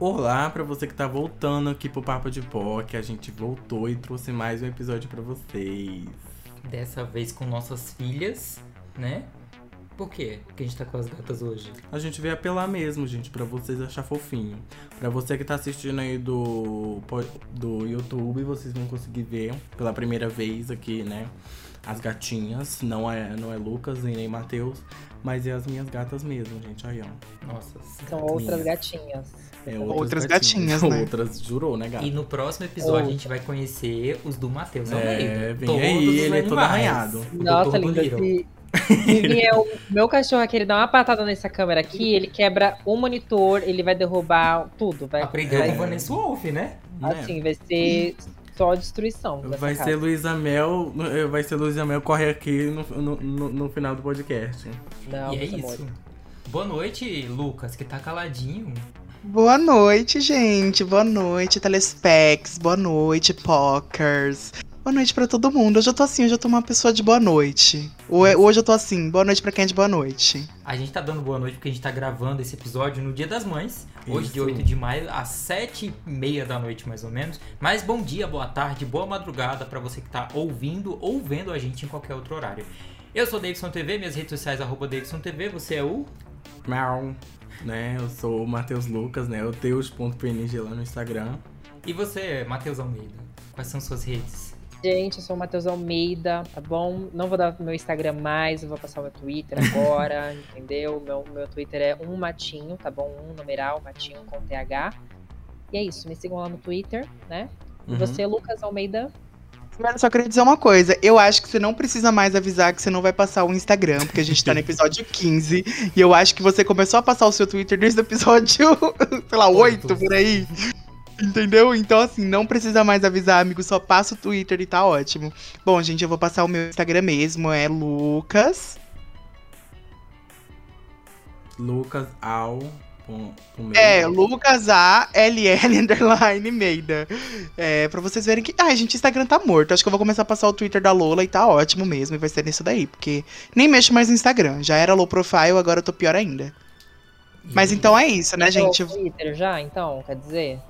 Olá para você que tá voltando aqui pro Papo de Pó, que a gente voltou e trouxe mais um episódio para vocês. Dessa vez com nossas filhas, né? Por quê? Porque a gente tá com as gatas hoje. A gente veio apelar mesmo, gente, para vocês achar fofinho. Para você que tá assistindo aí do, do YouTube, vocês vão conseguir ver pela primeira vez aqui, né? As gatinhas. Não é, não é Lucas e nem Matheus, mas é as minhas gatas mesmo, gente. Aí, ó. Nossa. São outras gatinhas. É, outras, gatinhas, né? Outras, jurou, né, gata? E no próximo episódio a gente vai conhecer os do Matheus. É, vem Todos aí, ele é todo arranhado. Nossa, lindo. Se, se é o meu cachorro aqui, ele dá uma patada nessa câmera aqui, ele quebra o monitor, ele vai derrubar tudo. Vai, Aprendeu vai, com Vanessa Wolf, né? Assim, vai ser só destruição. Vai casa. ser Luísa Mel. Vai ser Luísa Mel corre aqui no, no, no, no final do podcast. Não, e é isso. Boa noite, Lucas, que tá caladinho. Boa noite, gente. Boa noite, Telespecs. Boa noite, Pokers. Boa noite pra todo mundo. Hoje eu tô assim, hoje eu tô uma pessoa de boa noite. Hoje eu tô assim, boa noite pra quem é de boa noite. A gente tá dando boa noite porque a gente tá gravando esse episódio no Dia das Mães. Hoje, Isso. dia 8 de maio, às 7 e meia da noite, mais ou menos. Mas bom dia, boa tarde, boa madrugada para você que tá ouvindo ou vendo a gente em qualquer outro horário. Eu sou Davidson TV, minhas redes sociais, arroba Davidson TV. Você é o... Mal né? Eu sou o Matheus Lucas, né? O Teus.png lá no Instagram. E você, Matheus Almeida? Quais são suas redes? Gente, eu sou o Matheus Almeida, tá bom? Não vou dar meu Instagram mais, eu vou passar o meu Twitter agora, entendeu? Meu, meu Twitter é um matinho, tá bom? Um numeral, matinho com TH. E é isso, me sigam lá no Twitter, né? E uhum. você, Lucas Almeida, Mas só queria dizer uma coisa. Eu acho que você não precisa mais avisar que você não vai passar o Instagram, porque a gente tá no episódio 15. E eu acho que você começou a passar o seu Twitter desde o episódio, sei lá, 8 por aí. Entendeu? Então, assim, não precisa mais avisar, amigo. Só passa o Twitter e tá ótimo. Bom, gente, eu vou passar o meu Instagram mesmo. É Lucas. Lucas Al é, Lucas A L L underline Meida. É, pra vocês verem que. Ah, gente, Instagram tá morto. Acho que eu vou começar a passar o Twitter da Lola e tá ótimo mesmo. E vai ser nisso daí. Porque nem mexo mais no Instagram. Já era low profile, agora eu tô pior ainda. Mas então é isso, né, gente? Twitter já, então, quer dizer?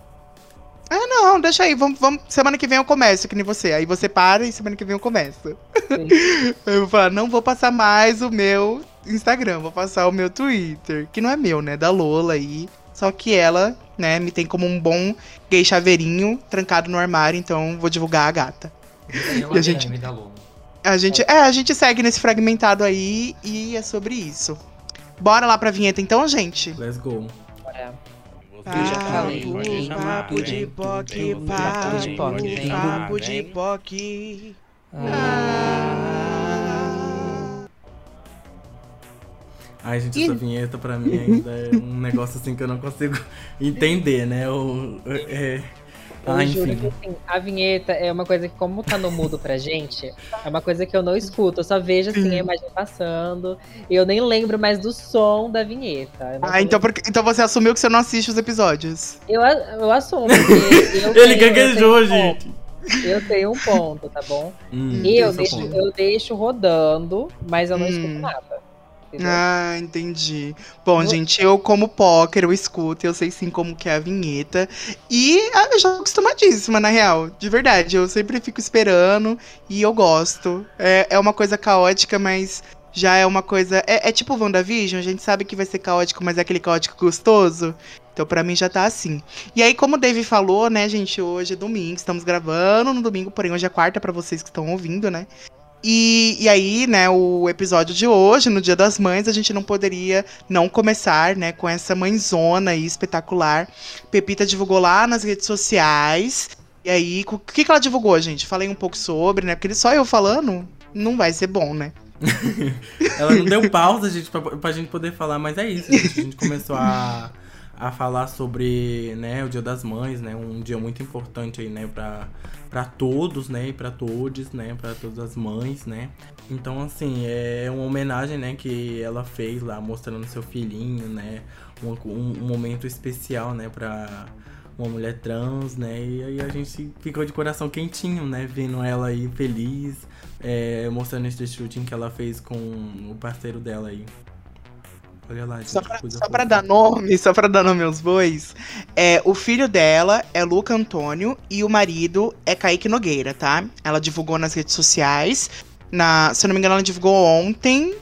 Ah, não, deixa aí. Vamos, vamos, semana que vem eu começo, que nem você. Aí você para e semana que vem eu começo. eu vou falar, não vou passar mais o meu Instagram, vou passar o meu Twitter, que não é meu, né? Da Lola aí. Só que ela, né, me tem como um bom gay chaveirinho trancado no armário, então vou divulgar a gata. E a gente, a gente, é, a gente segue nesse fragmentado aí e é sobre isso. Bora lá pra vinheta então, gente? Let's go. Bora. Papo de poque, papo de poque, papo de poque. Ai, gente, essa vinheta pra mim ainda é um negócio assim que eu não consigo entender, né? O, é... Ah, enfim. Que, assim, a vinheta é uma coisa que, como tá no mudo pra gente, é uma coisa que eu não escuto. Eu só vejo assim, a imagem passando. E eu nem lembro mais do som da vinheta. Ah, então, porque, então você assumiu que você não assiste os episódios. Eu, eu assumo. Eu Ele gaguejou, gente. Eu tenho um ponto, tá bom? Hum, e eu deixo, eu deixo rodando, mas eu não hum. escuto nada. Entendeu? Ah, entendi. Bom, gente, eu como póquer, eu escuto, eu sei sim como que é a vinheta. E ah, eu já tô acostumadíssima, na real. De verdade, eu sempre fico esperando e eu gosto. É, é uma coisa caótica, mas já é uma coisa. É, é tipo WandaVision, a gente sabe que vai ser caótico, mas é aquele caótico gostoso. Então, pra mim, já tá assim. E aí, como o Dave falou, né, gente, hoje é domingo, estamos gravando no domingo, porém hoje é quarta para vocês que estão ouvindo, né? E, e aí, né, o episódio de hoje, no Dia das Mães, a gente não poderia não começar, né, com essa mãezona aí espetacular. Pepita divulgou lá nas redes sociais. E aí, o que, que ela divulgou, gente? Falei um pouco sobre, né? Porque só eu falando não vai ser bom, né? ela não deu pausa, gente, pra, pra gente poder falar, mas é isso, gente. A gente começou a, a falar sobre, né, o Dia das Mães, né? Um dia muito importante aí, né, pra para todos, né, e para todos, né, para todas as mães, né. Então assim é uma homenagem, né, que ela fez lá mostrando seu filhinho, né, um, um, um momento especial, né, para uma mulher trans, né, e aí a gente ficou de coração quentinho, né, vendo ela aí feliz, é, mostrando esse shooting que ela fez com o parceiro dela aí. Olha lá. Só pra, só pra dar nome, só pra dar nome aos bois, é, o filho dela é Luca Antônio e o marido é Kaique Nogueira, tá? Ela divulgou nas redes sociais. Na, se eu não me engano, ela divulgou ontem.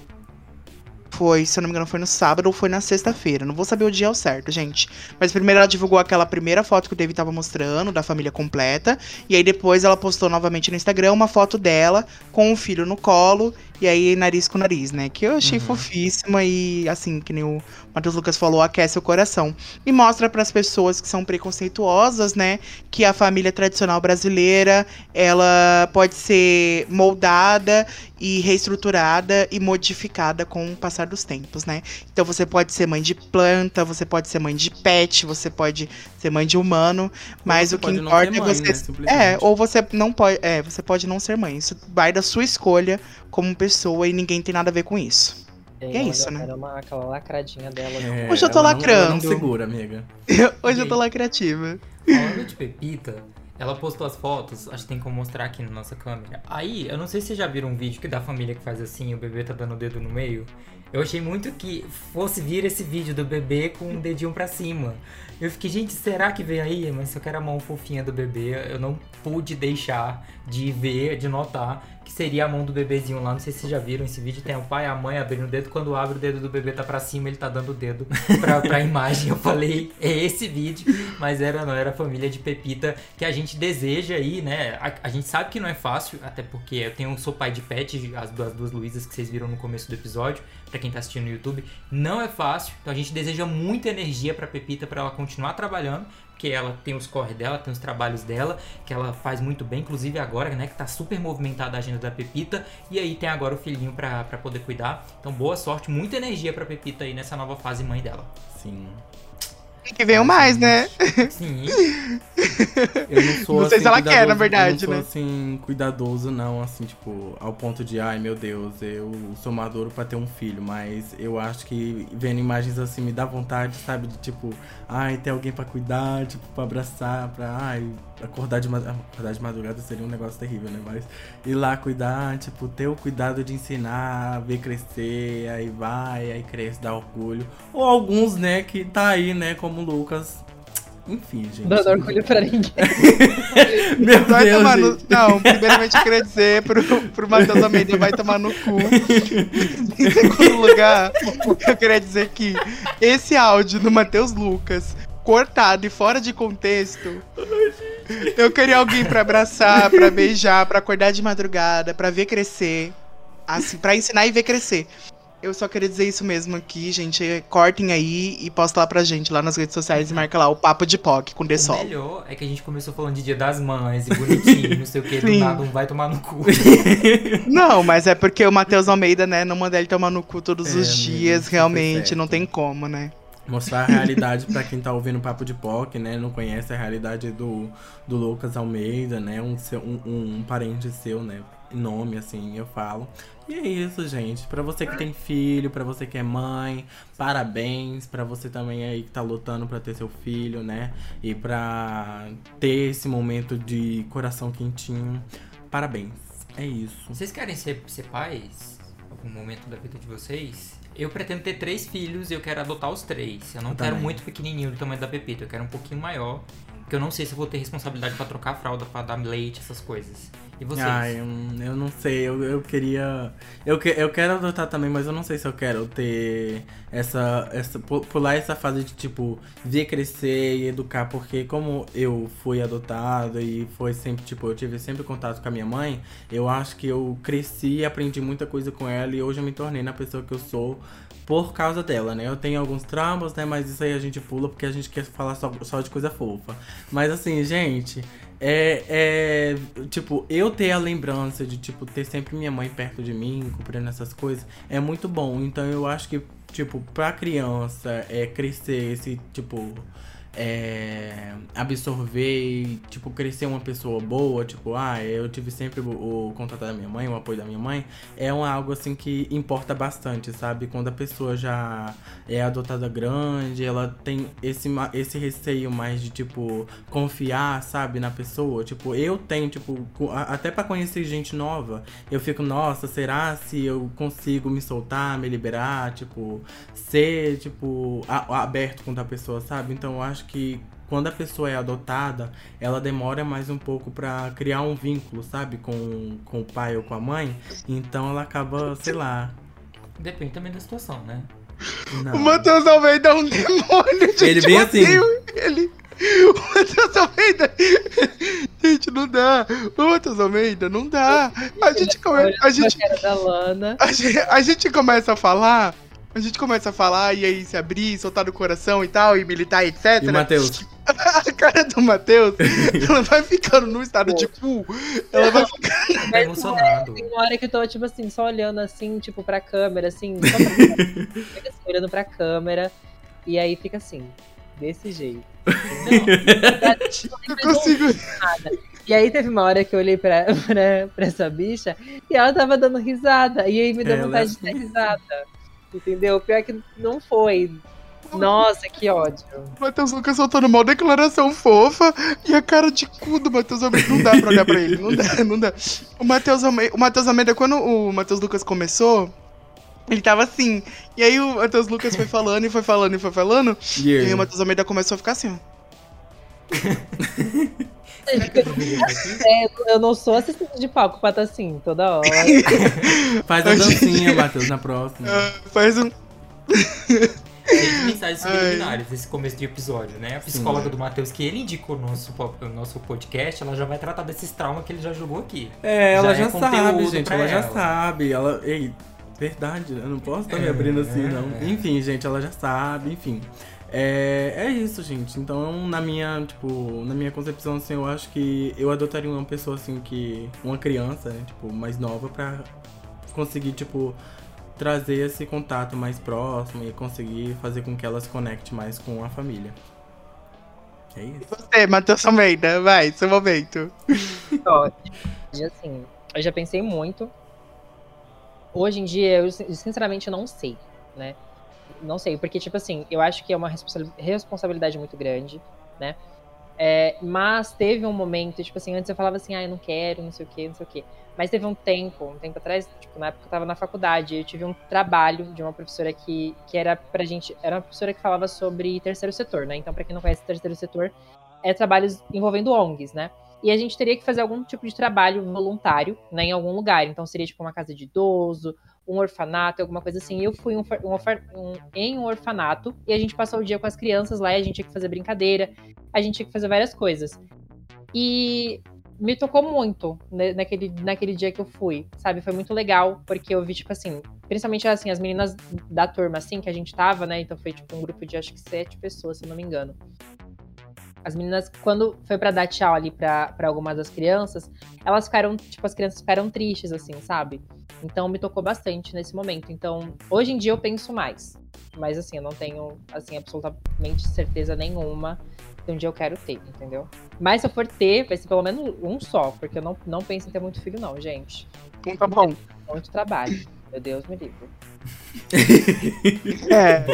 Foi, se eu não me engano, foi no sábado ou foi na sexta-feira. Não vou saber o dia ao certo, gente. Mas primeiro ela divulgou aquela primeira foto que o David tava mostrando, da família completa. E aí depois ela postou novamente no Instagram uma foto dela com o filho no colo. E aí, nariz com nariz, né? Que eu achei Uhum. fofíssima e, assim, que nem o Matheus Lucas falou, aquece o coração. E mostra para as pessoas que são preconceituosas, né? Que a família tradicional brasileira, ela pode ser moldada e reestruturada e modificada com o passar dos tempos, né? Então você pode ser mãe de planta, você pode ser mãe de pet, você pode ser mãe de humano, mas o que importa ser é mãe, você né, é, ou você não pode, é, você pode não ser mãe. Isso vai da sua escolha como pessoa e ninguém tem nada a ver com isso. E aí, É isso, né? Era uma, aquela lacradinha dela. É, Hoje eu tô ela não- lacrando. Não, segura, amiga. Hoje eu E tô aí? lá criativa. Falando de Pepita, ela postou as fotos, acho que tem como mostrar aqui na nossa câmera. Aí, eu não sei se vocês já viram um vídeo que da família que faz assim, o bebê tá dando o dedo no meio. Eu achei muito que fosse vir esse vídeo do bebê com um dedinho pra cima. Eu fiquei, gente, será que vem aí? Mas eu quero a mão fofinha do bebê. Eu não pude deixar de ver, de notar que seria a mão do bebezinho lá. Não sei se vocês já viram esse vídeo. Tem o pai e a mãe abrindo o dedo. Quando abre o dedo do bebê tá pra cima, ele tá dando o dedo pra, pra imagem. Eu falei, é esse vídeo. Mas era não, era a família de Pepita que a gente deseja aí, né? A, a gente sabe que não é fácil, até porque eu tenho, sou pai de pet, as duas, duas Luísas que vocês viram no começo do episódio, pra quem tá assistindo no YouTube. Não é fácil, então a gente deseja muita energia pra Pepita pra ela continuar trabalhando. Porque ela tem os corre dela, tem os trabalhos dela, que ela faz muito bem, inclusive agora, né? Que tá super movimentada a agenda da Pepita. E aí tem agora o filhinho pra poder cuidar. Então, boa sorte, muita energia pra Pepita aí nessa nova fase mãe dela. Sim. Que veio mais, né? Sim. Eu não sou Não sei assim, se ela quer, na verdade, eu não né? sou assim, cuidadoso, não, assim, tipo, ao ponto de, ai meu Deus, eu sou maduro pra ter um filho, mas eu acho que vendo imagens assim me dá vontade, sabe, de tipo, ai, ter alguém pra cuidar, tipo, pra abraçar, pra, ai, acordar de, ma- acordar de madrugada seria um negócio terrível, né? Mas ir lá cuidar, tipo, ter o cuidado de ensinar, ver crescer, aí vai, aí cresce, dá orgulho. Ou alguns, né, que tá aí, né, como o Lucas. Enfim, gente. Dando orgulho pra ninguém. Meu Vai Deus, tomar no... gente. Não, primeiramente eu queria dizer pro, pro Matheus Almeida, vai tomar no cu. em segundo lugar, eu queria dizer que esse áudio do Matheus Lucas, cortado e fora de contexto, eu queria alguém pra abraçar, pra beijar, pra acordar de madrugada, pra ver crescer. Assim, pra ensinar e ver crescer. Eu só queria dizer isso mesmo aqui, gente. Cortem aí e posta lá pra gente, lá nas redes sociais, e marca lá o Papo de POC com O Dessol. melhor é que a gente começou falando de Dia das Mães e bonitinho, não sei o que, do Sim. nada um vai tomar no cu. Não, mas é porque o Matheus Almeida, né, não manda ele tomar no cu todos É, os amigo, dias, super realmente, certo. não tem como, né? Mostrar a realidade pra quem tá ouvindo o Papo de POC, né? Não conhece a realidade do, do Lucas Almeida, né? Um, seu, um, um, um parente seu, né? Nome, assim, eu falo. E é isso, gente. Pra você que tem filho, pra você que é mãe, parabéns. Pra você também aí que tá lutando pra ter seu filho, né? E pra ter esse momento de coração quentinho. Parabéns. É isso. Vocês querem ser, ser pais? Algum momento da vida de vocês? Eu pretendo ter três filhos e eu quero adotar os três. Eu não Eu quero também. muito pequenininho do tamanho da Pepita, eu quero um pouquinho maior. Porque eu não sei se eu vou ter responsabilidade pra trocar a fralda, pra dar leite, essas coisas. E vocês? Ai, hum, eu não sei, eu, eu queria. Eu, que, eu quero adotar também, mas eu não sei se eu quero ter essa. essa pu- pular essa fase de tipo, ver crescer e educar, porque como eu fui adotado e foi sempre, tipo, eu tive sempre contato com a minha mãe, eu acho que eu cresci e aprendi muita coisa com ela e hoje eu me tornei na pessoa que eu sou. Por causa dela, né? Eu tenho alguns traumas, né? Mas isso aí a gente pula porque a gente quer falar só, só de coisa fofa. Mas assim, gente, é, é. Tipo, eu ter a lembrança de, tipo, ter sempre minha mãe perto de mim, cumprindo essas coisas, é muito bom. Então eu acho que, tipo, pra criança é crescer esse, tipo. É, absorver e, tipo, crescer uma pessoa boa, tipo, ah, eu tive sempre o, o, contato da minha mãe, o apoio da minha mãe, é um, algo assim que importa bastante, sabe? Quando a pessoa já é adotada grande, ela tem esse, esse receio mais de, tipo, confiar, sabe, na pessoa. Tipo, eu tenho, tipo, até para conhecer gente nova, eu fico, nossa, será se eu consigo me soltar, me liberar, tipo, ser, tipo, a, aberto com a pessoa, sabe? Então eu acho que quando a pessoa é adotada, ela demora mais um pouco para criar um vínculo, sabe, com, com o pai ou com a mãe. Então ela acaba, sei lá. Depende também da situação, né? Não. O Matheus Almeida é um demônio, gente. Ele bem assim. Ele. O Matheus Almeida. Gente, não dá. O Matheus Almeida, não dá. A gente começa. A gente, a gente, a gente começa a falar a gente começa a falar e aí se abrir, soltar no coração e tal, e militar, etc. E o Matheus? a cara do Matheus, ela vai ficando num estado de cu. Ela vai ficando. Tá emocionado. Tem uma hora que eu tô, tipo assim, só olhando assim, tipo, pra câmera, assim, só pra... fica assim, olhando pra câmera. E aí fica assim, desse jeito. Não, eu consigo. Nada. E aí teve uma hora que eu olhei pra, pra, pra essa bicha e ela tava dando risada. E aí me deu ela vontade de dar risada. Entendeu? Pior que não foi. Nossa, que ódio. Matheus Lucas soltando uma declaração fofa e a cara de cu do Matheus Almeida. Não dá pra olhar pra ele. Não dá, não dá. O Matheus Almeida, o Matheus Almeida quando o Matheus Lucas começou, ele tava assim. E aí o Matheus Lucas foi falando e foi falando e foi falando. Yeah. E aí o Matheus Almeida começou a ficar assim, ó. É, eu não sou assistente de palco pra estar assim, toda hora. Faz a dancinha, Matheus, na próxima. Uh, faz um. mensagens subliminares nesse começo de episódio, né? A psicóloga Sim. do Matheus, que ele indicou no nosso, no nosso podcast, ela já vai tratar desses traumas que ele já jogou aqui. É, ela já, já é sabe, gente. Ela, ela, já sabe. Ela. Ei, verdade, eu não posso estar me abrindo assim, é, não. É. Enfim, gente, ela já sabe, enfim. É, é isso, gente. Então, na minha, tipo, na minha concepção, assim, eu acho que eu adotaria uma pessoa, assim, que... Uma criança, né, tipo, mais nova pra conseguir, tipo, trazer esse contato mais próximo e conseguir fazer com que ela se conecte mais com a família. É isso. E você, Matheus Almeida, vai, seu momento. Ó, assim, eu já pensei muito. Hoje em dia, eu sinceramente não sei, né? Não sei, porque, tipo assim, eu acho que é uma responsabilidade muito grande, né? É, mas teve um momento, tipo assim, antes eu falava assim, ah, eu não quero, não sei o que, não sei o que. Mas teve um tempo, um tempo atrás, tipo, na época eu tava na faculdade, eu tive um trabalho de uma professora que, que era pra gente, era uma professora que falava sobre terceiro setor, né? Então, pra quem não conhece terceiro setor, é trabalhos envolvendo ONGs, né? E a gente teria que fazer algum tipo de trabalho voluntário, né, em algum lugar. Então, seria tipo uma casa de idoso, um orfanato, alguma coisa assim. Eu fui um, um, um, em um orfanato e a gente passou o dia com as crianças lá e a gente tinha que fazer brincadeira, a gente tinha que fazer várias coisas. E me tocou muito né, naquele, naquele dia que eu fui, sabe? Foi muito legal, porque eu vi, tipo assim, principalmente assim, as meninas da turma, assim, que a gente tava, né? Então foi tipo um grupo de acho que sete pessoas, se não me engano. As meninas, quando foi para dar tchau ali para algumas das crianças, elas ficaram, tipo, as crianças ficaram tristes, assim, sabe? Então me tocou bastante nesse momento. Então, hoje em dia eu penso mais. Mas assim, eu não tenho, assim, absolutamente certeza nenhuma de um dia eu quero ter, entendeu? Mas se eu for ter, vai ser pelo menos um só, porque eu não, não penso em ter muito filho, não, gente. Então tá bom. Muito trabalho. Meu Deus me livre. É.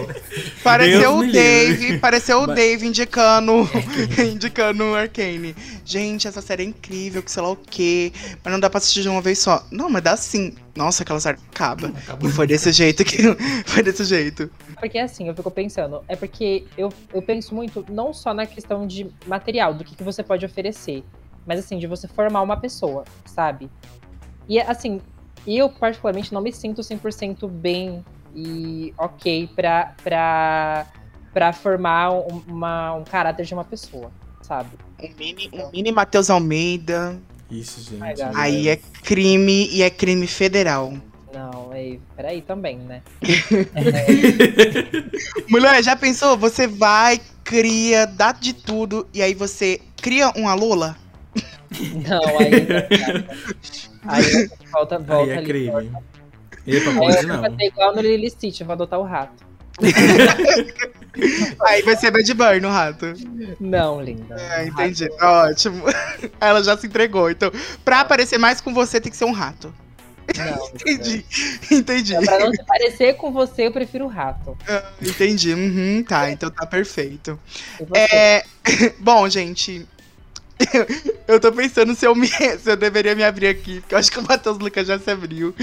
Pareceu Deus o Dave, livre. pareceu o Dave indicando, indicando Arcane. Gente, essa série é incrível, que sei lá o quê. Mas não dá pra assistir de uma vez só. Não, mas dá sim. Nossa, aquela série acaba. Acabou. E foi desse jeito que. Foi desse jeito. Porque assim, eu fico pensando, é porque eu, eu penso muito não só na questão de material, do que, que você pode oferecer, mas assim, de você formar uma pessoa, sabe? E assim, eu particularmente não me sinto 100% bem e ok pra, pra, pra formar uma, um caráter de uma pessoa, sabe? Um mini, um mini Matheus Almeida. Isso, gente. Aí é crime e é crime federal. Não, aí, peraí também, né? é... Mulher, já pensou? Você vai, cria, dá de tudo, e aí você cria uma Lula? Não, aí. aí volta, volta aí é ali, crime. Epa, pode não. Vai ser igual no Lily Stitch, eu vou adotar o rato. Aí vai ser Bad Burn no rato. Não, linda. É, entendi. Ótimo. Ela já se entregou. Então, pra aparecer mais com você, tem que ser um rato. Não, Entendi. Entendi. Pra não se parecer com você, eu prefiro o rato. Ah, Entendi. Uhum, tá, então tá perfeito. É. Bom, gente. Eu tô pensando se eu, me, se eu deveria me abrir aqui, porque eu acho que o Matheus Lucas já se abriu.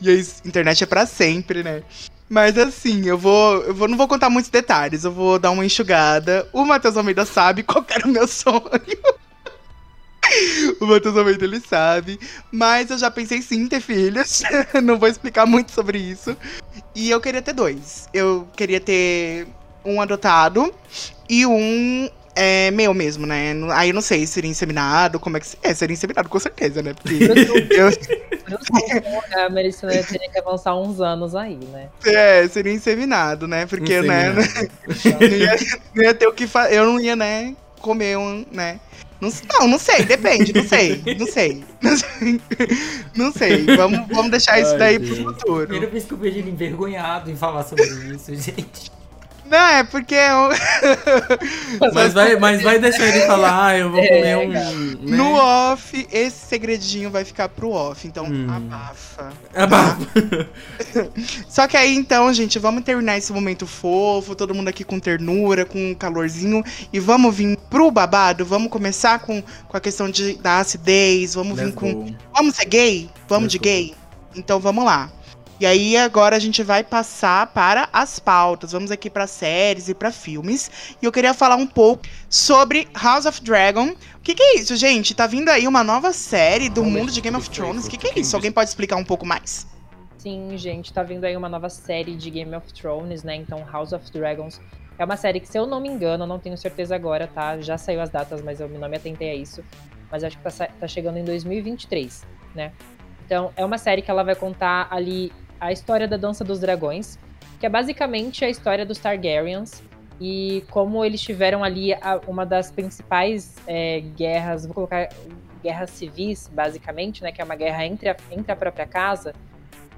E a internet é pra sempre, né? Mas assim, eu vou. Eu vou, não vou contar muitos detalhes, eu vou dar uma enxugada. O Matheus Almeida sabe qual era o meu sonho. O Matheus Almeida ele sabe. Mas eu já pensei sim em ter filhos. não vou explicar muito sobre isso. E eu queria ter dois. Eu queria ter um adotado e um é, meu mesmo, né? Aí eu não sei se seria inseminado, como é que. É, seria inseminado, com certeza, né? Porque eu, Por isso, a Melissa teria que avançar uns anos aí, né? é, seria inseminado, né? Porque, né? Inseminado. Não ia, não ia ter o que fazer. Eu não ia, né? Comer um, né? Não, não, não sei, depende, não sei, não sei. Não sei. Não sei. Vamos, vamos deixar isso Ai, daí pro gente. futuro. Primeira vez que eu vejo ele envergonhado em falar sobre isso, gente. Não, é porque eu, Mas vai, mas vai deixar ele falar, ah, eu vou É, comer um. né? no off, esse segredinho vai ficar pro off. Então, Hum. abafa. Bah. Só que aí, então, gente, vamos terminar esse momento fofo, todo mundo aqui com ternura, com calorzinho, e vamos vir pro babado? Vamos começar com, com a questão de, da acidez, vamos vir Let's com... go. Vamos ser gay? Vamos Let's de go. gay? Então vamos lá. E aí agora a gente vai passar para as pautas. Vamos aqui para séries e para filmes. E eu queria falar um pouco sobre House of Dragon. O que, que é isso, gente? Tá vindo aí uma nova série do Olha, mundo de Game of Thrones. O que, que é isso? Alguém pode explicar um pouco mais? Sim, gente, tá vindo aí uma nova série de Game of Thrones, né? Então, House of Dragons é uma série que, se eu não me engano, eu não tenho certeza agora, tá? Já saiu as datas, mas eu não me atentei a isso. Mas acho que tá, tá chegando em 2023, né? Então, é uma série que ela vai contar ali a história da Dança dos Dragões, que é basicamente a história dos Targaryens e como eles tiveram ali a- uma das principais é, guerras, vou colocar guerras civis, basicamente, né? Que é uma guerra entre a, entre a própria casa,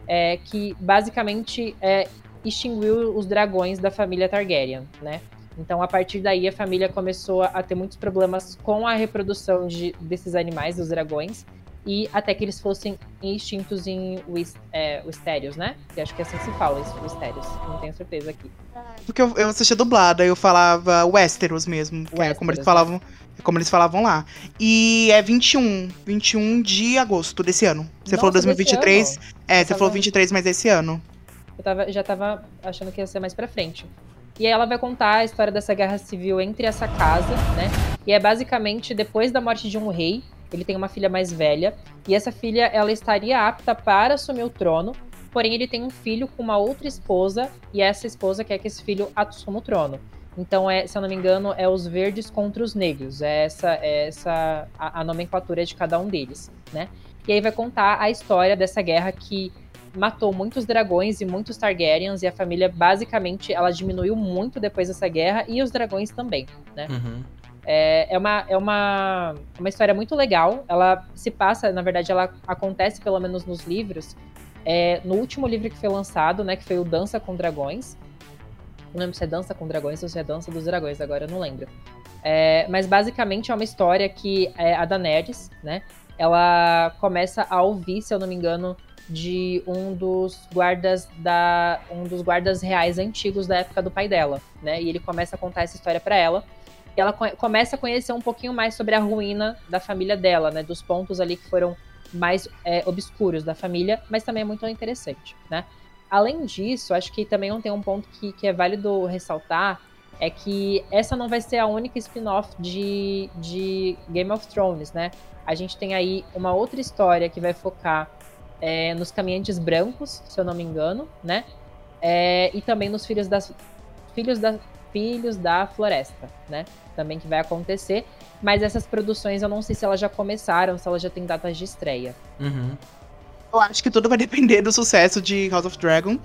é, que basicamente é, extinguiu os dragões da família Targaryen, né? Então, a partir daí, a família começou a ter muitos problemas com a reprodução de, desses animais, dos dragões, e até que eles fossem extintos em é, Westeros, né? Que acho que é assim que se fala, isso, Westeros. Não tenho certeza aqui. Porque eu, eu assistia dublada, eu falava Westeros mesmo, que é como eles Westeros, falavam, é como eles falavam lá. E é 21, 21 de agosto desse ano. Você falou Nossa, desse 2023? ano? É, você Tava- falou 23, mas esse ano. Eu tava- já tava achando que ia ser mais pra frente. E aí ela vai contar a história dessa guerra civil entre essa casa, né? E é basicamente depois da morte de um rei, ele tem uma filha mais velha, e essa filha ela estaria apta para assumir o trono, porém ele tem um filho com uma outra esposa, e essa esposa quer que esse filho assuma o trono. Então, é, se eu não me engano, é os verdes contra os negros. É essa, é essa a, a nomenclatura de cada um deles, né? E aí vai contar a história dessa guerra que matou muitos dragões e muitos Targaryens, e a família, basicamente, ela diminuiu muito depois dessa guerra, e os dragões também. Uhum. É, é, uma, é uma, uma história muito legal. Ela se passa, na verdade, ela acontece, pelo menos nos livros, é, no último livro que foi lançado, né, que foi o Dança com Dragões. Não lembro se é Dança com Dragões ou se é Dança dos Dragões, agora eu não lembro. É, mas basicamente é uma história que é, a Daenerys, né, ela começa a ouvir, se eu não me engano, de um dos guardas da um dos guardas reais antigos da época do pai dela, né? E ele começa a contar essa história para ela. Ela co- começa a conhecer um pouquinho mais sobre a ruína da família dela, né? Dos pontos ali que foram mais é, obscuros da família, mas também é muito interessante, né? Além disso, acho que também tem um ponto que, que é válido ressaltar, é que essa não vai ser a única spin-off de, de Game of Thrones, né? A gente tem aí uma outra história que vai focar é, nos caminhantes brancos, se eu não me engano, né? É, e também nos filhos das filhos da filhos da floresta, né? Também que vai acontecer. Mas essas produções eu não sei se elas já começaram, se elas já têm datas de estreia. Uhum. Eu acho que tudo vai depender do sucesso de House of Dragon.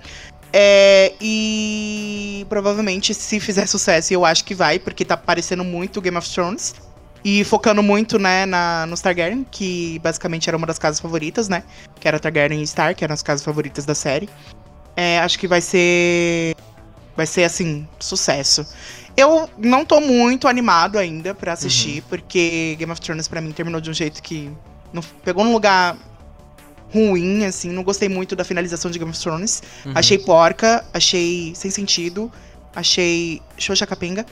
É, e provavelmente, se fizer sucesso, e eu acho que vai, porque tá parecendo muito Game of Thrones. E focando muito, né, na, nos Targaryen, que basicamente era uma das casas favoritas, né? Que era Targaryen e Stark, que eram as casas favoritas da série. É, acho que vai ser Vai ser, assim, sucesso. Eu não tô muito animado ainda pra assistir, porque Game of Thrones pra mim terminou de um jeito que não pegou num lugar ruim, assim. Não gostei muito da finalização de Game of Thrones. Uhum. Achei porca, achei sem sentido, achei xoxa capenga.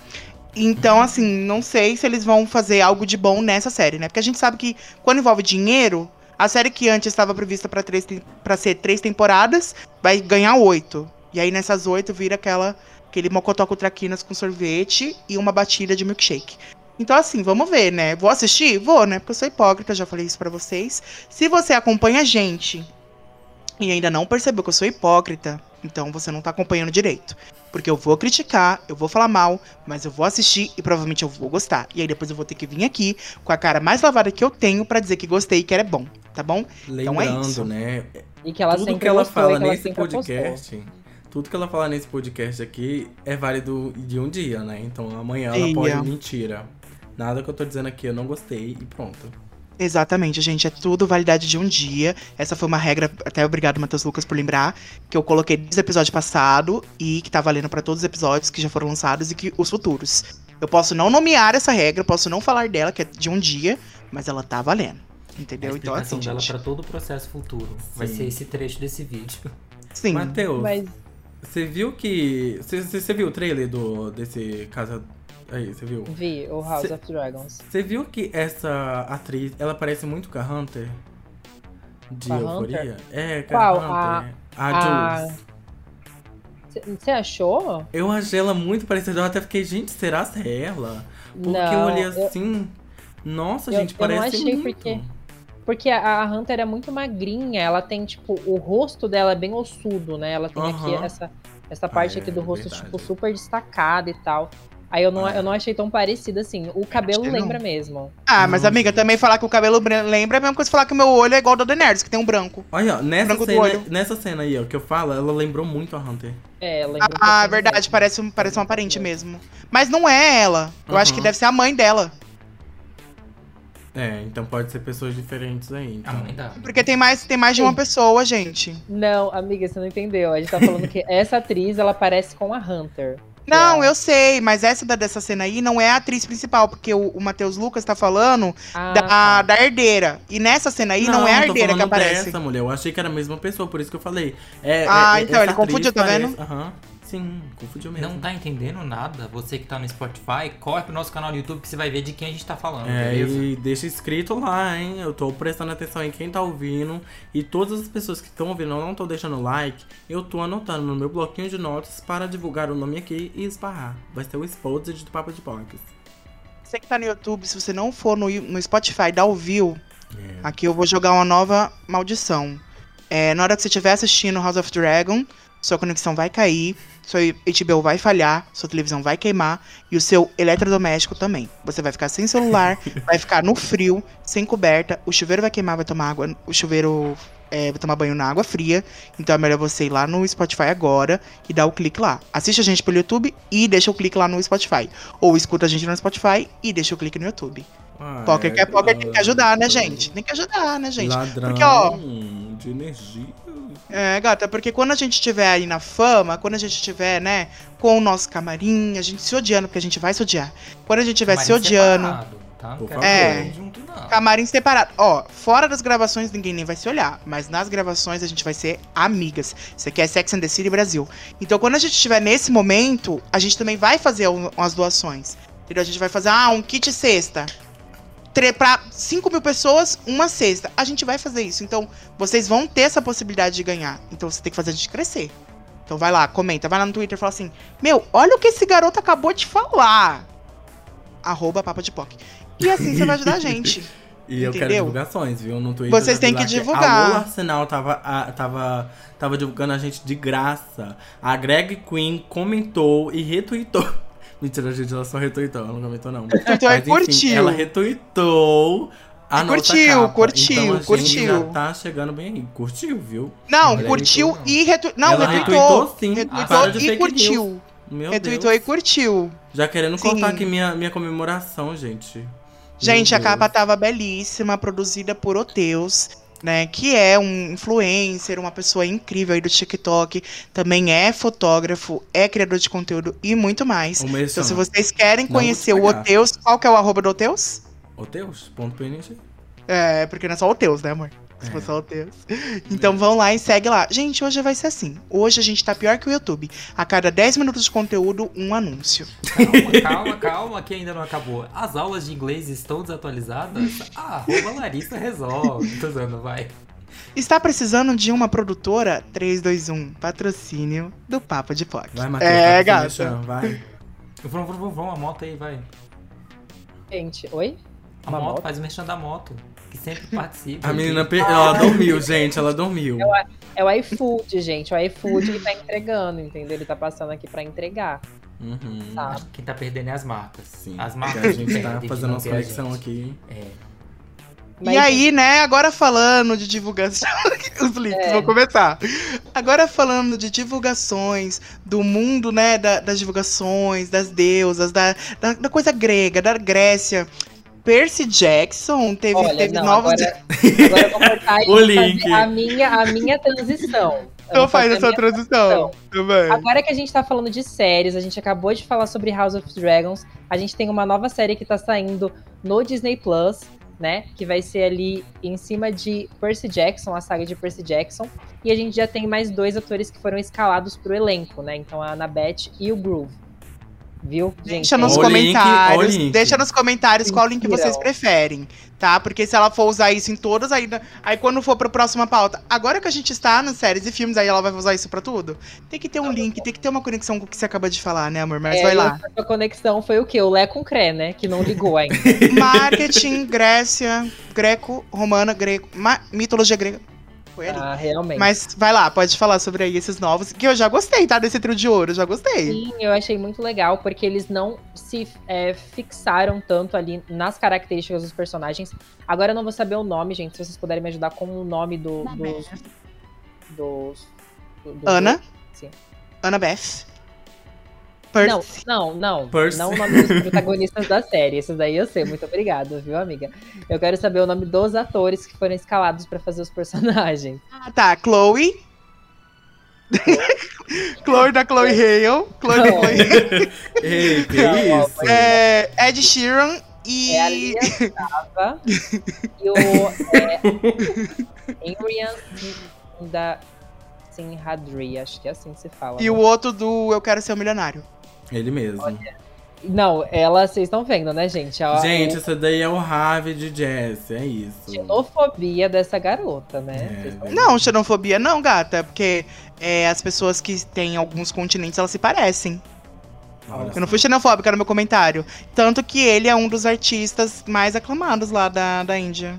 Então, assim, não sei se eles vão fazer algo de bom nessa série, né? Porque a gente sabe que quando envolve dinheiro, a série que antes estava prevista pra ser três temporadas, vai ganhar oito. E aí nessas oito vira aquela aquele mocotó com traquinas com sorvete e uma batida de milkshake. Então, assim, vamos ver, né? Vou assistir? Vou, né? Porque eu sou hipócrita, já falei isso pra vocês. Se você acompanha a gente e ainda não percebeu que eu sou hipócrita, então você não tá acompanhando direito. Porque eu vou criticar, eu vou falar mal, mas eu vou assistir e provavelmente eu vou gostar. E aí depois eu vou ter que vir aqui com a cara mais lavada que eu tenho pra dizer que gostei e que era bom, tá bom? Então é Lembrando, isso. né? E que ela tudo sempre que ela gostou, fala que ela nesse apostou. Podcast, tudo que ela fala nesse podcast aqui é válido de um dia, né? Então amanhã ela Eia. pode mentira. Nada que eu tô dizendo aqui eu não gostei e pronto. Exatamente, gente. É tudo validade de um dia. Essa foi uma regra, até obrigado, Matheus Lucas, por lembrar, que eu coloquei desde o episódio passado e que tá valendo pra todos os episódios que já foram lançados e que os futuros. Eu posso não nomear essa regra, eu posso não falar dela, que é de um dia, mas ela tá valendo. A Entendeu? Então, explicação assim, dela gente. pra todo o processo futuro. Vai Sim. ser esse trecho desse vídeo. Sim. Matheus, Mas você viu que. Você, viu o trailer do, desse casa. Aí, você viu? vi o House Cê- of Dragons. Você viu que essa atriz, ela parece muito com a Hunter? De a Euforia? Hunter? É, com Qual? a Hunter. A, a- Jules. Você achou? Eu achei ela muito parecida. Eu até fiquei, gente, será que é ela? Porque eu não, olhei eu- assim. Nossa, eu- gente, eu não parece achei muito. porque- Porque a a Hunter é muito magrinha, ela tem, tipo, o rosto dela é bem ossudo, né? Ela tem aqui Aham. essa, essa parte Ah, aqui é do rosto, verdade. tipo, super destacada e tal. Aí eu não, Ah. eu não achei tão parecida assim. O cabelo Achei não. lembra mesmo. Ah, mas amiga, também falar que o cabelo lembra é a mesma coisa que falar que o meu olho é igual ao da Daenerys, que tem um branco. Olha, ó, nessa Branco do cena, nessa cena aí, ó, que eu falo, ela lembrou muito a Hunter. É, lembra um Ah, pouquinho verdade, mesmo. parece, parece uma parente mesmo. Mas não é ela. Eu acho que Aham. deve ser a mãe dela. É, então pode ser pessoas diferentes aí. A Então. mãe da. Porque tem mais, tem mais de uma pessoa, gente. Não, amiga, você não entendeu. A gente tá falando que essa atriz, ela parece com a Hunter. Não, É. eu sei, mas essa da, dessa cena aí não é a atriz principal, porque o, o Matheus Lucas tá falando Ah, da, tá. da herdeira. E nessa cena aí não, é a tô herdeira que aparece. Dessa mulher. Eu achei que era a mesma pessoa, por isso que eu falei. É, Ah, é- então, essa ele confundiu, tá vendo? Aham. Sim, confundiu mesmo. Não tá entendendo nada? Você que tá no Spotify, corre pro nosso canal no YouTube que você vai ver de quem a gente tá falando, É, beleza? e deixa escrito lá, hein? Eu tô prestando atenção em quem tá ouvindo. E todas as pessoas que estão ouvindo, eu não tô deixando like. Eu tô anotando no meu bloquinho de notas para divulgar o nome aqui e esbarrar. Vai ser o Exposed do Papo de Pocas. Você que tá no YouTube, se você não for no, no Spotify, dá o view. É. Aqui eu vou jogar uma nova maldição. É, na hora que você estiver assistindo House of Dragon, sua conexão vai cair, sua HBO vai falhar, sua televisão vai queimar e o seu eletrodoméstico também. Você vai ficar sem celular, vai ficar no frio, sem coberta, o chuveiro vai queimar, vai tomar água, o chuveiro é, vai tomar banho na água fria. Então é melhor você ir lá no Spotify agora e dar o clique lá. Assiste a gente pelo YouTube e deixa o clique lá no Spotify. Ou escuta a gente no Spotify e deixa o clique no YouTube. Ah, Poker é, quer poker tem que ajudar, né, gente? Tem que ajudar, né, gente? Ladrão Porque, ó, de energia. É, gata, porque quando a gente estiver aí na fama, quando a gente estiver, né, com o nosso camarim, a gente se odiando, porque a gente vai se odiar. Quando a gente estiver se odiando, separado, tá? Por favor. não. camarim separado. Ó, fora das gravações ninguém nem vai se olhar, mas nas gravações a gente vai ser amigas. Isso aqui é Sex and the City Brasil. Então quando a gente estiver nesse momento, a gente também vai fazer um- umas doações. Entendeu? A gente vai fazer, ah, um kit cesta. Pra 5 mil pessoas, uma cesta. A gente vai fazer isso. Então, vocês vão ter essa possibilidade de ganhar. Então, você tem que fazer a gente crescer. Então, vai lá, comenta. Vai lá no Twitter e fala assim: Meu, olha o que esse garoto acabou de falar. Arroba Papa de Poc. E assim você vai ajudar a gente. E eu quero Entendeu? divulgações, viu? No Twitter. Vocês têm que divulgar. A Arsenal tava, a- tava, tava divulgando a gente de graça. A Greg Queen comentou e retweetou. Mentira, gente, ela só retweetou, ela não comentou, não. Então, é curtiu. Ela retweetou a E nossa curtiu, capa. curtiu, então, a gente curtiu. já tá chegando bem aí. Curtiu, viu? Não, Olha curtiu e retweetou. Não, Ela retweetou. retweetou, sim. Retweetou de e curtiu. Meu Retweetou Deus. e curtiu. Já querendo Sim. cortar aqui minha, minha comemoração, gente. Gente, Meu a capa tava belíssima, produzida por Oteus. Né? Que é um influencer, uma pessoa incrível aí do TikTok, também é fotógrafo, é criador de conteúdo e muito mais. Então, se vocês querem conhecer o. Oteus, qual que é o arroba do Oteus? Oteus.png. É, porque não é só Oteus, né, amor? Se É. for só Oteus. Então vão lá e segue lá. Gente, hoje vai ser assim. Hoje a gente tá pior que o YouTube. A cada 10 minutos de conteúdo, um anúncio. Calma, calma, calma, que ainda não acabou. As aulas de inglês estão desatualizadas? Ah, arroba Larissa resolve. Tô usando, vai. Está precisando de uma produtora? 321, patrocínio do Papo de POC. Vai, Matheus. É, vai, gata. Merchan, Vai. Vamos, vamos, vamos, a moto aí, vai. Gente, oi? A Uma moto, moto? faz o merchan da moto, que sempre participa. A menina, per- ela dormiu, gente. Ela dormiu. É o iFood, gente. O iFood ele tá entregando, entendeu? Ele tá passando aqui pra entregar. Uhum. Tá. Quem tá perdendo é as marcas. Sim. As porque marcas a gente tá fazendo não umas ter a conexão aqui. É. Mas, E aí, né, agora falando de divulgação. Os links, É. vou começar. Agora falando de divulgações, do mundo, né, da- das divulgações, das deusas, da, da, da coisa grega, da Grécia. Percy Jackson teve, Olha, teve não, novos. agora, agora eu vou cortar O link. a minha, a minha transição. Então faz essa transição. Também. Agora que a gente tá falando de séries, a gente acabou de falar sobre House of Dragons. A gente tem uma nova série que tá saindo no Disney Plus, né? Que vai ser ali em cima de Percy Jackson, a saga de Percy Jackson. E a gente já tem mais dois atores que foram escalados pro elenco, né? Então a Annabeth e o Groove. Viu? Gente, Deixa nos comentários. link. Deixa nos comentários qual link vocês preferem, tá? Porque se ela for usar isso em todas, aí, aí quando for pra próxima pauta, agora que a gente está nas séries e filmes, aí ela vai usar isso pra tudo? Tem que ter um link, tem que ter uma conexão com o que você acabou de falar, né, amor? Mas é, vai lá. A conexão foi o quê? O Lé com Cré, né? Que não ligou ainda. Marketing, Grécia, greco, romana, grego, ma- mitologia grega. Foi ali. ah, realmente. Mas vai lá, pode falar sobre aí esses novos, que eu já gostei, tá? Desse trio de ouro, já gostei. Sim, eu achei muito legal, porque eles não se é, fixaram tanto ali nas características dos personagens. Agora eu não vou saber o nome, gente, se vocês puderem me ajudar com o nome do, dos. dos do- do- Ana, Sim. Ana Beth. Não, Percy. não, não. Percy. Não o nome dos protagonistas da série. Esses daí eu sei. Muito obrigada, viu, amiga? Eu quero saber o nome dos atores que foram escalados pra fazer os personagens. Ah, tá, Chloe. Chloe da Chloe Hale. Chloe da Não. Chloe Hale. Ei, que Não, isso? É, Ed Sheeran e. É a Lia Sava e o é, Henrian da Sinhadri, acho que é assim que se fala. E o outro do Eu Quero Ser um Milionário. Ele mesmo. Não, ela, vocês estão vendo, né, gente? A, Gente, a esse daí é o Harvey de Jess, é isso. xenofobia dessa garota, né? É, Não, xenofobia não, gata. Porque é, as pessoas que têm alguns continentes, elas se parecem. Olha Eu não fui xenofóbica no meu comentário. Tanto que ele é um dos artistas mais aclamados lá da, da Índia.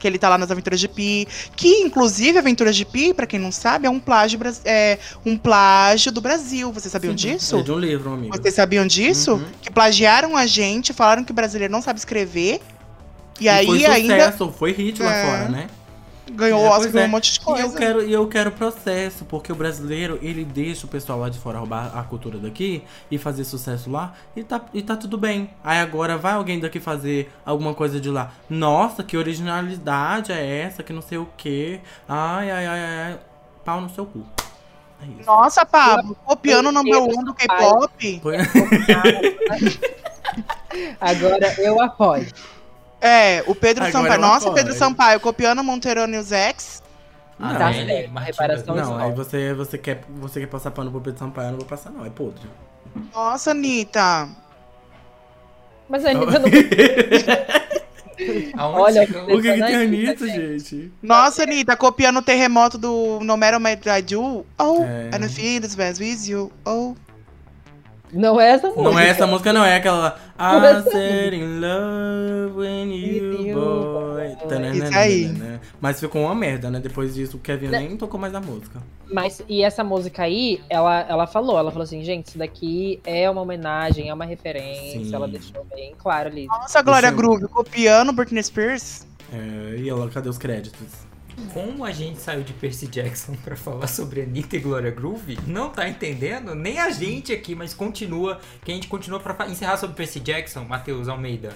Que ele tá lá nas Aventuras de Pi. Que, inclusive, Aventuras de Pi, pra quem não sabe, é um plágio, é, um plágio do Brasil. Vocês sabiam disso? É de um livro, amigo. Vocês sabiam disso? Uhum. Que plagiaram a gente, falaram que o brasileiro não sabe escrever. E, aí foi ainda sucesso, foi hit lá É. fora, né? Ganhou É, o Oscar, ganhou é. um monte de E coisa. eu, quero, e eu quero processo, porque o brasileiro, ele deixa o pessoal lá de fora roubar a cultura daqui e fazer sucesso lá, e tá, e tá tudo bem. Aí agora vai alguém daqui fazer alguma coisa de lá. Nossa, que originalidade é essa, que não sei o quê. Ai, ai, ai, ai, ai. Pau no seu cu. É. Nossa, Pablo, copiando o eu number one do K-pop. Agora eu apoio. É, o Pedro Agora Sampaio. Nossa, apoio. Pedro Sampaio copiando Monteiro News X. Ah, Tá não, certo, a reparação Não, aí você, você, quer, você quer passar pano pro Pedro Sampaio, eu não vou passar não, é podre. Nossa, Anitta. Mas a Anitta não. Olha? O que, que tem Anitta, gente. gente? Nossa, Anitta, copiando o terremoto do No Matter What I Do. Oh, É. and I feel this best with you. Oh. Não é essa música. Não é essa música, não, é aquela. I é essa said in love when you With you, boy. Isso aí. Mas ficou uma merda, né? Depois disso, o Kevin nem tocou mais a música. Mas, e essa música aí, ela, ela falou, ela falou assim, gente, isso daqui é uma homenagem, é uma referência, Sim. ela deixou bem claro ali. Nossa, Glória Groove copiando Britney Spears. É, e ela, cadê os créditos? Como a gente saiu de Percy Jackson pra falar sobre Anitta e Gloria Groove, não tá entendendo? Nem a gente aqui, mas continua, que a gente continua pra fa- encerrar sobre Percy Jackson, Matheus Almeida.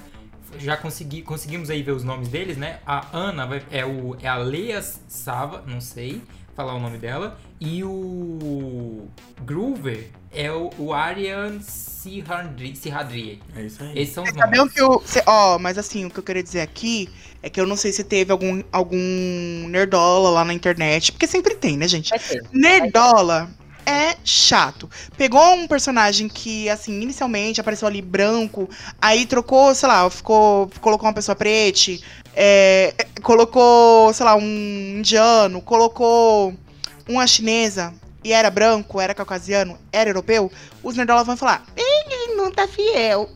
já consegui, conseguimos aí ver os nomes deles, né? A Ana vai- é, o, é a Leia Sava, não sei falar o nome dela. E o Groover é o, o Arian Sihadri. Sihadri. É isso aí. Esses são os Sabe o nomes. que eu. cê- Ó, mas assim, o que eu queria dizer aqui é que eu não sei se teve algum, algum nerdola lá na internet. Porque sempre tem, né, gente? Nerdola é chato. Pegou um personagem que, assim, inicialmente apareceu ali branco, aí trocou, sei lá, ficou, colocou uma pessoa preta, é, colocou, sei lá, um indiano, colocou uma chinesa e era branco, era caucasiano, era europeu, os nerdola vão falar, não tá fiel.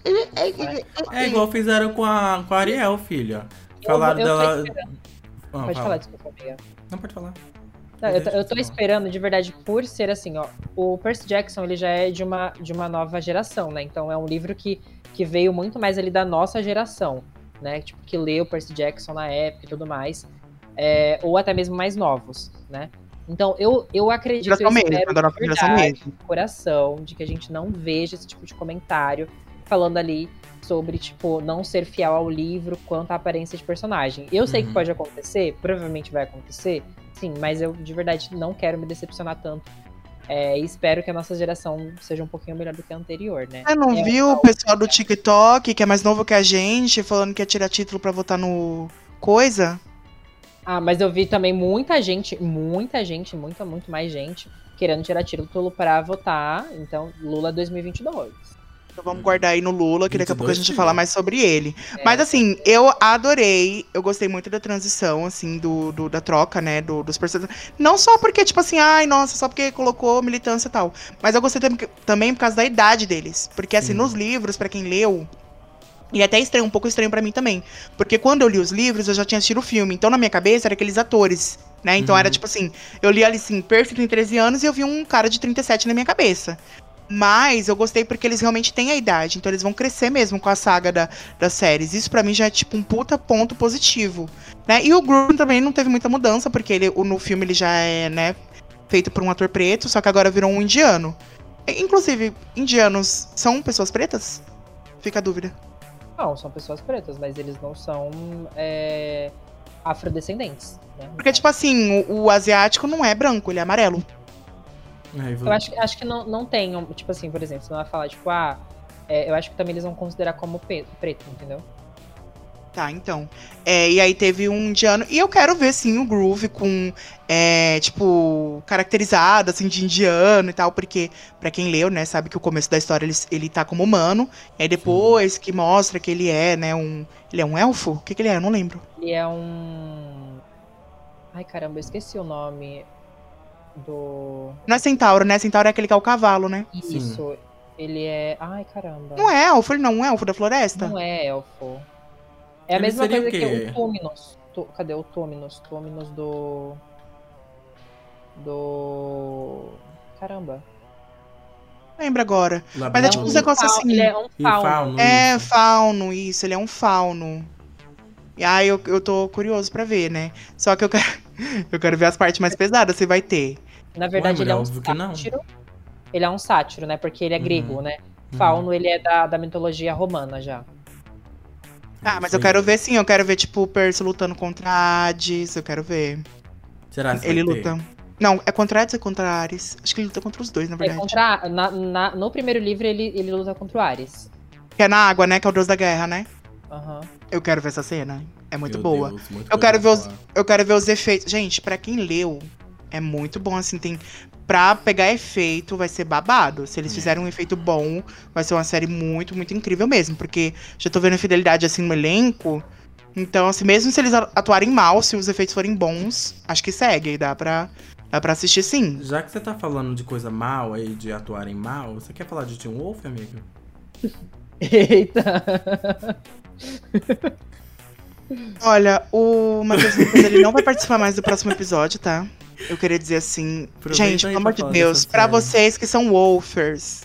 É igual fizeram com a, com a Ariel, filha. Eu- Falaram esperando. Ah, Pode fala. falar, desculpa, amiga. Não, pode falar. Não, eu, tô- eu tô falar. esperando, de verdade, por ser assim, ó. O Percy Jackson, ele já é de uma, de uma nova geração, né? Então é um livro que, que veio muito mais ali da nossa geração, né? Tipo, que leu Percy Jackson na época e tudo mais. É, ou até mesmo mais novos, né? Então eu, eu acredito, eu Geração mesmo, espero da nova de geração verdade, mesmo. de coração, de que a gente não veja esse tipo de comentário falando ali sobre, tipo, não ser fiel ao livro quanto à aparência de personagem. Eu sei que Uhum. pode acontecer, provavelmente vai acontecer, sim, mas eu de verdade não quero me decepcionar tanto. É, e espero que a nossa geração seja um pouquinho melhor do que a anterior, né? Você não É, viu o pessoal do TikTok, que é mais novo que a gente, falando que ia tirar título pra votar no coisa? Ah, mas eu vi também muita gente, muita gente, muita, muito mais gente querendo tirar título pra votar. Então, Lula 2022. Então vamos guardar aí no Lula, que daqui a pouco a 22 gente vai falar mais sobre ele. É, Mas assim, eu adorei, eu gostei muito da transição, assim, do, do- da troca, né, do- dos personagens. Não só porque, tipo assim, ai, nossa, só porque colocou militância e tal. Mas eu gostei tam- também por causa da idade deles. Porque, assim, Sim. nos livros, pra quem leu, e até estranho, um pouco estranho pra mim também. Porque quando eu li os livros, eu já tinha assistido o filme. Então, na minha cabeça, era aqueles atores, né? Então, Uhum. era tipo assim, eu li ali, assim, Percy tem 13 anos e eu vi um cara de 37 na minha cabeça. Mas eu gostei porque eles realmente têm a idade. Então, eles vão crescer mesmo com a saga da, das séries. Isso pra mim já é, tipo, um puta ponto positivo. Né? E o Groom também não teve muita mudança, porque ele, no filme ele já é, né, feito por um ator preto, só que agora virou um indiano. Inclusive, indianos são pessoas pretas? Fica a dúvida. Não, são pessoas pretas, mas eles não são é, afrodescendentes. Né? Porque, tipo assim, o, o asiático não é branco, ele é amarelo. Aí, Eu acho, acho que não, não tem, um- tipo assim, por exemplo, você não vai falar, tipo, ah, é, eu acho que também eles vão considerar como preto, entendeu? Tá, então. É, e aí teve um indiano. E eu quero ver, sim, o Groove com, é, tipo, caracterizado, assim, de indiano e tal, porque, pra quem leu, né, sabe que o começo da história ele, ele tá como humano. E aí depois que mostra que ele é, né, um. Ele é um elfo? O que, que ele é? Eu não lembro. Ele é um. Ai caramba, eu esqueci o nome do. Não é centauro, né? Centauro é aquele que é o cavalo, né? Isso. Ele é. Ai caramba. Não é elfo, ele não é um elfo da floresta? Não é elfo. É a Ele mesma coisa o que quê? o Túminos. Tu- Cadê o Túminos? Túminos do. Do. Caramba. Lembra agora. Labirinto Mas é tipo um fau- assim. Ele é um fauno. fauno, É, isso. fauno, isso, ele é um fauno. E aí eu, eu tô curioso pra ver, né? Só que eu quero, eu quero ver as partes mais pesadas, se vai ter. Na verdade, Ué, ele é um óbvio que não. sátiro. Ele é um sátiro, né? Porque ele é Uhum. grego, né? Uhum. Fauno, ele é da, da mitologia romana já. Ah, mas eu quero ver sim, eu quero ver, tipo, o Percy lutando contra Hades, eu quero ver. Será que ele ter? luta. Não, é contra Hades ou contra Ares? Acho que ele luta contra os dois, na É, verdade. contra, na, na- no primeiro livro, ele, ele luta contra o Ares. Que é na água, né? Que é o deus da guerra, né? Aham. Eu quero ver essa cena. É muito Meu boa. Deus, muita Eu quero ver os-. Eu quero ver os efeitos. Gente, pra quem leu, é muito bom, assim, tem... Pra pegar efeito, vai ser babado. Se eles É. fizerem um efeito bom, vai ser uma série muito, muito incrível mesmo. Porque já tô vendo a fidelidade, assim, no elenco. Então, assim, mesmo se eles atuarem mal, se os efeitos forem bons, acho que segue. Dá pra, dá pra assistir sim. Já que você tá falando de coisa mal aí, de atuarem mal, você quer falar de Tim Wolf, amigo? Eita! Olha, o Matheus Lucas, ele não vai participar mais do próximo episódio, tá? Eu queria dizer assim, Aproveita gente, pelo amor de Deus, pra série. vocês que são wolfers,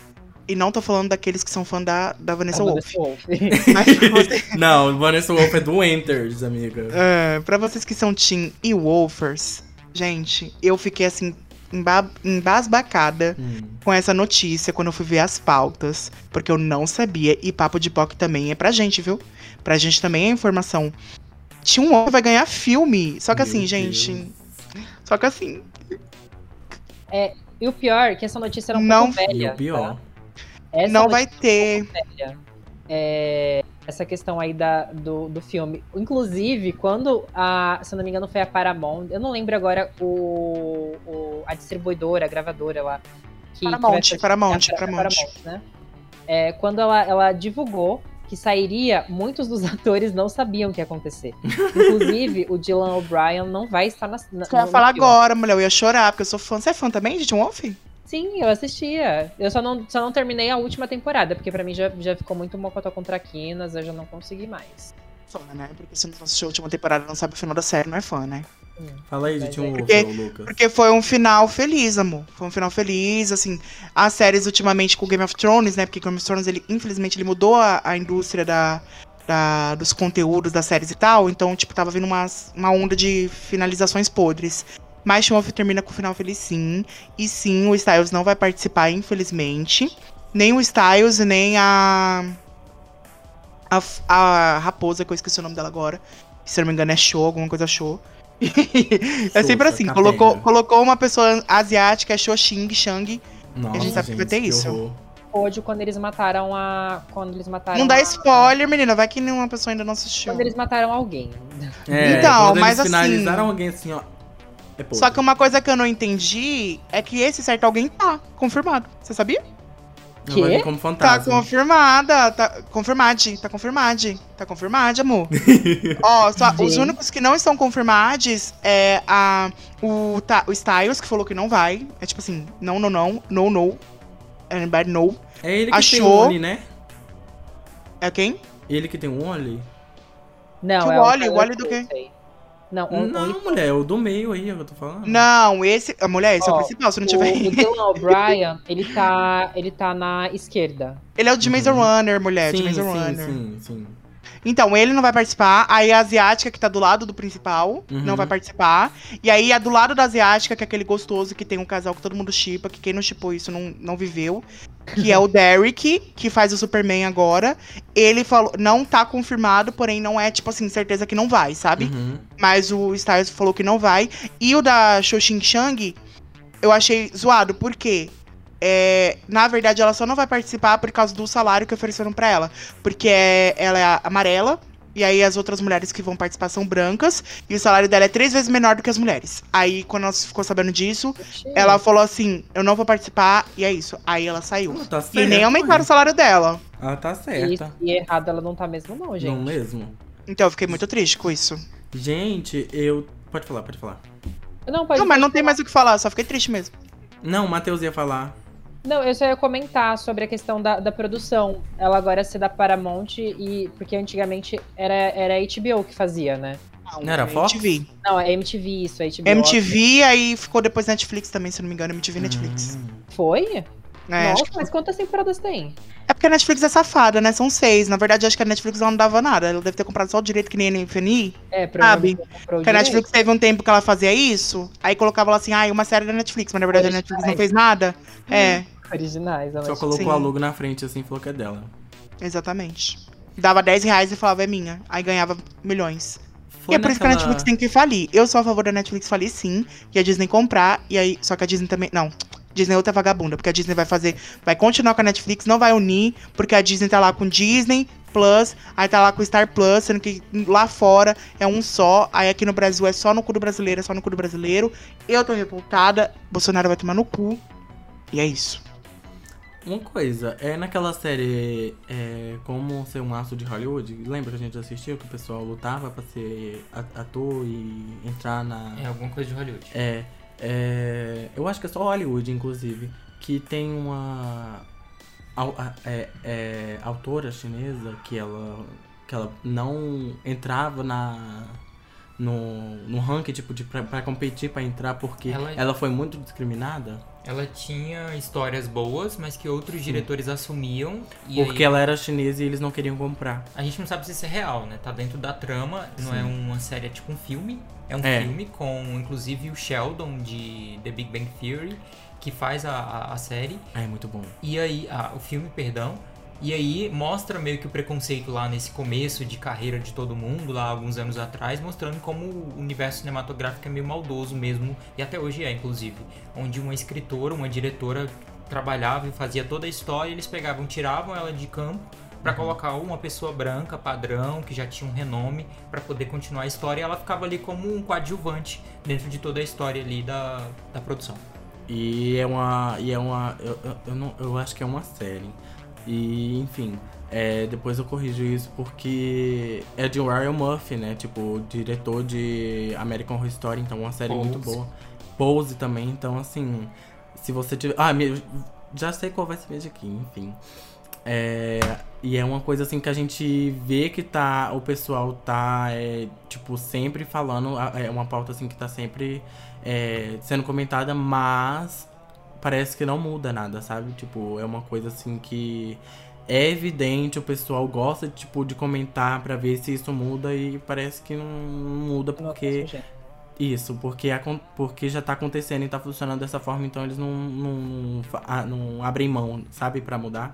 e não tô falando daqueles que são fã da, da Vanessa Wolf, Wolf. você- Não, Vanessa Wolf é do Enters, amiga. é, pra vocês que são Team e wolfers, gente, eu fiquei assim, emba embasbacada Hum. com essa notícia quando eu fui ver as pautas, porque eu não sabia. E papo de POC também é pra gente, viu? Pra gente também é informação. Tinha um homem que vai ganhar filme. Só que Meu assim, Deus. gente. Só que assim, E o pior é que essa notícia era um Não- pouco velha. E o pior. tá? Essa não vai ter. é um. É, essa questão aí da, do, do filme. Inclusive, quando a, se eu não me engano, foi a Paramount, eu não lembro agora o, o- a distribuidora, a gravadora lá. Que, que Paramount, fazer- Paramount, é, a Paramount. né? É, quando ela, ela divulgou que sairia, muitos dos atores não sabiam o que ia acontecer. Inclusive, o Dylan O'Brien não vai estar na, na, ia falar agora, mulher. Eu ia chorar, porque eu sou fã. Você é fã também de John Wolf? Sim, eu assistia. Eu só não, só não terminei a última temporada, porque pra mim já, já ficou muito mocotó contra Quinas, eu já não consegui mais. Fã, né? Porque se não assistiu a última temporada não sabe o final da série, não é fã, né? Fala aí de Tim é- Wolf, Porque- Lucas. Porque foi um final feliz, amor. Foi um final feliz, assim. As séries ultimamente com Game of Thrones, né? Porque Game of Thrones, ele, infelizmente, ele mudou a, a indústria da, da- dos conteúdos das séries e tal. Então, tipo, tava vindo umas, uma onda de finalizações podres. Mas Wolf termina com o final feliz, sim. E sim, o Styles não vai participar, infelizmente. Nem o Styles, nem a. A, a raposa, que eu esqueci o nome dela agora. Se eu não me engano, é show, alguma coisa show. é sempre assim, capenga. colocou, colocou uma pessoa asiática, é show Xing, Shang. Nossa, gente sabe que vai ter que isso. horror. Hoje, quando eles mataram a. Quando eles mataram. Não dá a- spoiler, menina, vai que nenhuma pessoa ainda não assistiu. Quando eles mataram alguém. É, Então, mas eles assim- finalizaram alguém assim, ó. É. Só que uma coisa que eu não entendi é que esse certo alguém tá confirmado. Você sabia? Não vai vir como Tá fantasma. confirmada, tá confirmade, tá confirmade, tá confirmade, amor. Ó, só, os únicos que não estão confirmados é a, o, Ta- o Styles, que falou que não vai. É tipo assim, não, não, não, no, no. Anybody no. É ele que tem Achou? um Only, né? É quem? Ele que tem um Only? Não, Que é Wally? Tyler Wally do quê? sei. Não, o, Não, o, mulher, é o do meio aí, é o que eu tô falando. Não, esse. A mulher, esse é o principal, se não o, tiver. o Dylan O'Brien, ele tá, ele tá na esquerda. Ele é o de Maze Uhum. Runner, mulher, de sim, Maze sim, Runner. sim, sim. Então, ele não vai participar. Aí a asiática, que tá do lado do principal, Uhum. não vai participar. E aí a do lado da asiática, que é aquele gostoso que tem um casal que todo mundo chipa, que quem não chipou isso não, não viveu. Que é o Derek, que faz o Superman agora. Ele falou, não tá confirmado, porém não é, tipo assim, certeza que não vai, sabe? Uhum. Mas o Styles falou que não vai. E o da Xoxin Chang, eu achei zoado, por quê? É, na verdade, ela só não vai participar por causa do salário que ofereceram pra ela. Porque é- ela é amarela, e aí as outras mulheres que vão participar são brancas, e o salário dela é três vezes menor do que as mulheres. Aí, quando ela ficou sabendo disso, ela falou assim: eu não vou participar, e é isso. Aí ela saiu. Ela tá E nem aumentaram o salário dela. Ela tá E, certa. e errado ela não tá mesmo, não, gente. Não mesmo? Então eu fiquei muito triste com isso. Gente, eu. Pode falar, pode falar. Não, pode não, mas não tem mais o que falar, só fiquei triste mesmo. Não, o Matheus ia falar. Não, eu só ia comentar sobre a questão da, da produção. Ela agora ser da Paramount e. Porque antigamente era, era a HBO que fazia, né? Não era Fox? MTV. Não, é MTV isso, a HBO. MTV, aí ficou depois Netflix também, se não me engano, MTV e Netflix. Hum. Foi? É, Nossa, que- mas quantas temporadas tem? é porque a Netflix é safada, né? São seis. Na verdade, acho que a Netflix não dava nada. Ela deve ter comprado só o direito que nem a NFNI. É, o Porque a. Netflix teve um tempo que ela fazia isso. Aí colocava lá assim, ah, uma série da Netflix. Mas na verdade a Netflix não Originais. fez nada. É, Originais, ela Só colocou Sim. a logo na frente assim e falou que é dela. exatamente. Dava 10 reais e falava, é minha. Aí ganhava milhões. Foi e é por isso que a naquela- Netflix tem que falir. Eu sou a favor da Netflix falir, sim. E a Disney comprar. E aí, só que a Disney também. Não. Disney é outra vagabunda, porque a Disney vai fazer. Vai continuar com a Netflix, não vai unir, porque a Disney tá lá com Disney Plus, aí tá lá com Star Plus, sendo que lá fora é um só. Aí aqui no Brasil é só no cu do brasileiro, é só no cu do brasileiro. Eu tô revoltada. Bolsonaro vai tomar no cu. E é isso. Uma coisa, é naquela série é, Como Ser um Aço de Hollywood, lembra que a gente assistiu que o pessoal lutava pra ser a- ator e entrar na. É alguma coisa de Hollywood. É, é, eu acho que é só Hollywood, inclusive, que tem uma au- a- é, é, autora chinesa que ela, que ela não entrava na, no, no ranking, tipo, de, pra, pra competir, pra entrar, porque Ela- ela, foi muito discriminada? Ela tinha histórias boas, mas que outros diretores assumiam. Porque aí, ela era chinesa e eles não queriam comprar. a gente não sabe se isso é real, né? Tá dentro da trama, não é uma série, é tipo um filme. É um É. filme com, inclusive, o Sheldon de The Big Bang Theory, que faz a, a, a série. É muito bom. E aí, ah, o filme, perdão. E aí mostra meio que o preconceito lá nesse começo de carreira de todo mundo, lá alguns anos atrás, mostrando como o universo cinematográfico é meio maldoso mesmo, e até hoje é, inclusive. Onde uma escritora, uma diretora trabalhava e fazia toda a história, e eles pegavam, tiravam ela de campo pra colocar uma pessoa branca, padrão, que já tinha um renome, pra poder continuar a história, e ela ficava ali como um coadjuvante dentro de toda a história ali da, da produção. E é uma. E é uma. Eu, eu, eu não, eu acho que é uma série. E, enfim. é, depois eu corrijo isso porque é de Ryan Murphy, né? Tipo, diretor de American Horror Story, então uma série muito Pose. boa. Pose também, então assim. Se você tiver. Ah, já sei qual vai ser aqui, enfim. É, e é uma coisa assim que a gente vê que tá. O pessoal tá, é, tipo, sempre falando. É uma pauta assim que tá sempre é, sendo comentada, mas parece que não muda nada, sabe? Tipo, é uma coisa assim que é evidente, o pessoal gosta tipo, de comentar pra ver se isso muda e parece que não muda porque. Isso, porque, porque já tá acontecendo e tá funcionando dessa forma, então eles não, não, não, ah, não abrem mão, sabe, pra mudar.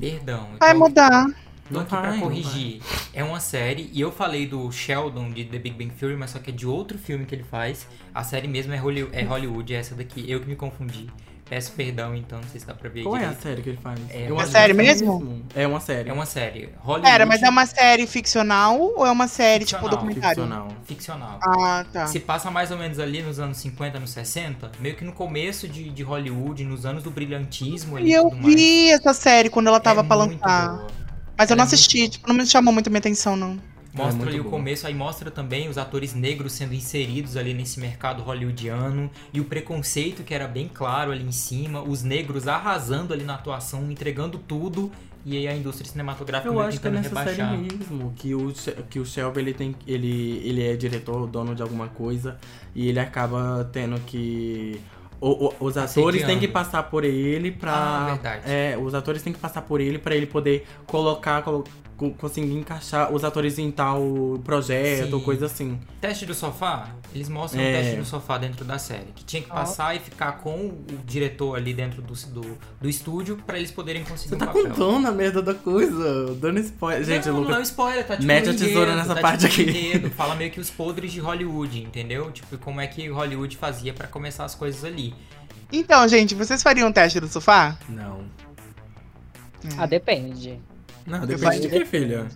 Perdão. Vai mudar. Tô aqui pra corrigir. É uma série, e eu falei do Sheldon de The Big Bang Theory, mas só que é de outro filme que ele faz. A série mesmo é Hollywood, é, Hollywood, é essa daqui. Eu que me confundi. Peço perdão, então, não sei se dá pra ver Qual é a direito. série que ele faz? É Eu uma série é mesmo? É uma série. É uma série. Hollywood. Pera, mas é uma série ficcional ou é uma série, tipo, Ficcional. documentário? ficcional. Ficcional. Ah, tá. Se passa mais ou menos ali nos anos 50, anos 60, meio que no começo de, de Hollywood, nos anos do brilhantismo ali E eu tudo mais. vi essa série quando ela tava é pra muito lançar. boa. Mas eu Ela não é muito assisti, boa. tipo, não me chamou muito minha atenção, não. Mostra É muito ali o boa. começo, aí mostra também os atores negros sendo inseridos ali nesse mercado hollywoodiano e o preconceito que era bem claro ali em cima, os negros arrasando ali na atuação, entregando tudo, e aí a indústria cinematográfica Eu acho que é tentando nessa rebaixar. mesmo, que o, que o Shelby ele tem ele, ele é diretor, dono de alguma coisa, e ele acaba tendo que. o- o- os atores têm que passar por ele pra. Ah. É, os atores têm que passar por ele pra ele poder colocar, colo- co- conseguir encaixar os atores em tal projeto ou coisa assim. Teste do sofá, eles mostram É. o teste do sofá dentro da série, que tinha que passar e ficar com o diretor ali dentro do, do, do estúdio pra eles poderem conseguir Você um tá papel. contando a merda da coisa, dando spoiler. Gente, não, Lucas. não é spoiler, tá tipo mete a tesoura enredo, nessa tá parte tipo aqui. enredo, Fala meio que os podres de Hollywood, entendeu? Tipo, como é que Hollywood fazia pra começar as coisas ali. Então, gente, vocês fariam um teste do sofá? Não. Ah, depende. Não, depende de que, filha?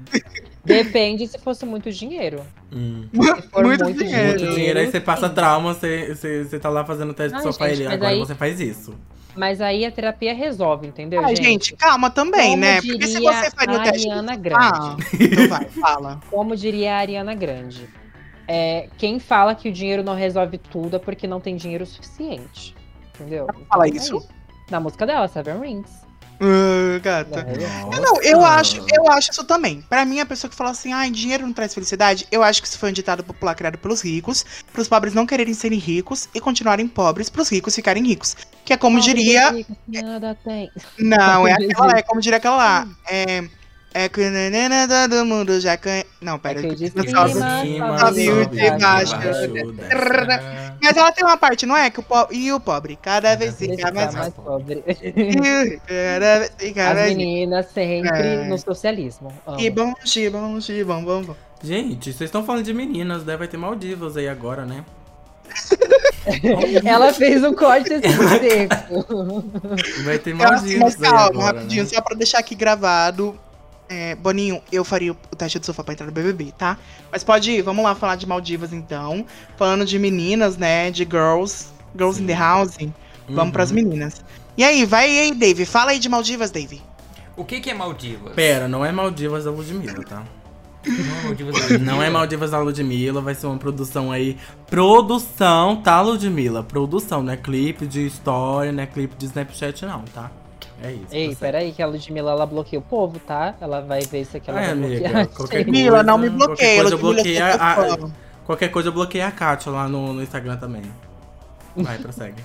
Depende se fosse muito dinheiro. Hum. Muito muito, dinheiro. Muito dinheiro, aí você passa trauma, você, você, você tá lá fazendo teste Ai, de sofá gente, ele. Agora aí- você faz isso. Mas aí a terapia resolve, entendeu, Ai, gente, calma também, Como né? Porque se você faria o teste Ariana Grande. sofá... Então vai, fala. Como diria a Ariana Grande. É, quem fala que o dinheiro não resolve tudo é porque não tem dinheiro suficiente. Entendeu? fala Então, é isso? Na música dela, Seven Rings. Ah, gata. Nossa. Não, eu acho, eu acho isso também. Pra mim, a pessoa que fala assim, ai, dinheiro não traz felicidade, eu acho que isso foi um ditado popular criado pelos ricos, pros pobres não quererem serem ricos e continuarem pobres, pros ricos ficarem ricos. Que é como Pobre diria. rico, Nada tem. Não, é aquela, é como diria aquela lá. É. É que nanana, todo mundo já canha. Não, pera. É de cima sobe. sobe sobe o de baixo. Ah, Mas ela tem uma parte, não é? Que o po... E o pobre? Cada vez fica Ficar mais. mais pobre. Cada vez fica As meninas sempre É. no socialismo. Amo. Que bom, que bom, que bom, bom, bom. Gente, vocês estão falando de meninas, né? Vai ter Maldivas aí agora, né? Ela fez um corte assim seco. Vai ter Maldivas mas calma, agora, rapidinho, né? só pra deixar aqui gravado. É, Boninho, eu faria o teste do sofá pra entrar no BBB, tá? Mas pode ir, vamos lá falar de Maldivas então. Falando de meninas, né? De girls, girls in the house. Vamos Uhum. pras meninas. E aí, vai aí, Dave. Fala aí de Maldivas, Dave. O que, que é Maldivas? Pera, não é Maldivas da Ludmilla, tá? Não é Maldivas Não é Maldivas da Ludmilla, vai ser uma produção aí. Produção, tá, Ludmilla? Produção, não é clipe de história, não é clipe de Snapchat, não, tá? É isso. Ei, você- peraí, que a Ludmilla ela bloqueia o povo, tá? Ela vai ver isso aqui, ela É, vai amiga, bloquear. qualquer coisa- Mila, não me qualquer bloqueia. coisa eu Ludmilla, bloqueio eu tô a-. Qualquer coisa eu bloqueei a Kátia lá no, no Instagram também. Vai, prossegue.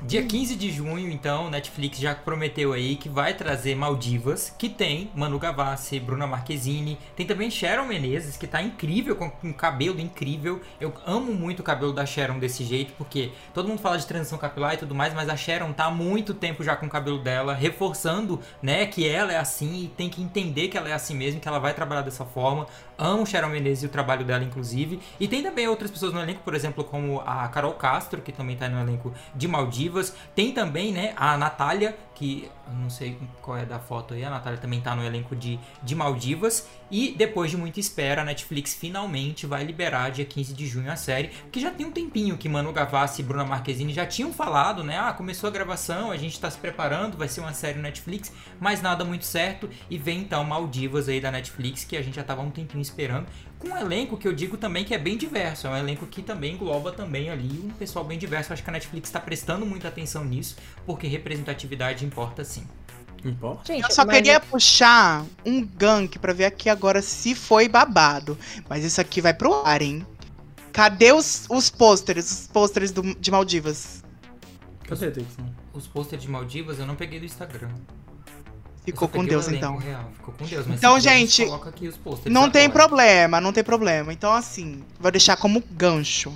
Dia 15 de junho, então, Netflix já prometeu aí que vai trazer Maldivas, que tem Manu Gavassi, Bruna Marquezine, tem também Sharon Menezes, que tá incrível, com cabelo incrível. Eu amo muito o cabelo da Sharon desse jeito, porque todo mundo fala de transição capilar e tudo mais, mas a Sharon tá há muito tempo já com o cabelo dela, reforçando, né, que ela é assim e tem que entender que ela é assim mesmo, que ela vai trabalhar dessa forma. Amo Sharon Menezes e o trabalho dela, inclusive. E tem também outras pessoas no elenco, por exemplo, como a Carol Castro, que também tá no elenco de Maldivas. Tem também, né, a Natália, que não sei qual é da foto aí, a Natália também tá no elenco de, de Maldivas. E depois de muita espera, a Netflix finalmente vai liberar dia 15 de junho a série, que já tem um tempinho que Manu Gavassi e Bruna Marquezine já tinham falado, né? Ah, começou a gravação, a gente tá se preparando, vai ser uma série Netflix, mas nada muito certo. E vem então Maldivas aí da Netflix, que a gente já tava um tempinho esperando com um elenco que eu digo também que é bem diverso. É um elenco que também engloba também ali um pessoal bem diverso. Acho que a Netflix está prestando muita atenção nisso, porque representatividade importa sim. Importa? eu só queria puxar um gank pra ver aqui agora se foi babado. Mas isso aqui vai pro ar, hein? Cadê os, os pôsteres, os pôsteres do- de Maldivas? Cadê, Dixon? Os posters de Maldivas eu não peguei do Instagram. Ficou com Deus, então. real, Ficou com Deus. Mas Então, gente, coloca aqui os posters Não tem problema, não tem problema. Então, assim, vou deixar como gancho.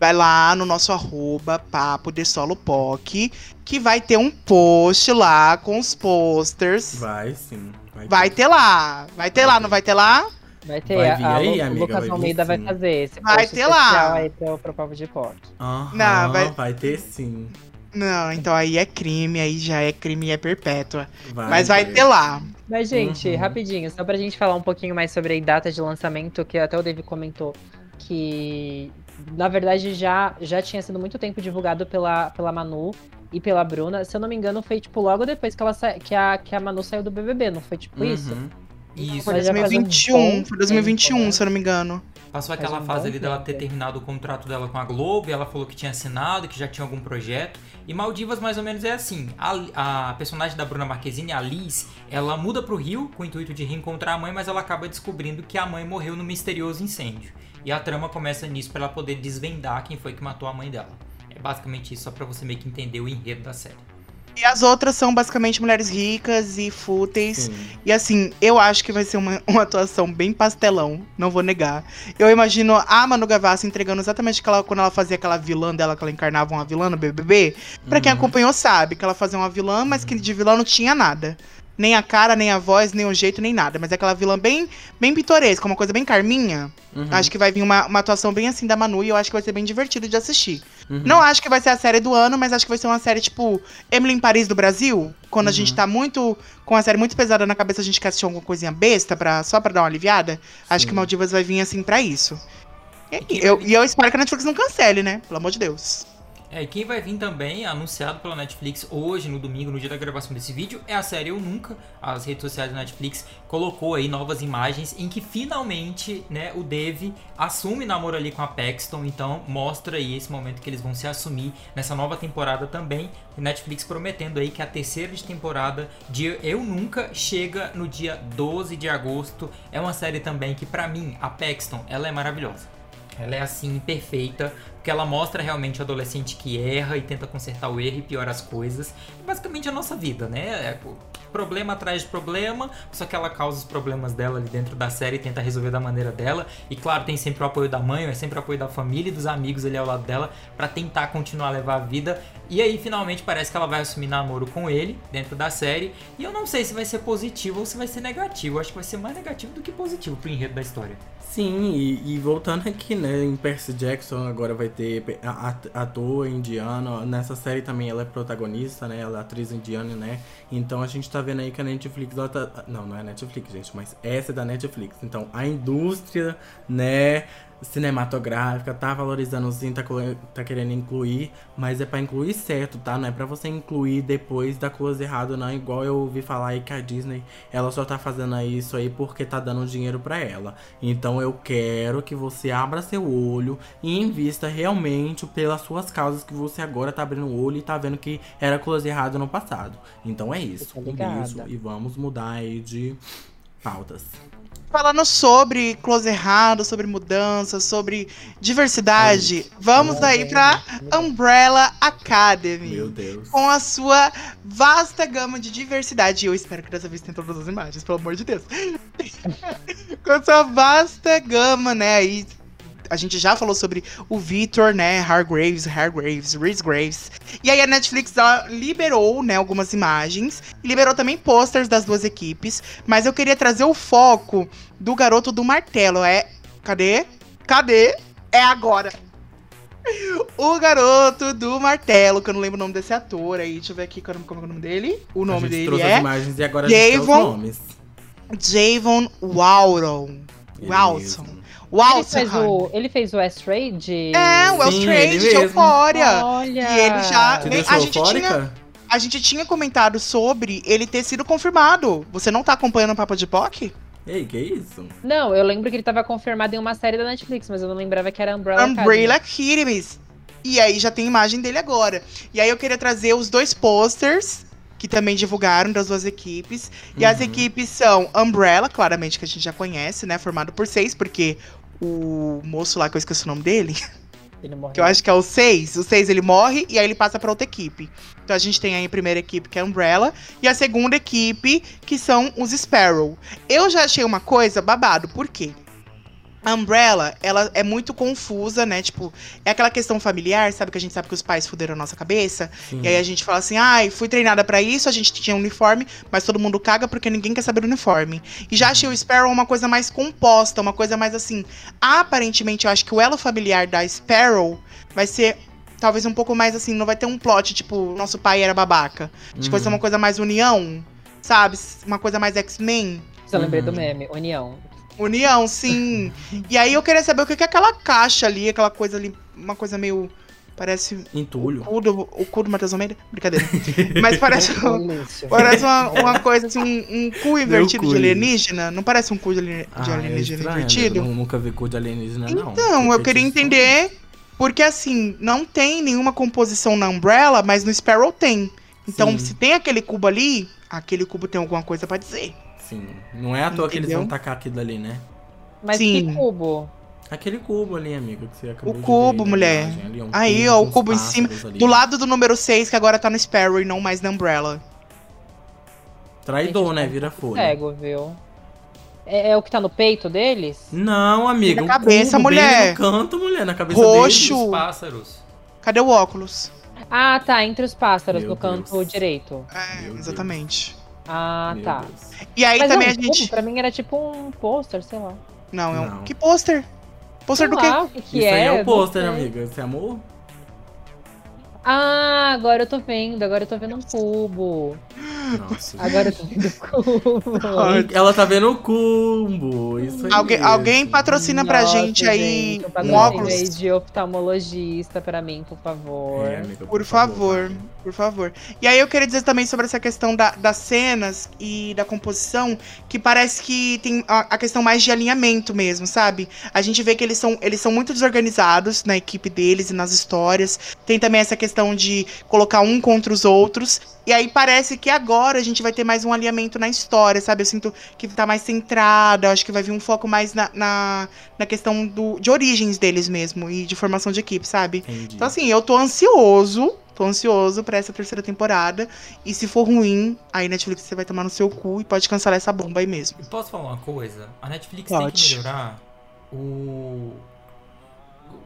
Vai lá no nosso arroba Papo de Solo POC, que vai ter um post lá com os posters. Vai sim. Vai, Vai ter lá. Vai ter Vai lá, ter. não vai ter lá? Vai ter. Vai a, vir a aí, Lu- amiga, Lucas vai vir Almeida vai fazer esse. Vai post ter lá. especial Aí pro, pro Papo de Pod. Aham, Não, vai- vai... ter sim. Não, então aí é crime, aí já é crime e é perpétua. Vai Mas vai ter lá. Mas, gente, Uhum. rapidinho, só pra gente falar um pouquinho mais sobre a data de lançamento, que até o David comentou que, na verdade, já, já tinha sido muito tempo divulgado pela, pela Manu e pela Bruna. Se eu não me engano, foi, tipo, logo depois que, ela sa... que, a, que a Manu saiu do BBB, não foi tipo isso? Uhum. Isso. Foi faz um 2021, bom foi 2021, tempo, se eu não me engano. Passou Faz aquela um fase ali dela ter tempo. terminado o contrato dela com a Globo, e ela falou que tinha assinado, que já tinha algum projeto. E Maldivas mais ou menos é assim. A, a personagem da Bruna Marquezine, a Liz, ela muda pro Rio com o intuito de reencontrar a mãe, mas ela acaba descobrindo que a mãe morreu num misterioso incêndio. E a trama começa nisso pra ela poder desvendar quem foi que matou a mãe dela. É basicamente isso, só pra você meio que entender o enredo da série. E as outras são basicamente mulheres ricas e fúteis. Sim. E assim, eu acho que vai ser uma, uma atuação bem pastelão, não vou negar. Eu imagino a Manu Gavassi entregando exatamente aquela, quando ela fazia aquela vilã dela, que ela encarnava uma vilã no BBB. Pra quem Uhum. acompanhou sabe que ela fazia uma vilã, mas que de vilã não tinha nada. Nem a cara, nem a voz, nem o jeito, nem nada. Mas é aquela vilã bem, bem pitoresca, uma coisa bem carminha. Uhum. Acho que vai vir uma, uma atuação bem assim da Manu e eu acho que vai ser bem divertido de assistir. Uhum. Não acho que vai ser a série do ano, mas acho que vai ser uma série tipo Emily em Paris do Brasil. Quando a Uhum. gente tá muito. com a série muito pesada na cabeça, a gente quer assistir alguma coisinha besta pra, só pra dar uma aliviada. Acho Sim. que Maldivas vai vir assim pra isso. E, E quem eu, e eu espero que a Netflix não cancele, né? Pelo amor de Deus. É, quem vai vir também, anunciado pela Netflix hoje, no domingo, no dia da gravação desse vídeo, é a série Eu Nunca. As redes sociais da Netflix colocou aí novas imagens em que finalmente, né, o Dev assume namoro ali com a Paxton, então mostra aí esse momento que eles vão se assumir nessa nova temporada também. Netflix prometendo aí que a terceira temporada de Eu Nunca chega no dia 12 de agosto. É uma série também que pra mim, a Paxton, ela é maravilhosa. Ela é assim, perfeita, porque ela mostra realmente o adolescente que erra e tenta consertar o erro e piora as coisas. É basicamente a nossa vida, né? É problema atrás de problema, só que ela causa os problemas dela ali dentro da série e tenta resolver da maneira dela. E claro, tem sempre o apoio da mãe, é sempre o apoio da família e dos amigos ali ao lado dela pra tentar continuar a levar a vida. E aí finalmente parece que ela vai assumir namoro com ele dentro da série. E eu não sei se vai ser positivo ou se vai ser negativo. Eu acho que vai ser mais negativo do que positivo pro enredo da história. Sim, e, e voltando aqui, né, em Percy Jackson agora vai ter ator indiano. Nessa série também ela é protagonista, né? Ela é atriz indiana, né? Então a gente tá vendo aí que a Netflix, ela tá... Não, não é Netflix, gente, mas essa é da Netflix. Então a indústria, né, cinematográfica tá valorizando sim, tá, tá querendo incluir, mas é pra incluir certo, tá? Não é pra você incluir depois da coisa errada, não. Igual eu ouvi falar aí que a Disney, ela só tá fazendo isso aí porque tá dando dinheiro pra ela. Então eu quero que você abra seu olho e invista realmente pelas suas causas que você agora tá abrindo o olho e tá vendo que era coisa errada no passado. Então é isso. Um beijo e vamos mudar aí de pautas. Falando sobre close errado, sobre mudança, sobre diversidade, vamos daí pra Umbrella Academy. Meu Deus. Com a sua vasta gama de diversidade. Eu espero que dessa vez tenha todas as imagens, pelo amor de Deus. com a sua vasta gama, né? Aí a gente já falou sobre o Victor, né? Hargraves, Hargraves, Reese Graves. E aí a Netflix liberou, né, algumas imagens. E liberou também posters das duas equipes. Mas eu queria trazer o foco do garoto do martelo. É. Cadê? Cadê? É agora. O garoto do martelo, que eu não lembro o nome desse ator aí. Deixa eu ver aqui como é o nome dele. O nome dele trouxe é as imagens e agora a gente tem os Javon nomes. Javon. Ele Walton. Mesmo. Ele fez, o, ele fez o Astray de. É, o ele de. Euphoria. Olha. E ele já- Te Nem- a gente eufórica? A gente tinha comentado sobre ele ter sido confirmado. Você não tá acompanhando o Papo de POC? Ei, que isso? Não, eu lembro que ele tava confirmado em uma série da Netflix, mas eu não lembrava que era Umbrella Umbrella Academy. Academies. E aí já tem imagem dele agora. E aí eu queria trazer os dois posters que também divulgaram das duas equipes. E as Uhum. equipes são Umbrella, claramente que a gente já conhece, né? Formado por seis, porque o moço lá, que eu esqueci o nome dele, Ele morreu. que eu acho que é o 6. O 6 ele morre e aí ele passa pra outra equipe. Então a gente tem aí a primeira equipe que é a Umbrella e a segunda equipe que são os Sparrow. Eu já achei uma coisa babado, por quê? A Umbrella, ela é muito confusa, né? Tipo, é aquela questão familiar, sabe? Que a gente sabe que os pais fuderam a nossa cabeça. Sim. E aí a gente fala assim, ai, fui treinada pra isso, a gente tinha um uniforme, mas todo mundo caga porque ninguém quer saber do uniforme. E já achei o Sparrow uma coisa mais composta, uma coisa mais assim. Aparentemente, eu acho que o elo familiar da Sparrow vai ser talvez um pouco mais assim, não vai ter um plot, tipo, nosso pai era babaca. Acho que vai ser Uhum. uma coisa mais união, sabe? Uma coisa mais X-Men. Eu lembrei do Uhum. meme, União. União, sim. e aí eu queria saber o que é aquela caixa ali, aquela coisa ali, uma coisa meio. Parece Entulho. o cu do, o cu do Matheus Almeida? Brincadeira. Mas parece, um- parece uma, uma coisa assim, um, um cu invertido cu de ali. alienígena. Não parece um cu de, Ah, é alienígena estranho, invertido? Eu nunca vi cu de alienígena, não. Então, eu queria entender. Porque assim, não tem nenhuma composição na Umbrella, mas no Sparrow tem. Então, Sim. se tem aquele cubo ali, aquele cubo tem alguma coisa pra dizer. Sim. Não é à toa que eles Entendeu? vão tacar aquilo ali, né? Mas Sim. que cubo? Aquele cubo ali, amigo, que você acabou O de cubo, ver mulher. imagem ali, é um Aí, cubo ó, o cubo em cima, ali. Do lado do número 6, que agora tá no Sparrow e não mais na Umbrella. Traidor, Gente, né? tá Vira folha. Cego, viu? É, é o que tá no peito deles? Não, amiga. Na um cabeça, cubo bem mulher. no canto, mulher, na cabeça Roxo. deles. Os pássaros. Cadê o óculos? Ah, tá, entre os pássaros, Meu no canto Deus. direito. É, Meu Deus. Ah, Meu tá. Deus. E aí Mas também é a um gente. cubo? Pra mim era tipo um pôster, sei lá. Não, é um. Não. Que pôster? Pôster do quê? lá, o que, que Isso é? aí é o não pôster, amiga. Esse amor? Ah, agora eu tô vendo, agora eu tô vendo um cubo. Nossa. Agora eu tô vendo um cubo. Ela tá vendo o cumbo. Isso aí. Alguém, mesmo. alguém patrocina pra Nossa, gente aí gente, um óculos? aí de oftalmologista pra mim, por favor. É, amiga, Por favor, por favor. E aí eu queria dizer também sobre essa questão da- das cenas e da composição, que parece que tem a, a questão mais de alinhamento mesmo, sabe? A gente vê que eles são, eles são muito desorganizados na equipe deles e nas histórias. Tem também essa questão de colocar um contra os outros. E aí parece que agora a gente vai ter mais um alinhamento na história, sabe? Eu sinto que tá mais centrada, acho que vai vir um foco mais na, na, na questão do, de origens deles mesmo e de formação de equipe, sabe? Entendi. Então, assim, eu tô ansioso. Tô ansioso pra essa terceira temporada. E se for ruim, aí Netflix você vai tomar no seu cu e pode cancelar essa bomba aí mesmo. Posso falar uma coisa? A Netflix tem Pode. que melhorar o.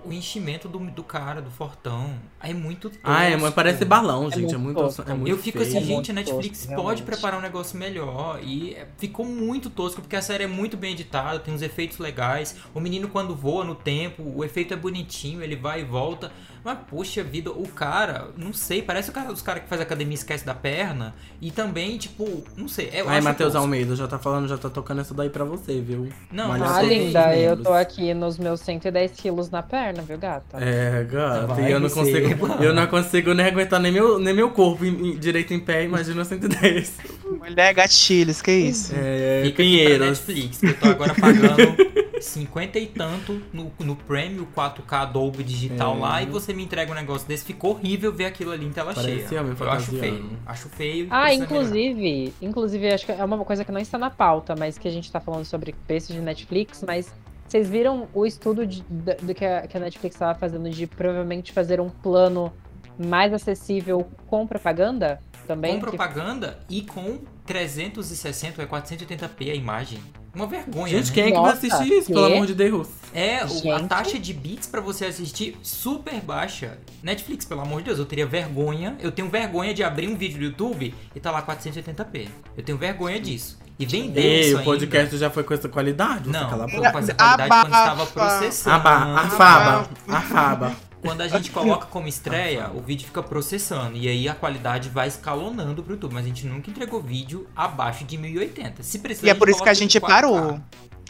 O enchimento do, do cara, do Fortão. É muito tosco. Ah, é, mas parece balão, gente. É muito muito, tosco. é muito Eu fico feio. assim, É gente, a muito Netflix tosco, pode realmente. preparar um negócio melhor. E é, ficou muito tosco, porque a série é muito bem editada, tem uns efeitos legais. O menino, quando voa no tempo, o efeito é bonitinho, ele vai e volta. Mas, poxa vida, o cara, não sei, parece o cara dos caras que faz academia e esquece da perna. E também, tipo, não sei. Eu Ai, Matheus. Almeida, já tá falando, já tá tocando essa daí pra você, viu? Não, Ah, linda, eu tô aqui nos meus 110 quilos na perna, viu, gata? É, gata, Vai e eu não consigo. Eu não consigo nem aguentar nem meu, nem meu corpo em- em- direito em pé, imagina 110. Mulher gatilhos, que isso? É, Fica pra Pinheiros. Netflix, que eu tô agora pagando 50 e tanto no, no Premium 4K Dolby Digital É. lá e você me entrega um negócio desse. Ficou horrível ver aquilo ali em tela Parecia cheia. homem Eu acho feio. Acho feio. Ah, inclusive, inclusive, acho que é uma coisa que não está na pauta, mas que a gente tá falando sobre preço de Netflix, mas vocês viram o estudo de- do que a, que a Netflix estava fazendo de provavelmente fazer um plano mais acessível com propaganda também? Com Que- propaganda e com 360 ou é 480p a imagem. Uma vergonha, Gente, né? quem é que vai Nossa, assistir isso, quê? pelo amor de Deus? É, o- a Gente. taxa de bits pra você assistir super baixa. Netflix, pelo amor de Deus, eu teria vergonha. Eu tenho vergonha de abrir um vídeo do YouTube e tá lá 480p. Eu tenho vergonha disso. E vender Ei, o ainda. podcast já foi com essa qualidade? Não, cala a foi boca. com essa qualidade quando estava processando. Aba, afaba, afaba. Quando a gente coloca como estreia, o vídeo fica processando. E aí a qualidade vai escalonando pro YouTube. Mas a gente nunca entregou vídeo abaixo de 1080. Se precisar, E é por isso que a gente 4K. parou.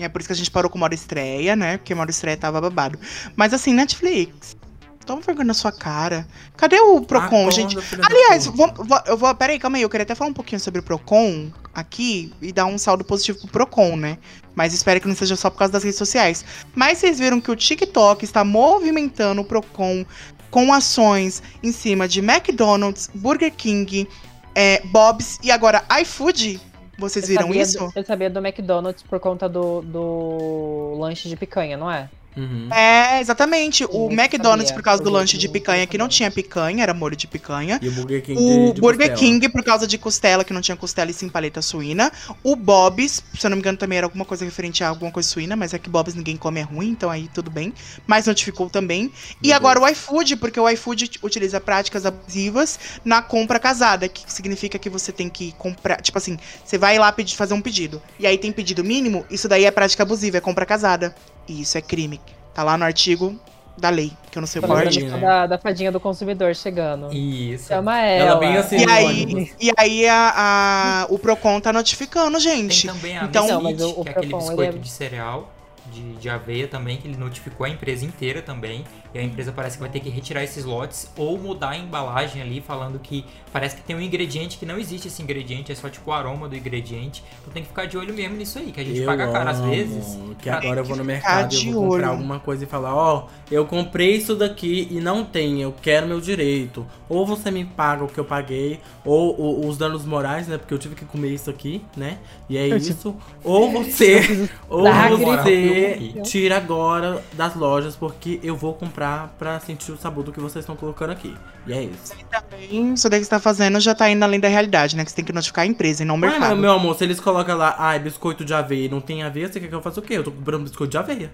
E é por isso que a gente parou com uma hora estreia, né? Porque uma hora estreia tava babado. Mas assim, Netflix, toma vergonha na sua cara. Cadê o Procon, Acorda, gente? Aliás, vou, vou- eu vou. Peraí, calma aí. Eu queria até falar um pouquinho sobre o Procon aqui e dar um saldo positivo pro Procon, né? Mas espero que não seja só por causa das redes sociais. Mas vocês viram que o TikTok está movimentando o Procon com ações em cima de McDonald's, Burger King, é, Bob's e agora iFood. Vocês eu viram sabia isso? Do, eu sabia do McDonald's por conta do, do lanche de picanha, não é? Uhum. É, exatamente. O Eu McDonald's, sabia. por causa do Eu lanche de picanha, que não tinha picanha, era molho de picanha. E o Burger King O de, de Burger costela. King, por causa de costela, que não tinha costela e sim paleta suína. O Bob's, se eu não me engano, também era alguma coisa referente a alguma coisa suína, mas é que Bob's ninguém come é ruim, então aí tudo bem. Mas notificou também. E Meu agora o iFood, porque o iFood utiliza práticas abusivas na compra casada, que significa que você tem que comprar. Tipo assim, você vai lá pedir, fazer um pedido. E aí tem pedido mínimo, isso daí é prática abusiva, é compra casada. E isso é crime. Tá lá no artigo da lei, que eu não sei o Tô qual artigo. né? da, da fadinha do consumidor chegando. Isso. Chama ela. Ela bem assim E aí, e aí a, a- o Procon tá notificando, Tem gente. também a Então- o- o que é aquele Procon, biscoito é- de cereal, de, de aveia também, que ele notificou a empresa inteira também. E a empresa parece que vai ter que retirar esses lotes ou mudar a embalagem ali, falando que parece que tem um ingrediente que não existe esse ingrediente, é só tipo o aroma do ingrediente. Então tem que ficar de olho mesmo nisso aí, que a gente Eu paga caro às vezes. Que agora eu vou no mercado e vou comprar olho. alguma coisa e falar, ó, eu comprei isso daqui e não tem, eu quero meu direito. Ou você me paga o que eu paguei, ou, o- os danos morais, né? Porque eu tive que comer isso aqui, né? E é isso. Ou você, ou você tira agora das lojas, porque eu vou comprar pra sentir o sabor do que vocês estão colocando aqui. E é isso. Também, isso daí que você tá fazendo já tá indo além da realidade, né? Que você tem que notificar a empresa e não o Mas, mercado. meu amor, se eles colocam lá, ai, biscoito de aveia e não tem aveia, você quer que eu faça o quê? Eu tô comprando biscoito de aveia.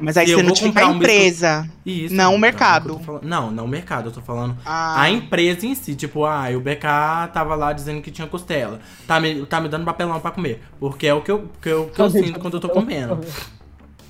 Mas aí se você notifica a um biscoito- empresa. Isso. Não o é mercado. falando. Não, não o mercado. Eu tô falando Ah, a empresa em si. Tipo, ah, o BK tava lá dizendo que tinha costela. Tá me, tá me dando papelão pra comer. Porque é o que eu, que eu, que eu sinto quando eu tô comendo.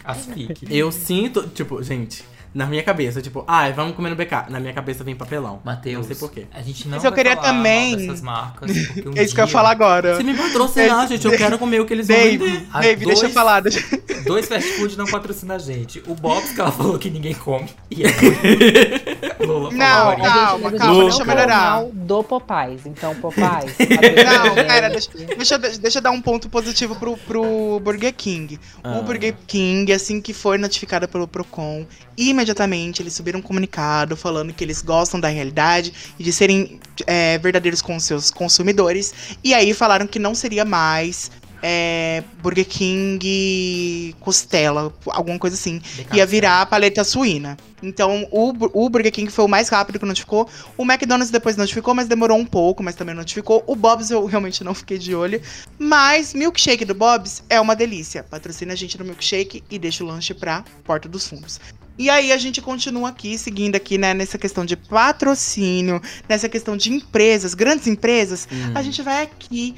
Asfique. Eu sinto, tipo, gente, na minha cabeça, tipo, ai, vamos comer no BK. Na minha cabeça vem papelão. Matheus, Não sei porquê. a gente não Mas eu vai queria também- dessas marcas, um é isso que eu ia falar agora. Se me patrocinar, gente, eu quero comer o que eles vão Dave, vender. As Dave, deixa eu dois- falar. Deixa... Dois fast food não patrocinam a gente. O Bob's, que ela falou que ninguém come. E a Lula Não, calma, calma, gente deixa não eu melhorar. do Popeyes. Então, Popeyes. Não, pera, deixa, deixa, eu- deixa eu dar um ponto positivo pro, pro Burger King. Ah. O Burger King, assim que foi notificado pelo Procon, imediatamente eles subiram um comunicado falando que eles gostam da realidade e de serem é, verdadeiros com os seus consumidores. E aí falaram que não seria mais é, Burger King costela, alguma coisa assim. Ia virar a paleta suína. Então, o, o Burger King foi o mais rápido que notificou. O McDonald's depois notificou, mas demorou um pouco, mas também notificou. O Bob's eu realmente não fiquei de olho. Mas milkshake do Bob's é uma delícia. Patrocina a gente no milkshake e deixa o lanche pra porta dos fundos. E aí a gente continua aqui, seguindo aqui, né, nessa questão de patrocínio, nessa questão de empresas, grandes empresas. Hum. A gente vai aqui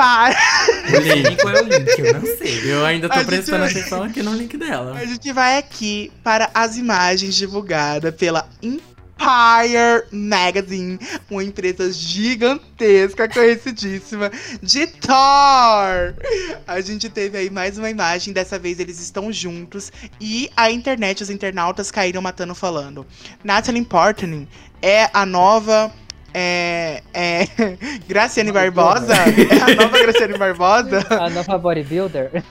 para nem qual é o link, eu não sei. Eu ainda tô A gente- prestando atenção aqui no link dela. A gente vai aqui para as imagens divulgadas pela Empire Magazine, uma empresa gigantesca, conhecidíssima, de Thor. A gente teve aí mais uma imagem, dessa vez eles estão juntos e a internet, os internautas caíram matando falando. Natalie Portman é a nova. É, é Graciane Barbosa? É a nova Graciane Barbosa? A nova bodybuilder.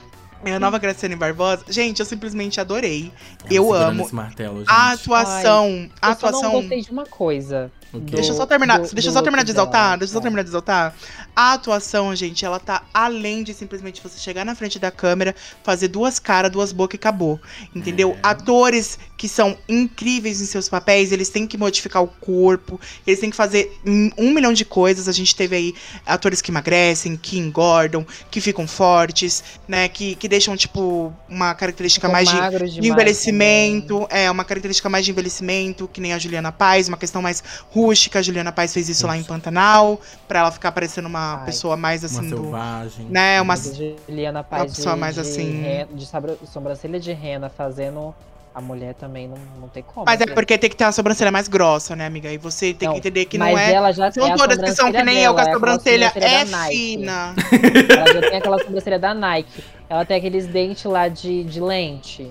É a nova Graciane Barbosa. Gente, eu simplesmente adorei. Ela Eu amo Esse martelo, gente. A atuação. a Eu só não atuação. gostei de uma coisa. O quê? Deixa eu só terminar, do- deixa do só terminar de exaltar, dela. deixa eu só Tá. terminar de exaltar. A atuação, gente, ela tá além de simplesmente você chegar na frente da câmera, fazer duas caras, duas bocas e acabou. Entendeu? É. Atores que são incríveis em seus papéis, eles têm que modificar o corpo, eles têm que fazer um milhão de coisas. A gente teve aí atores que emagrecem, que engordam, que ficam fortes, né? Que, que deixam, tipo, uma característica Ficou mais de de envelhecimento, é uma característica mais de envelhecimento, que nem a Juliana Paz, uma questão mais rústica. A Juliana Paz fez isso lá em Isso. Pantanal, pra ela ficar parecendo uma Ai. pessoa mais Uma assim do, selvagem. né, uma a Juliana Paz pessoa de, mais de assim- re- de sobrancelha de rena fazendo a mulher também não, não tem como. Mas é né? porque tem que ter uma sobrancelha mais grossa, né, amiga? E você tem Não, que entender que não é ela já São é a todas que são que sobrancelha nem eu, com a dela, sobrancelha é da Nike. fina. Ela já tem aquela sobrancelha da Nike. Ela tem aqueles dentes lá de, de lente.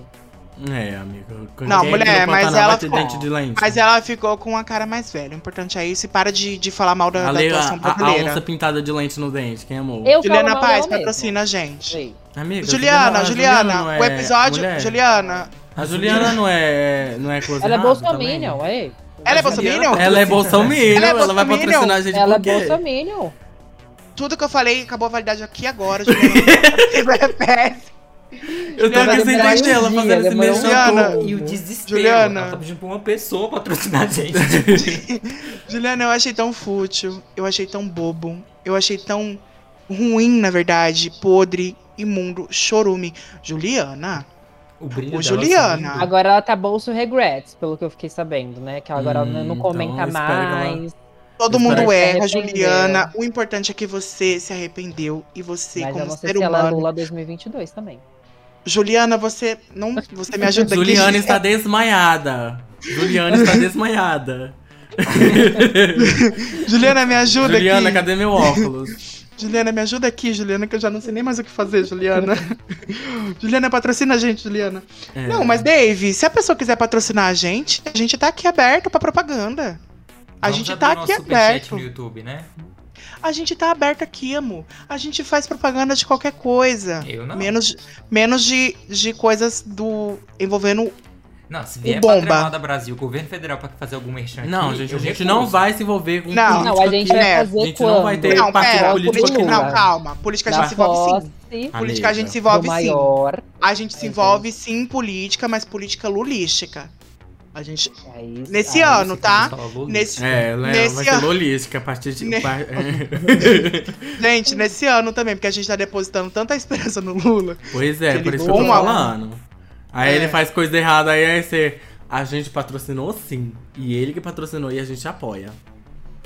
É, amiga. Não, mulher, mas ela ficou- dente de lente. Mas ela ficou com a cara mais velha. O importante é isso. E para de, de falar mal da, a, da atuação a, a brasileira. onça pintada de lente no dente, quem amou? Eu Juliana Paz, patrocina a gente. Amiga, Juliana, a Juliana, não o é episódio. mulher? Juliana, A Juliana não é, não é close Ela é bolsominion, ei. Ela é A Juliana- bolsominion? Ela é bolsominion, Ela é ela vai patrocinar a gente Ela é bolsominion. tudo que eu falei acabou a validade aqui agora, Juliana. é péssimo. Eu tô Juliana, aqui sem demorou entender um ela dia, fazendo esse Juliana, todo. E o desespero. Juliana. Ela tá pedindo pra uma pessoa patrocinar a gente. Juliana, eu achei tão fútil, eu achei tão bobo, eu achei tão ruim, na verdade, podre, imundo, chorume. Juliana, O brilho Ô, Juliana. Agora ela tá bolso regrets, pelo que eu fiquei sabendo, né? Que agora ela Hum, não então comenta eu ela- mais. todo Eu mundo erra. Juliana. O importante é que você se arrependeu e você, Mas eu como não sei ser se ela é humano. Lula 2022 também. Juliana, você não, você me ajuda aqui. Juliana está desmaiada. Juliana está desmaiada. Juliana, me ajuda Juliana, aqui. cadê meu óculos? Juliana, me ajuda aqui, Juliana, que eu já não sei nem mais o que fazer, Juliana. Juliana, patrocina a gente, Juliana. É. Não, mas Dave, se a pessoa quiser patrocinar a gente, a gente tá aqui aberto pra propaganda. A Vamos gente tá aqui aberto. no YouTube, né? A gente tá aberto aqui, amor. A gente faz propaganda de qualquer coisa. Eu não. Menos, menos de, de coisas do envolvendo. Não, se vier O bomba. pra Tremada Brasil, governo federal pra fazer algum merchan Não, gente, a gente não vai se envolver com Não. política Não, a gente aqui. vai É, fazer a gente quando? não vai ter Não, partido pera, político política, aqui. não, calma. Política a gente se envolve sim. Política a gente se envolve sim. A gente se envolve sim em política, mas política lulística. A gente. Aí- Nesse aí ano, tá? Nesse, É, né, Nesse vai ser ano- lolística a partir de... Ne- Gente, nesse ano também, porque a gente tá depositando tanta esperança no Lula. Pois é, por isso que eu tô falando. Aí É. ele faz coisa errada, aí aí você... A gente patrocinou sim. E ele que patrocinou e a gente apoia.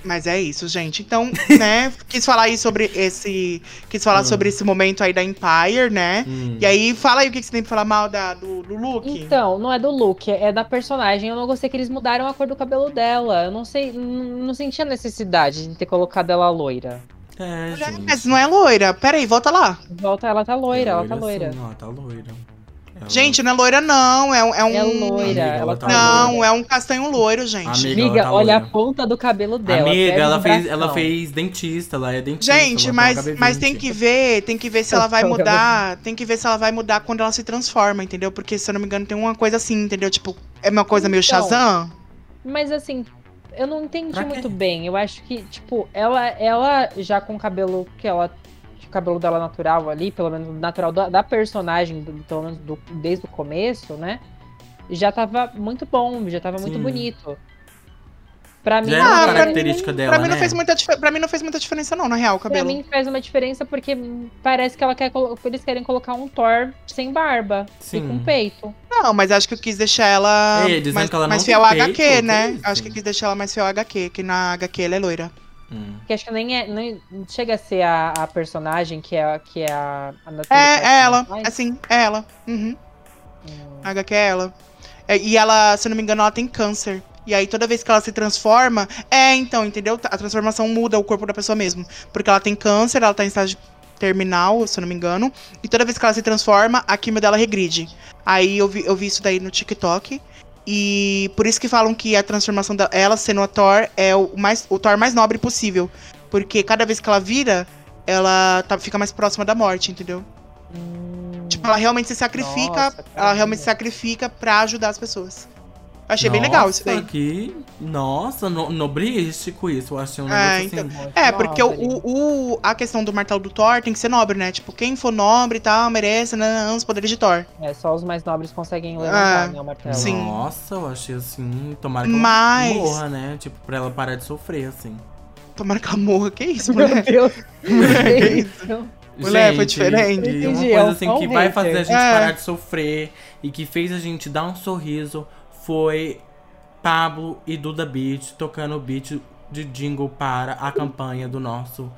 Mas é isso, gente. Então, né, quis falar aí sobre esse. Quis falar Hum. sobre esse momento aí da Empire, né? Hum. E aí, fala aí o que que você tem pra falar mal da, do, do look. Então, não é do look, é da personagem. Eu não gostei que eles mudaram a cor do cabelo dela. Eu não sei, não sentia necessidade de ter colocado ela loira. É, mas não é loira. Pera aí, volta lá. Volta, ela tá loira, ela tá loira. Sim, ó, tá loira. Ela- Gente, não é loira, não. É, um- é um. É loira, Amiga, ela tá tá loira. Não, é um castanho loiro, gente. Amiga, Amiga, tá olha a loira. ponta do cabelo dela. Amiga, ela fez, ela fez dentista, ela é dentista. Gente, mas, tem mas HB20. tem que ver, tem que ver se ela vai mudar. Tem que ver se ela vai mudar quando ela se transforma, entendeu? Porque, se eu não me engano, tem uma coisa assim, entendeu? Tipo, é uma coisa meio Então, Shazam. Mas assim, eu não entendi muito bem. Eu acho que, tipo, ela, ela já com o cabelo que ela. O cabelo dela natural ali, pelo menos natural da, da personagem, do- pelo menos do- desde o começo, né? Já tava muito bom, já tava muito Sim. bonito. Pra mim, Já Ah, pra pra mim- característica dela, Pra mim, não né? fez muita, pra mim não fez muita diferença, não, na real, o Pra cabelo. mim faz uma diferença porque parece que ela quer eles querem colocar um Thor sem barba Sim. e com peito. Não, mas acho que eu quis deixar ela Ei, dizendo mais, que ela mais não fiel à HQ, né? Acho que eu quis deixar ela mais fiel à HQ, que na HQ ela é loira. Hum. Que acho que nem é. Nem chega a ser a, a personagem que é, que é a. a Natalie É, é ela, faz. assim, é ela. Uhum. Hum. A HQ é ela. É, e ela, se eu não me engano, ela tem câncer. E aí, toda vez que ela se transforma. É, então, entendeu? A transformação muda o corpo da pessoa mesmo. Porque ela tem câncer, ela tá em estágio terminal, se eu não me engano. E toda vez que ela se transforma, a quimio dela regride. Aí eu vi, eu vi isso daí no TikTok. E por isso que falam que a transformação dela sendo a Thor é o, mais, o Thor mais nobre possível. Porque cada vez que ela vira, ela tá- fica mais próxima da morte, entendeu? Hum. Tipo, ela realmente se sacrifica, Nossa, ela realmente se sacrifica pra ajudar as pessoas. Achei bem legal isso daí. Nossa, Que... Nossa, no, nobrístico isso. Eu achei um É, negócio assim. Muito É, porque o, o, a questão do martelo do Thor tem que ser nobre, né? Tipo, quem for nobre e tal, merece né, os poderes de Thor. É, só os mais nobres conseguem levantar, É, né, o martelo. sim. Nossa, eu achei assim. Tomara que Mas- ela morra, né? Tipo, pra ela parar de sofrer, assim. Tomara que ela morra. Que isso, Meu mulher? Deus. Que isso? Mulher, foi Gente, diferente. E uma Entendi, coisa é assim é um que vai fazer a gente É. parar de sofrer e que fez a gente dar um sorriso foi Pablo e Duda Beat tocando o beat de jingle para a campanha do nosso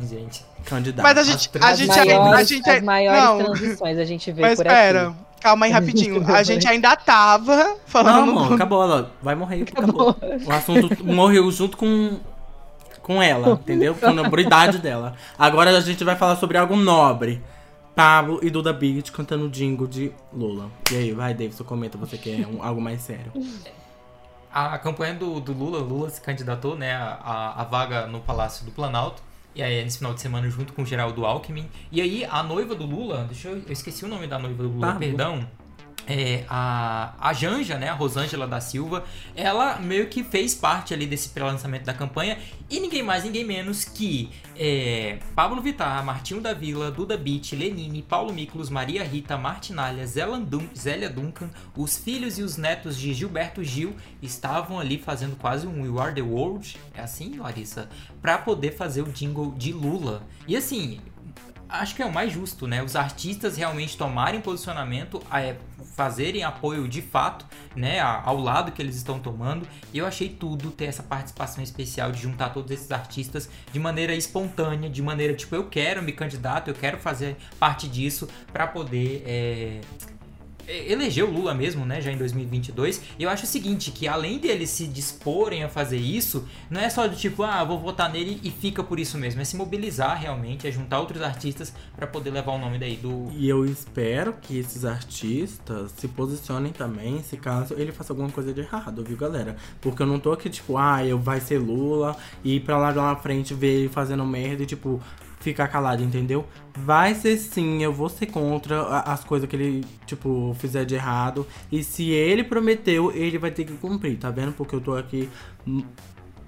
Gente. candidato. Mas a gente, a As gente, maiores, a gente, as maiores não, transições a gente vê mas por pera, aqui. calma aí rapidinho. A gente ainda tava Não, falando amor, do- acabou, ela vai morrer, acabou. O assunto morreu junto com com ela, entendeu? Com a nobridade dela. Agora a gente vai falar sobre algo nobre. Pablo e Duda Beat cantando jingle de Lula. E aí, vai, Davidson, comenta, você quer um, algo mais sério. A campanha do, do Lula, Lula se candidatou, né, a, a vaga no Palácio do Planalto. E aí, nesse final de semana, junto com o Geraldo Alckmin. E aí, a noiva do Lula, deixa eu. Eu esqueci o nome da noiva do Lula, Pablo. perdão. É, a, a Janja, né, a Rosângela da Silva, ela meio que fez parte ali desse pré-lançamento da campanha. E ninguém mais, ninguém menos que é, Pablo Vittar, Martinho da Vila, Duda Beat, Lenine, Paulo Miklos, Maria Rita, Martinalha, Zélia Dun- Zélia Duncan, os filhos e os netos de Gilberto Gil estavam ali fazendo quase um We Are The World, é assim, Larissa? Pra poder fazer o jingle de Lula. E assim, acho que é o mais justo, né? Os artistas realmente tomarem posicionamento, é, fazerem apoio de fato, né? Ao lado que eles estão tomando. E eu achei tudo ter essa participação especial de juntar todos esses artistas de maneira espontânea, de maneira tipo, eu quero me candidato, eu quero fazer parte disso pra poder. é, é, eleger o Lula mesmo, né, já em 2022. E eu acho o seguinte, que além deles se disporem a fazer isso, não é só do tipo, ah, vou votar nele e fica por isso mesmo, é se mobilizar realmente, é juntar outros artistas pra poder levar o nome daí do E eu espero que esses artistas se posicionem também, se caso ele faça alguma coisa de errado, viu, galera? Porque eu não tô aqui, tipo, ah, eu vai ser Lula e lá lá na frente ver ele fazendo merda e, tipo, ficar calado, entendeu? Vai ser sim, eu vou ser contra as coisas que ele, tipo, fizer de errado. E se ele prometeu, ele vai ter que cumprir, tá vendo? Porque eu tô aqui hum,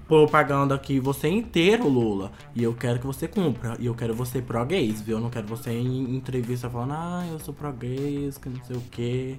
propaganda aqui você inteiro, Lula. E eu quero que você cumpra. E eu quero você pró-gays, viu? Eu não quero você em entrevista falando, ah, eu sou pró-gays, que não sei o quê.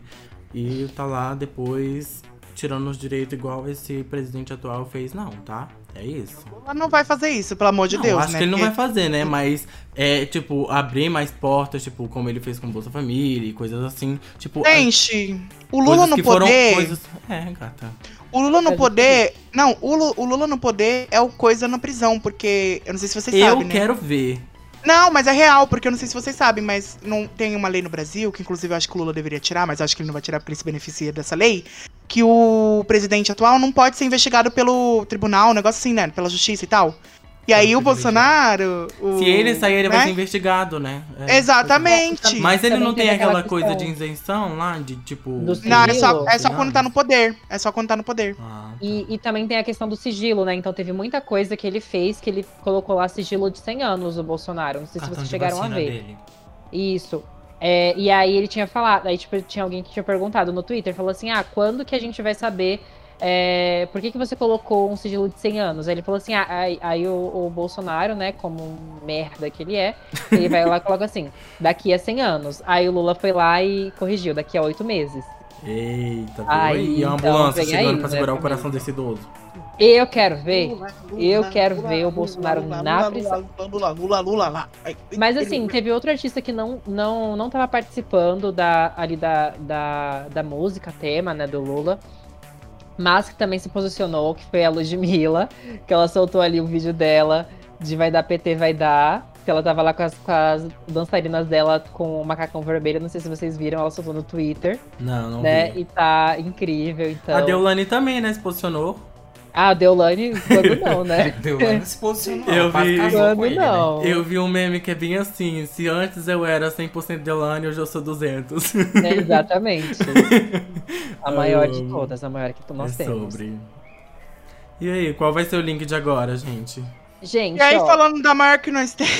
E tá lá depois tirando os direitos igual esse presidente atual fez, não, tá? É isso. Ela não vai fazer isso, pelo amor de Não, Deus, acho né? que ele não vai fazer, né? Mas é, tipo, abrir mais portas, tipo, como ele fez com Bolsa Família e coisas assim. Tipo, Gente, o Lula no que foram poder. coisas. É, gata. O Lula no poder. Não, o Lula, o Lula no poder é o coisa na prisão, porque. Eu não sei se vocês Eu sabem, né? quero ver. Não, mas é real, porque eu não sei se vocês sabem, mas não tem uma lei no Brasil, que inclusive eu acho que o Lula deveria tirar, mas acho que ele não vai tirar porque ele se beneficia dessa lei, que o presidente atual não pode ser investigado pelo tribunal, um negócio assim, né? Pela justiça e tal. E aí o Bolsonaro. o- Se ele sair, ele vai né? ser investigado, né? É, Exatamente. Mas ele não tem aquela coisa de isenção lá, de tipo. Do Não, é só, é só quando tá no poder. É só quando tá no poder. Ah, tá. E, e também tem a questão do sigilo, né? Então teve muita coisa que ele fez que ele colocou lá sigilo de 100 anos, o Bolsonaro. Não sei se cartão vocês de chegaram a ver. dele. Isso. É, e aí ele tinha falado, aí tipo, tinha alguém que tinha perguntado no Twitter, falou assim, ah, quando que a gente vai saber é, por que, que você colocou um sigilo de 100 anos? Aí ele falou assim, ah, aí, aí o, o Bolsonaro, né, como um merda que ele é, ele vai lá e coloca assim, daqui a 100 anos. Aí o Lula foi lá e corrigiu, daqui a 8 meses. Eita? Aí, e a então, ambulância vem chegando aí, pra né, segurar o também. coração desse idoso. Eu quero ver. Eu quero ver o Bolsonaro na prisão. Lula, Lula, Lula, lá. Ai, Mas assim, teve outro artista que não, não, não tava participando da, ali da, da, da música, tema, né, do Lula. Mas que também se posicionou, que foi a Ludmilla, que ela soltou ali o vídeo dela de Vai Dar PT, Vai Dar. Que ela tava lá com as, com as dançarinas dela com o macacão vermelho. Não sei se vocês viram, ela soltou no Twitter, Não, não né? vi. E tá incrível, então. A Deolane também, né, se posicionou. Ah, Deolane, quando não, né? Não se posicionou. Eu vi. Quando ele, né? não. Eu vi um meme que é bem assim, se antes eu era 100% Deolane, hoje eu sou 200. É, exatamente. A maior de todas, a maior que nós é temos. sobre. E aí, qual vai ser o link de agora, gente? Gente, E aí, ó, falando da maior que nós temos.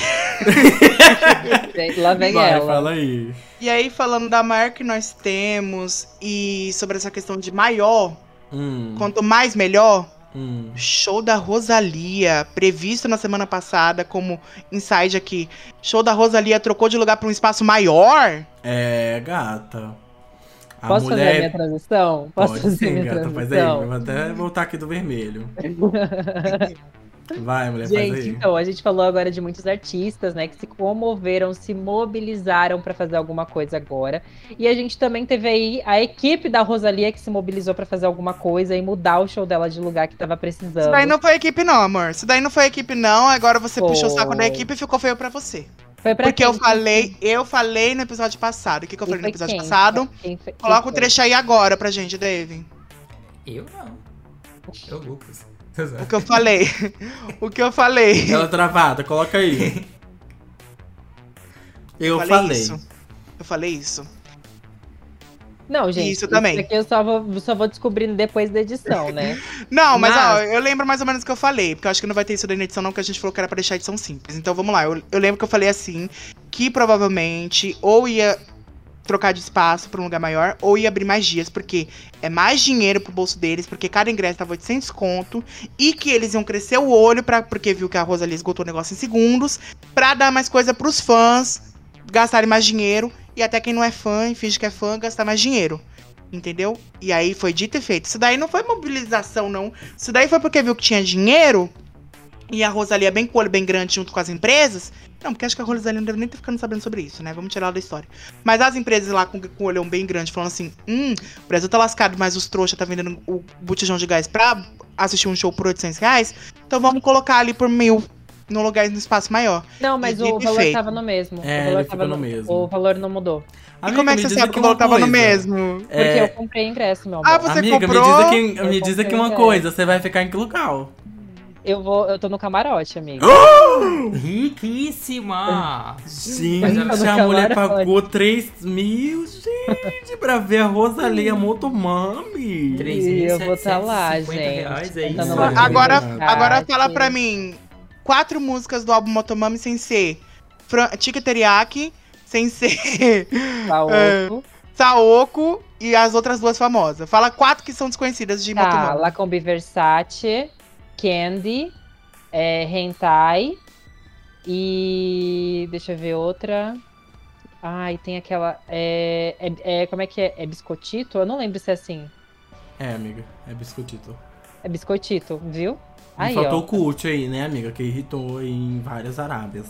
lá vem Vai, ela. fala aí. E aí, falando da maior que nós temos e sobre essa questão de maior, Hum, quanto mais melhor, hum. show da Rosalia, previsto na semana passada como inside aqui. Show da Rosalia trocou de lugar para um espaço maior? É, gata. A Posso fazer a minha mulher. transição? Posso Pode fazer a sim, minha gata. Faz aí. transição? Vou até voltar aqui do vermelho. Vai, mulher, faz Gente, aí. então, a gente falou agora de muitos artistas, né, que se comoveram, se mobilizaram pra fazer alguma coisa agora. E a gente também teve aí a equipe da Rosalia que se mobilizou pra fazer alguma coisa e mudar o show dela de lugar que tava precisando. Isso daí não foi equipe, não, amor. Isso daí não foi equipe, não. Agora você puxou o saco da Foi. equipe e ficou feio pra você. Foi pra Porque eu quem? falei, eu falei no episódio passado. O que, que eu falei no episódio quem? passado? Quem foi- quem Coloca o foi? trecho aí agora pra gente, Dave. Eu não. Eu, Lucas. O que eu falei. o que eu falei. Ela travada, coloca aí. Eu falei. isso. Eu falei isso. Não, gente. Isso também. aqui eu só vou, só vou descobrindo depois da edição, né? Não, mas, ó, Mas- eu lembro mais ou menos o que eu falei, porque eu acho que não vai ter isso daí na edição, não, porque a gente falou que era pra deixar a edição simples. Então vamos lá, eu, eu lembro que eu falei assim, que provavelmente ou ia trocar de espaço pra um lugar maior, ou ia abrir mais dias, porque é mais dinheiro pro bolso deles, porque cada ingresso tava 800 conto, e que eles iam crescer o olho, pra, porque viu que a Rosalie esgotou o negócio em segundos, pra dar mais coisa pros fãs, gastarem mais dinheiro, e até quem não é fã e finge que é fã, gastar mais dinheiro. Entendeu? E aí foi dito e feito. Isso daí não foi mobilização, não. Isso daí foi porque viu que tinha dinheiro. E a Rosalia bem com o olho bem grande junto com as empresas. Não, porque acho que a Rosalia não deve nem ter ficando sabendo sobre isso, né? Vamos tirar ela da história. Mas as empresas lá com, com o olhão bem grande falando assim: hum, o Brasil tá lascado, mas os trouxas tá vendendo o botijão de gás pra assistir um show por 800 reais. Então vamos colocar ali por mil no lugar no espaço maior. Não, mas Dito o e valor feito. tava no mesmo. É, o valor ele tava ficou no mesmo. O valor não mudou. e como é que você sabe que o valor uma tava no mesmo? Porque É, eu comprei ingresso, meu amor. Ah, você Amiga, comprou? me diz aqui, me diz aqui uma coisa, você vai ficar em que lugar? Eu vou, eu tô no camarote, amiga. Riquíssima! Gente, no a mulher pagou 3 mil, gente, pra ver a Rosalia Motomami. E eu vou tá lá, 3.750 gente. reais, é Tentando isso? Agora, agora fala pra mim. Quatro músicas do álbum Motomami sem ser Fran Tica Teriyaki, sem ser Tá É. Saoko e as outras duas famosas. Fala quatro que são desconhecidas de Tá, Motomami. Lacombe Versace, Candy, é, Hentai e. Deixa eu ver outra. Ai, tem aquela. É, é, é- como é que é? É biscotito? Eu não lembro se é assim. É, amiga, é biscoitito. É biscoitito, viu? Aí, faltou ó. o Cult aí, né, amiga, que irritou em várias Arábias.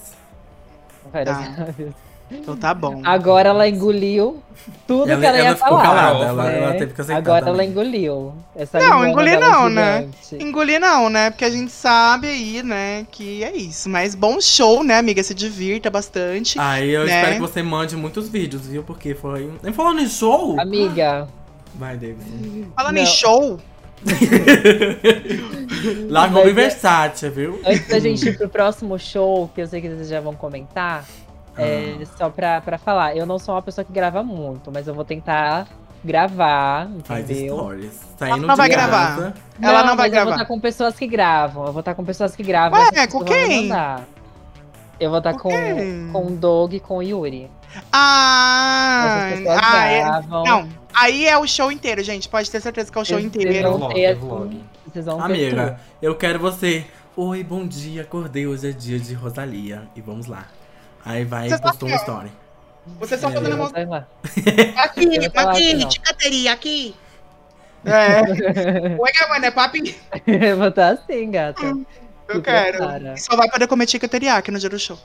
Várias Tá. vezes. Então tá bom. Agora ela engoliu tudo Ela, que ela, ia ela ficou falar. calada, né? ela, ela teve que aceitar Agora ela também. engoliu. Essa Não, engolir não, né? gigante. Engolir não, né? Porque a gente sabe aí, né, que é isso. Mas bom show, né, amiga? Se divirta bastante. Aí eu né? espero que você mande muitos vídeos, viu? Porque foi. Nem falando em show. Amiga, Vai, David. Falando Não. em show, Lá com é- Versátil, viu? antes da gente ir pro próximo show, que eu sei que vocês já vão comentar, é, Ah. só pra, pra falar, eu não sou uma pessoa que grava muito, mas eu vou tentar gravar, Faz entendeu? stories. Saindo não de vai gravar. Ela não vai mas eu gravar. vou estar com pessoas que gravam. Eu vou estar com pessoas que gravam. Ué, essas com quem? Eu vou estar Com com, com o Doug e com o Yuri. Ah, ah é, não. Aí é o show inteiro, gente. Pode ter certeza que é o show Vocês inteiro. vão Vlog, ter, é assim, vlog. Vocês vão ter Amiga, eu quero você. Oi, bom dia, acordei. Hoje é dia de Rosalia. E vamos lá. Aí vai Você e postou tá uma story. Vocês estão É. fazendo uma... Aqui, aqui, ó. ticateria, aqui. É. Oi, mano, é papi? eu vou estar assim, gata. Eu quero. Só vai poder comer ticateria aqui no dia do show.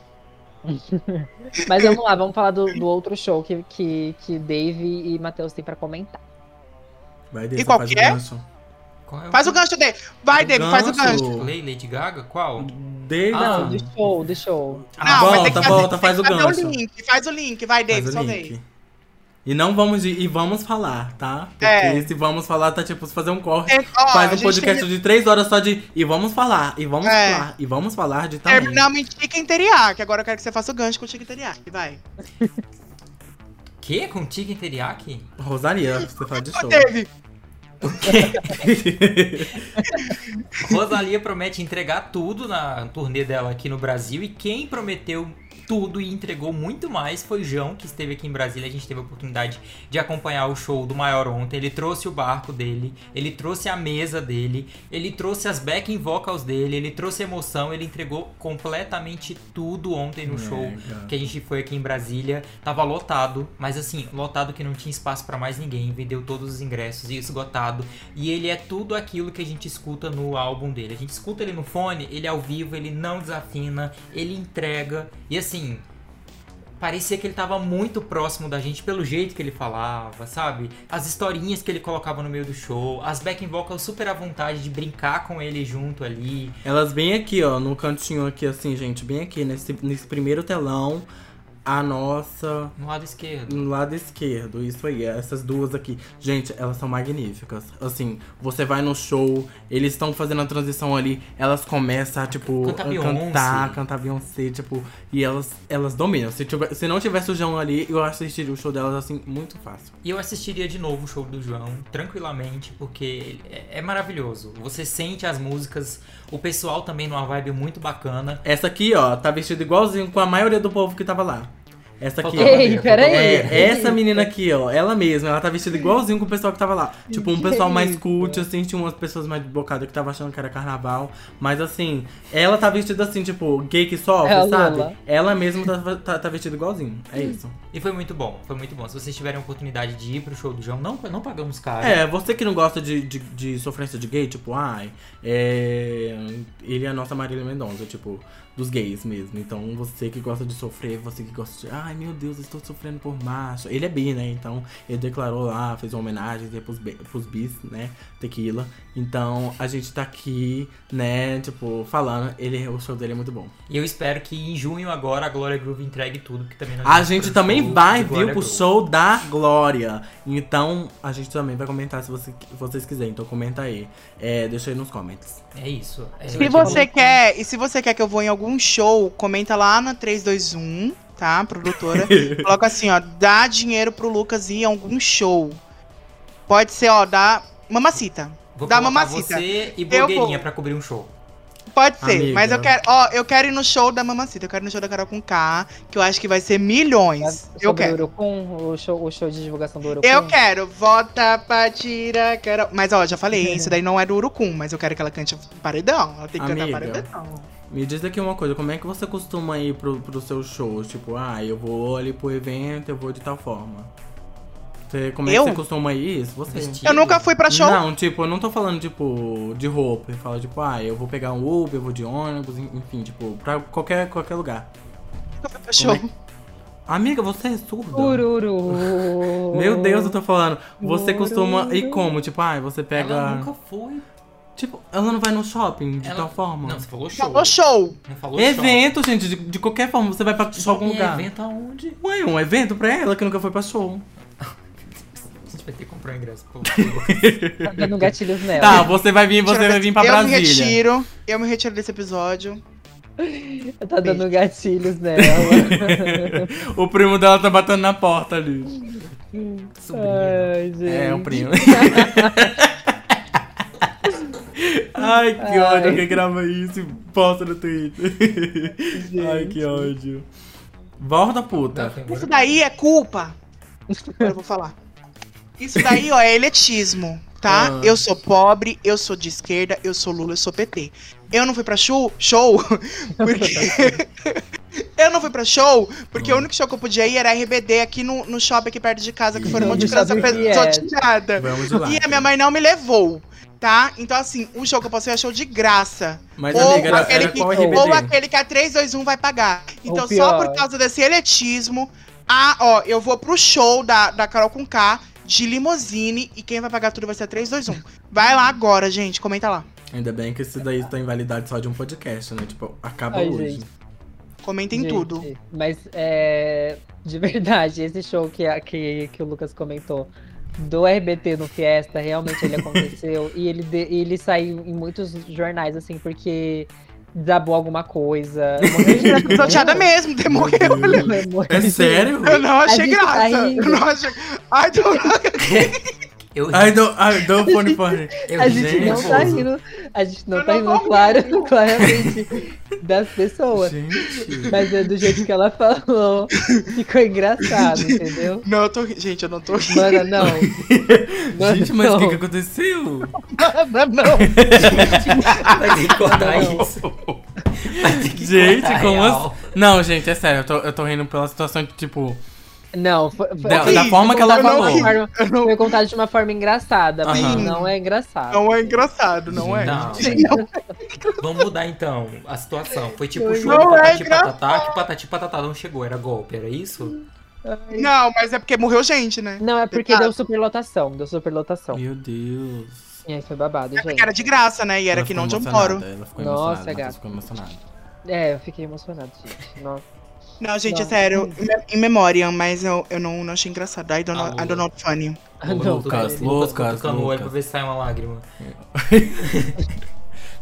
Mas vamos lá, vamos falar do, do outro show que, que, que Dave e Matheus têm pra comentar. Vai, David, qual faz que o é? gancho. Qual é Faz o gancho, Dave. Vai, O Dave, faz o gancho. Play Lady Gaga? Qual? David. Ah. Não, do show, do show. Ah, Não, ter volta, volta, faz o gancho. o link, faz o link. Vai, Dave, Faz só o Dave. E não vamos e vamos falar, tá? Porque É. se vamos falar, tá tipo, se fazer um corte. É, ó, faz um podcast de três horas só de. E vamos falar, e vamos É. falar, e vamos falar de também. Terminamos em chicken teriyaki. Agora eu quero que você faça o gancho com o chicken teriyaki. Vai. Que? Com chicken teriyaki? Rosalia, você fala de show. Dave. Rosalia promete entregar tudo na turnê dela aqui no Brasil e quem prometeu tudo e entregou muito mais foi o João, que esteve aqui em Brasília. A gente teve a oportunidade de acompanhar o show do Maior ontem. Ele trouxe o barco dele, ele trouxe a mesa dele, ele trouxe as backing vocals dele, ele trouxe emoção, ele entregou completamente tudo ontem no show que a gente foi aqui em Brasília. Tava lotado, mas assim, lotado que não tinha espaço para mais ninguém. Vendeu todos os ingressos e esgotado. E ele é tudo aquilo que a gente escuta no álbum dele. A gente escuta ele no fone, ele é ao vivo, ele não desafina, ele entrega. E assim, assim, parecia que ele tava muito próximo da gente pelo jeito que ele falava, sabe? As historinhas que ele colocava no meio do show, as backing vocals super à vontade de brincar com ele junto ali. Elas bem aqui, ó, no cantinho aqui, assim, gente, bem aqui, nesse, nesse primeiro telão a nossa. No lado esquerdo. No lado esquerdo, isso aí. Essas duas aqui. Gente, elas são magníficas. Assim, você vai no show, eles estão fazendo a transição ali, elas começam a, tipo, Canta a cantar, cantar Beyoncé, tipo, e elas, elas dominam. Se, tiver, se não tivesse o João ali, eu assistiria o show delas, assim, muito fácil. E eu assistiria de novo o show do João, tranquilamente, porque é, é maravilhoso. Você sente as músicas, o pessoal também numa vibe muito bacana. Essa aqui, ó, tá vestida igualzinho com a maioria do povo que tava lá. Essa aqui, Ei, peraí. É, essa menina aqui, ó, ela mesma, ela tá vestida igualzinho com o pessoal que tava lá. Tipo, um pessoal mais cult, assim, tinha umas pessoas mais bocadas que tava achando que era carnaval. Mas assim, ela tá vestida assim, tipo, gay que sofre, É, sabe? Lula. Ela mesma tá, tá, tá vestida igualzinho. É isso. E foi muito bom, foi muito bom. Se vocês tiverem a oportunidade de ir pro show do João, não, não pagamos caro. É, você que não gosta de, de, de sofrência de gay, tipo, ai, é. Ele é a nossa Marília Mendonça, tipo, dos gays mesmo. Então, você que gosta de sofrer, você que gosta de, ai meu Deus, estou sofrendo por macho. Ele é bi, né? Então, ele declarou lá, fez uma homenagem né, pros, pros bis, né? Tequila. Então, a gente tá aqui, né, tipo, falando, ele, o show dele é muito bom. E eu espero que em junho agora a Glória Groove entregue tudo, que também A gente também vai Glória pro show da Glória. Então, a gente também vai comentar se você- vocês quiserem. Então, comenta aí. É, deixa aí nos comments. É isso. É, Se você quer, e se você quer que eu vou em algum show, comenta lá na 321, tá, produtora? Coloca assim, ó, dá dinheiro pro Lucas ir em algum show. Pode ser, ó, dá mamacita. Vou Dá mamacita. você e blogueirinha vou- pra cobrir um show. Pode ser, Amiga. mas eu quero, ó, eu quero ir no show da mamacita, eu quero ir no show da Carol com K, que eu acho que vai ser milhões. Eu quero. Urucum, o show, o show de divulgação do Urucum. Eu quero, vota pra tirar, quero. Mas ó, já falei, isso daí não é do Urucum, mas eu quero que ela cante paredão. Ela tem que Amiga. cantar paredão. Me diz aqui uma coisa, como é que você costuma ir pro, pro seu show? Tipo, ah, eu vou ali pro evento, eu vou de tal forma. Você, como é Eu? que você costuma ir? Isso, você. Vestido. Eu nunca fui pra show. Não, tipo, eu não tô falando, tipo, de roupa. Eu falo, tipo, ah, eu vou pegar um Uber, eu vou de ônibus, enfim, tipo, pra qualquer, qualquer lugar. Nunca fui pra show. Como Amiga, você é surda? Ururu. Meu Deus, eu tô falando. Você costuma ir como? Tipo, ah, você pega. Ela nunca foi. Tipo, ela não vai no shopping de Ela- tal forma? Não, você falou show. Falou show. Não falou show. Evento, gente, de, de qualquer forma, você vai pra algum Em lugar. evento aonde? Ué, um evento pra ela que nunca foi pra show. A gente vai ter que comprar um ingresso. Pô. Tá dando gatilhos nela. Tá, você vai vir, você vai vir pra eu me Brasília. retiro. Eu me retiro desse episódio. Tá dando gatilhos nela. O primo dela tá batendo na porta ali. Ai, gente. É, o primo. Ai, que ódio, alguém grava isso e posta no Twitter. Ai, que ódio. Volta, puta. Isso daí é culpa. Agora eu vou falar. Isso daí, ó, é eletismo, tá? Ah. Eu sou pobre, eu sou de esquerda, eu sou Lula, eu sou PT. Eu não fui pra show, show porque. eu não fui pra show, porque Ah. o único show que eu podia ir era RBD aqui no, no shopping aqui perto de casa, que foram um monte de criança é. E a minha mãe não me levou, tá? Então, assim, o show que eu posso ir é show de graça. Mas, ou, amiga, aquele que, qual ou RBD? ou aquele que a 321 vai pagar. Então, só por causa desse eletismo, ah, ó, eu vou pro show da, da Carol com K de limousine e quem vai pagar tudo vai ser a 321. Vai lá agora, gente, comenta lá. Ainda bem que isso daí tá em validade só de um podcast, né? Tipo, acaba Ai, hoje. gente. Comentem Gente, tudo. Mas é. De verdade, esse show que, que, que o Lucas comentou do RBT no Fiesta, realmente ele aconteceu. e ele, de- ele saiu em muitos jornais, assim, porque desabou alguma coisa. Morreu de- Pesoteada mesmo, demorou. Morreu É sério? Eu não achei gente tá graça. rindo. eu não achei. Ai, tô... Eu ai, dou o fone fone. eu A gente não tá rindo. A gente não Eu tá não rindo, claro, claramente, das pessoas. Gente. Mas é do jeito que ela falou. Ficou engraçado, entendeu? Não, eu tô Gente, eu não tô rindo. Mana, não. Mana, Gente, mas o que, que aconteceu? Não. Vai ter que cortar Não. isso. Vai ter que Gente, cortar como assim? Não, gente, é sério, eu tô, eu tô rindo pela situação que, tipo. Não, foi, foi, Da- da forma que ela contado de uma falou. forma- Foi contado de uma forma engraçada, mas Aham. não é engraçado. Não é engraçado, não é? Não. Vamos mudar então a situação. Foi tipo o Não show do é Patati engraçado. Patatá, que Patati Patatá não chegou, era golpe, era isso? Não, mas é porque morreu gente, né? Não, é porque deu superlotação, deu superlotação. Meu Deus. E aí foi babado, É porque gente. era de graça, né? E era Ela que não de um emocionada, moro. Ela ficou Nossa, gata. ficou emocionada. É, eu fiquei emocionado, gente. Nossa. Não, gente, é Não. sério, em me- em memória, mas eu, eu não, não achei engraçado. I don't, Ah, know, I don't know funny. Ah, Lucas, não, Lucas, cara. Lucas Lucas, olho pra Lucas. ver se sai uma lágrima.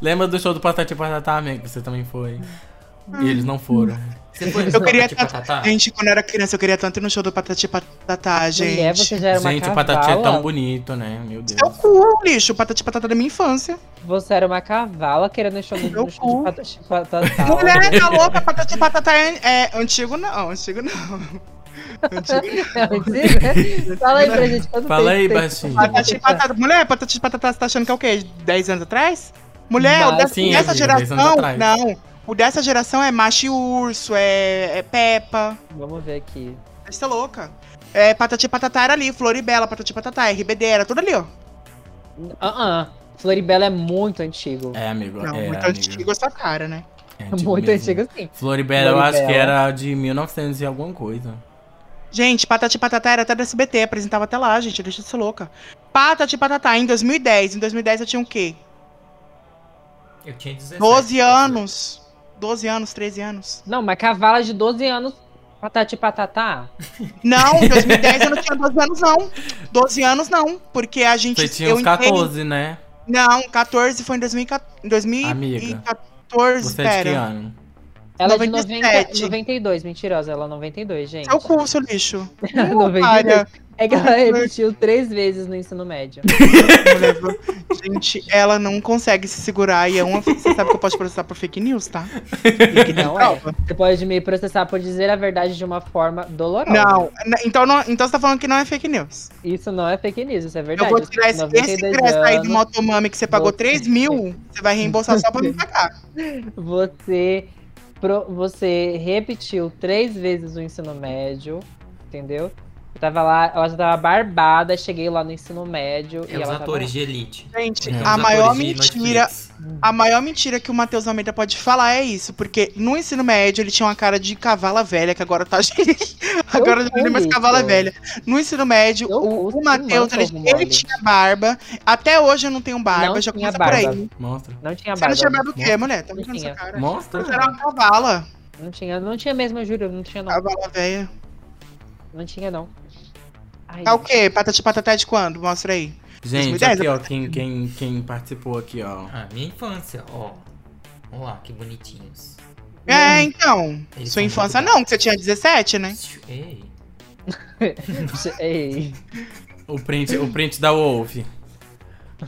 Lembra do show do Patati Patatá, amigo? Que você também foi. E eles não foram. Você foi Eu queria Patati tanto- Patatá? Gente, quando eu era criança, eu queria tanto ir no show do Patati Patatá, gente. Mulher, você já era uma Gente, o cavala. Patati é tão bonito, né? Meu Deus. Seu cu, lixo. Patati Patatá da minha infância. Você era uma cavala querendo ir no Meu no show cu. de patati patatá. Mulher, tá louca? Patati Patatá é, é antigo, não. Antigo, não. Antigo, não. É mentira? Fala aí pra gente quanto Fala aí, baixinho. Patati. Mulher, Patati Patatá, você tá achando que é o quê? 10 anos atrás? Mulher, o Mas- dessa, Sim, dessa amiga, 10 anos geração. atrás. Não. O dessa geração é Macho e Urso, é, é Peppa. Vamos ver aqui. Você é louca. É, Patati Patatá era ali, Floribela, Patati Patatá, RBD, era tudo ali, ó. Ah, ah. Floribela é muito antigo. É, amigo. Não, é, muito amigo. antigo essa cara, né? É muito mesmo. antigo, sim. Floribela, eu acho que Floribela. era de 1900 e alguma coisa. Gente, Patati Patatá era até do SBT, apresentava até lá, gente, deixa de ser louca. Patati Patatá, em 2010. Em 2010 eu tinha o quê? Eu tinha 17. 12 anos. 12 anos, 13 anos. Não, mas cavala de 12 anos, patati patatá. Não, em 2010 eu não tinha 12 anos, não. 12 anos, não. Porque a gente. Você tinha eu uns entrei- 14, né? Não, 14 foi em 2014. Em 2014, Você é de que pera. ano? Ela é de 97. 90, 92, mentirosa, ela é 92, gente. Seu cu, seu lixo. 92. É que ela repetiu três vezes no ensino médio. gente, ela não consegue se segurar e é uma. Você sabe que eu posso processar por fake news, tá? Não é. Você pode me processar por dizer a verdade de uma forma dolorosa. Não, n- então, não, então você tá falando que não é fake news. Isso não é fake news, isso é Eu verdade. vou tirar esse, esse 92 ingresso aí do Motomami que você pagou você- 3 mil, você vai reembolsar só pra me pagar. Você, pro- você repetiu três vezes o ensino médio, entendeu? Eu tava lá, ela já tava barbada, cheguei lá no ensino médio É e os ela atores de Elite. Gente, É. A maior mentira, a maior mentira que o Matheus Almeida pode falar é isso, porque no ensino médio ele tinha uma cara de cavala velha, que agora tá agora não é mais cavala velha. No ensino médio, Eu o, o Matheus, ele, ele tinha barba. Até hoje eu não tenho barba, Não já começa por barba. aí. Mostra. Não tinha Você barba. não tinha barba o quê, Mostra. mulher? Tá Não essa tinha. cara? Mostra. Você era uma cavala. Não tinha, não tinha mesmo, eu juro, não tinha não. Cavala velha. Não tinha não. Ai, É o quê? Patati patatá de quando? Mostra aí. Gente, 2010, aqui, ó, quem, quem, quem participou aqui, ó. Ah, minha infância, ó. Vamos lá, que bonitinhos. É, então. Eles Sua infância não, que você tinha 17, né? Ei. Ei. O print, o print da Wolf.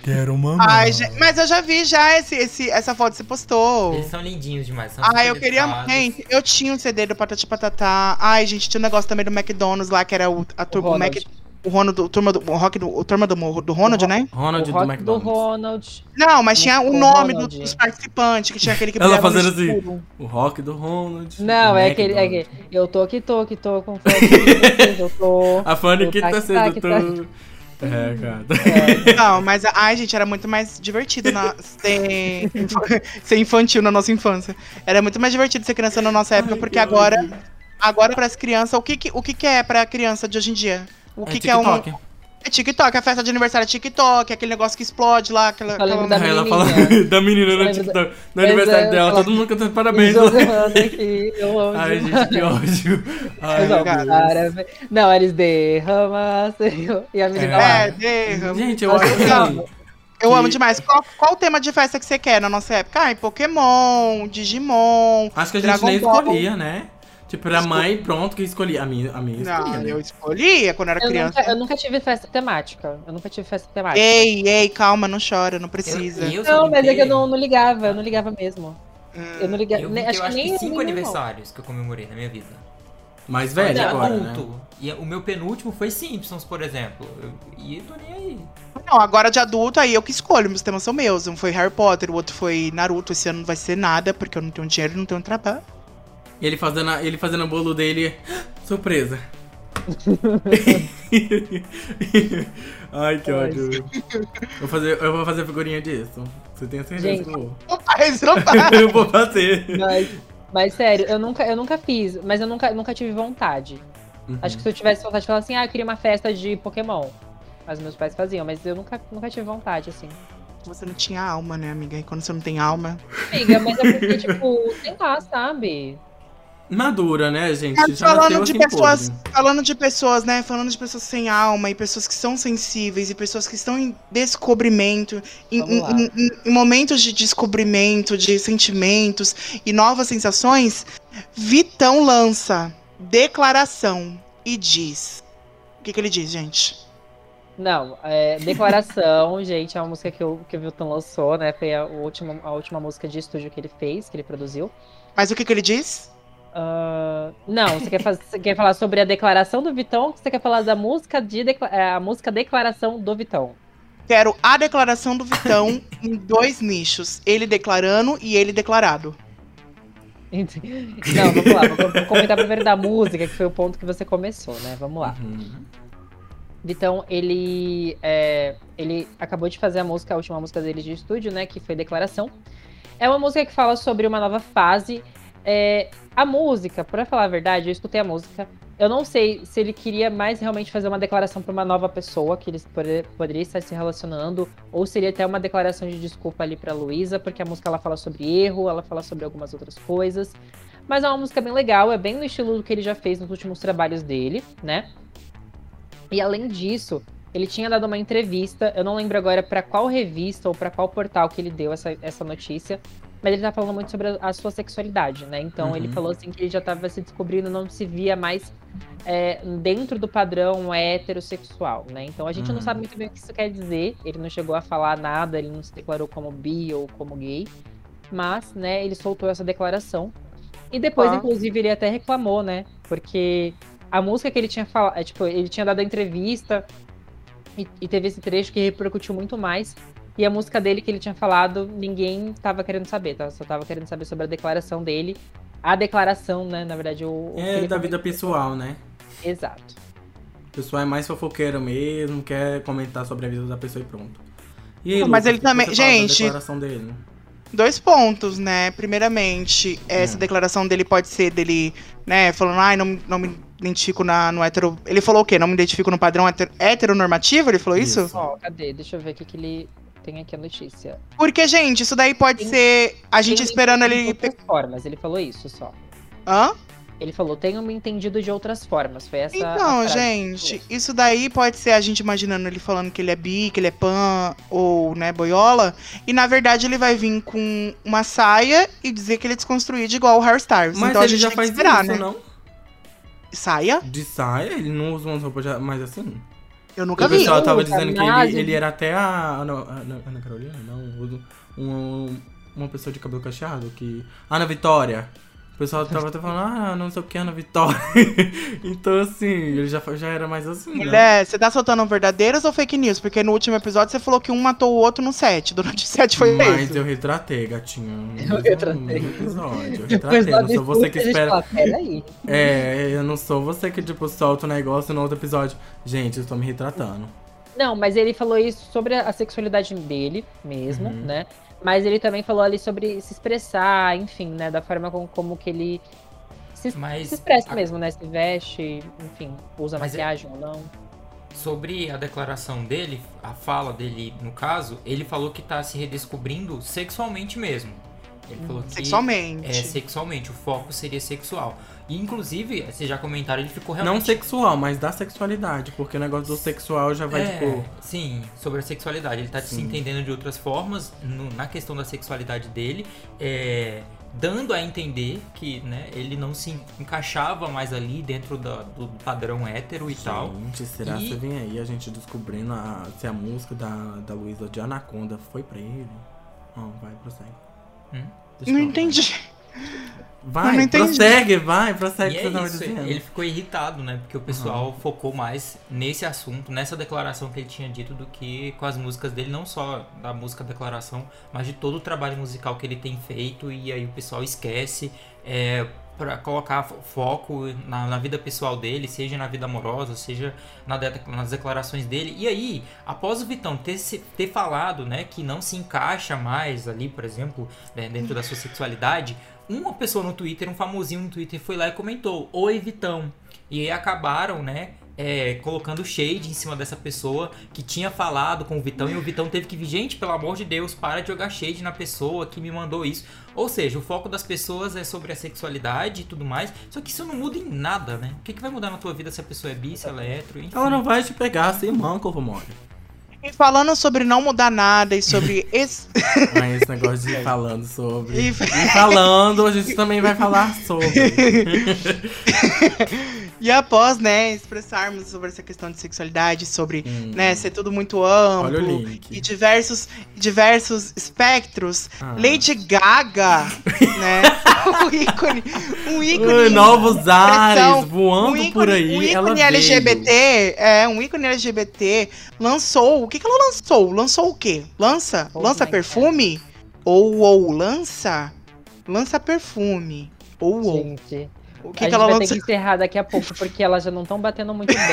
Quero mamar. Ai, gente, mas eu já vi já esse, esse, essa foto que você postou. Eles são lindinhos demais. São Ai, eu queria. Gente, eu tinha um CD do Patati Patatá. Ai, gente, tinha um negócio também do McDonald's lá, que era o, a turma, o, Ronald. Mac, o Ronald, o turma do, o rock do, o turma do, do Ronald, O né? Ronald o do rock do McDonald's. Ronald. Não, mas tinha o O nome do- dos participantes, que tinha aquele que Ela fazendo assim. O rock do Ronald. Não, é aquele, é McDonald's. aquele. Eu tô que tô, que tô com vocês, Eu tô. A Fanny que tá tá que sendo tá que tá. tudo. É, cara. Não, mas ai, gente, era muito mais divertido na, ser, ser infantil na nossa infância. Era muito mais divertido ser criança na nossa época, Ai, porque que agora, agora para as crianças, o que que, o que que é pra criança de hoje em dia? O que, é que é um. TikTok. É TikTok, a festa de aniversário é TikTok, aquele negócio que explode lá, aquela. Aquela- da ela fala da menina no TikTok. No aniversário é, dela, ela- todo mundo cantando parabéns. Jogando aqui, eu amo Ai, gente, que ódio. Ai, cara. Não, eles derramam, Senhor. E a menina É. É, derra. Gente, eu acho que. amo. Eu que- amo demais. Qual, qual o tema de festa que você quer na nossa época? Ai, Pokémon, Digimon. Acho que a gente Dragon nem escolhia, né? Tipo, era a mãe, pronto, que escolhi. A minha, a minha escolhia, Não, né? eu escolhia quando era Eu criança. nunca, eu nunca tive festa temática. Eu nunca tive festa temática. Ei, ei, calma, não chora, não precisa. Eu, eu não, mas é que eu não, não ligava, eu não ligava mesmo. Hum. Eu não ligava. Eu, nem- brinquei, eu acho que nem cinco aniversários que eu comemorei na minha vida. Mais velho agora, adulto. né? E o meu penúltimo foi Simpsons, por exemplo. Eu, e tô nem aí. Não, agora de adulto, aí eu que escolho, meus temas são meus. Um foi Harry Potter, o outro foi Naruto. Esse ano não vai ser nada, porque eu não tenho dinheiro e não tenho trabalho. Ele fazendo, a- ele fazendo o bolo dele. Surpresa. Ai, que ódio. Eu vou fazer, eu vou fazer figurinha disso. Você tem certeza Gente. que eu vou? Não faz, não faz. eu vou fazer. Mas, mas sério, eu nunca, eu nunca fiz, mas eu nunca, nunca tive vontade. Uhum. Acho que se eu tivesse vontade de falar assim, ah, eu queria uma festa de Pokémon. Mas meus pais faziam, mas eu nunca, nunca tive vontade, assim. Você não tinha alma, né, amiga? E quando você não tem alma. Amiga, mas é porque, tipo, sei lá, sabe? Madura, né, gente? Mas Já falando de assim pessoas, podre. falando de pessoas, né? Falando de pessoas sem alma e pessoas que são sensíveis e pessoas que estão em descobrimento, em, em- em- em momentos de descobrimento, de sentimentos e novas sensações, Vitão lança declaração e diz. O que, que ele diz, gente? Não, é, Declaração, gente, é uma música que, o que o lançou, né? Foi a, última, a última música de estúdio que ele fez, que ele produziu. Mas o que, que ele diz? Não, você quer, você quer falar sobre a declaração do Vitão ou você quer falar da música de é, a música Declaração do Vitão? Quero a declaração do Vitão em dois nichos. Ele declarando e ele declarado. Não, vamos lá, vou, vou comentar primeiro da música, que foi o ponto que você começou, né? Vamos lá. Uhum. Vitão, ele, é, ele acabou de fazer a música, a última música dele de estúdio, né? Que foi Declaração. É uma música que fala sobre uma nova fase. É, a música, pra falar a verdade, eu escutei a música. Eu não sei se ele queria mais realmente fazer uma declaração pra uma nova pessoa que eles poder- poderia estar se relacionando, ou seria até uma declaração de desculpa ali pra Luísa, porque a música ela fala sobre erro, ela fala sobre algumas outras coisas. Mas é uma música bem legal, é bem no estilo do que ele já fez nos últimos trabalhos dele, né? E além disso, ele tinha dado uma entrevista, eu não lembro agora pra qual revista ou pra qual portal que ele deu essa, essa notícia, mas ele tá falando muito sobre a, a sua sexualidade, né? Então Uhum. ele falou assim que ele já tava se descobrindo, não se via mais é, dentro do padrão heterossexual, né? Então a gente não Uhum. sabe muito bem o que isso quer dizer, ele não chegou a falar nada, ele não se declarou como bi ou como gay, mas, né, ele soltou essa declaração. E depois, Ah. inclusive, ele até reclamou, né? Porque a música que ele tinha falado, tipo, ele tinha dado a entrevista e, e teve esse trecho que repercutiu muito mais. E a música dele que ele tinha falado, ninguém tava querendo saber, tá? Só tava querendo saber sobre a declaração dele. A declaração, né? Na verdade, o. o É ele da vida pessoal, né? Exato. O pessoal é mais fofoqueiro mesmo, quer comentar sobre a vida da pessoa e pronto. E aí, Não, mas Lucas, ele o que também- gente, declaração dele? Dois pontos, né? Primeiramente, essa Hum. declaração dele pode ser dele, né, falando, ai, não, não me identifico na, no hétero. Ele falou o quê? Não me identifico no padrão heteronormativo? Ele falou isso? Isso. Ó, cadê? Deixa eu ver o que, que ele tem aqui a notícia. Porque, gente, isso daí pode Tem- ser a gente Tem esperando ele. De outras formas, ele falou isso só. Hã? Ele falou, tenho me entendido de outras formas. Foi essa. a Então, gente, isso daí pode ser a gente imaginando ele falando que ele é bi, que ele é pan ou, né, boiola. E na verdade ele vai vir com uma saia e dizer que ele é desconstruído igual o Harry Styles. Mas então a ele gente já tem faz que esperar, isso, né? não? Saia? De saia, ele não usa umas roupas já- mais assim. Eu O nunca vi. pessoal tava dizendo que ele, ele era até a Ana, Ana, Ana Carolina, não, um, uma pessoa de cabelo cacheado que... Ana Vitória. O pessoal tava até falando, ah, não sei o que, Ana Vitória. então, assim, ele já, já era mais assim, né? Mulher, você tá soltando verdadeiras ou fake news? Porque no último episódio você falou que um matou o outro no set. Durante o set foi Mas isso. eu retratei, gatinho. Eu retratei. No episódio. Eu retratei, não sou do você que espera... fala, Peraí. É, eu não sou você que, tipo, solta o negócio no outro episódio. Gente, eu tô me retratando. Não, mas ele falou isso sobre a sexualidade dele mesmo, Uhum. né? Mas ele também falou ali sobre se expressar, enfim, né? Da forma como, como que ele se, se expressa a- mesmo, né? Se veste, enfim, usa Mas é- maquiagem ou não. Sobre a declaração dele, a fala dele no caso, ele falou que tá se redescobrindo sexualmente mesmo. Ele falou que Sexualmente. é sexualmente, o foco seria sexual. E inclusive, vocês já comentaram, ele ficou realmente Não sexual, mas da sexualidade. Porque o negócio do sexual já vai, é, tipo. Sim, sobre a sexualidade. Ele tá se Sim. entendendo de outras formas no- na questão da sexualidade dele. É, dando a entender que né, ele não se encaixava mais ali dentro da, do padrão hétero e tal. Gente, será E- que vem aí a gente descobrindo a- se a música da, da Luísa de Anaconda foi pra ele? Não, vai, prossegue. Hum? Não entendi. Vai, não entendi. prossegue, vai, prossegue E é isso, ele ficou irritado, né? Porque o pessoal focou mais nesse assunto, nessa declaração que ele tinha dito, do que com as músicas dele, não só da música declaração, mas de todo o trabalho musical que ele tem feito. E aí o pessoal esquece é, para colocar fo- foco na, na vida pessoal dele, seja na vida amorosa, seja na de- nas declarações dele. E aí, após o Vitão ter, ter falado, né, que não se encaixa mais ali, por exemplo, né, dentro da sua sexualidade, uma pessoa no Twitter, um famosinho no Twitter, foi lá e comentou: Oi, Vitão. E aí acabaram, né? É, colocando shade em cima dessa pessoa que tinha falado com o Vitão e o Vitão teve que vir, gente, pelo amor de Deus, para de jogar shade na pessoa que me mandou isso. Ou seja, o foco das pessoas é sobre a sexualidade e tudo mais, só que isso não muda em nada, né? O que, que vai mudar na tua vida se a pessoa é bi, se ela é hétero, enfim. Ela não vai te pegar assim, manco, Romório. E falando sobre não mudar nada e sobre esse. Mas esse negócio de ir falando sobre. E- E falando, a gente também vai falar sobre. e após, né, expressarmos sobre essa questão de sexualidade, sobre, Hum. né, ser tudo muito Olha o amplo link. e diversos, diversos espectros, Ah. Lady Gaga, né, um ícone, um ícone. Novos ares voando um ícone, por aí. um ela ícone veio. LGBT, é, um ícone LGBT lançou, o que que ela lançou? Lançou o quê? Lança? Oh lança perfume? Ou, ou, lança? Lança perfume. Ou, ou. Gente, O a que gente que ela vai lançou? ter que encerrar daqui a pouco, porque elas já não estão batendo muito bem.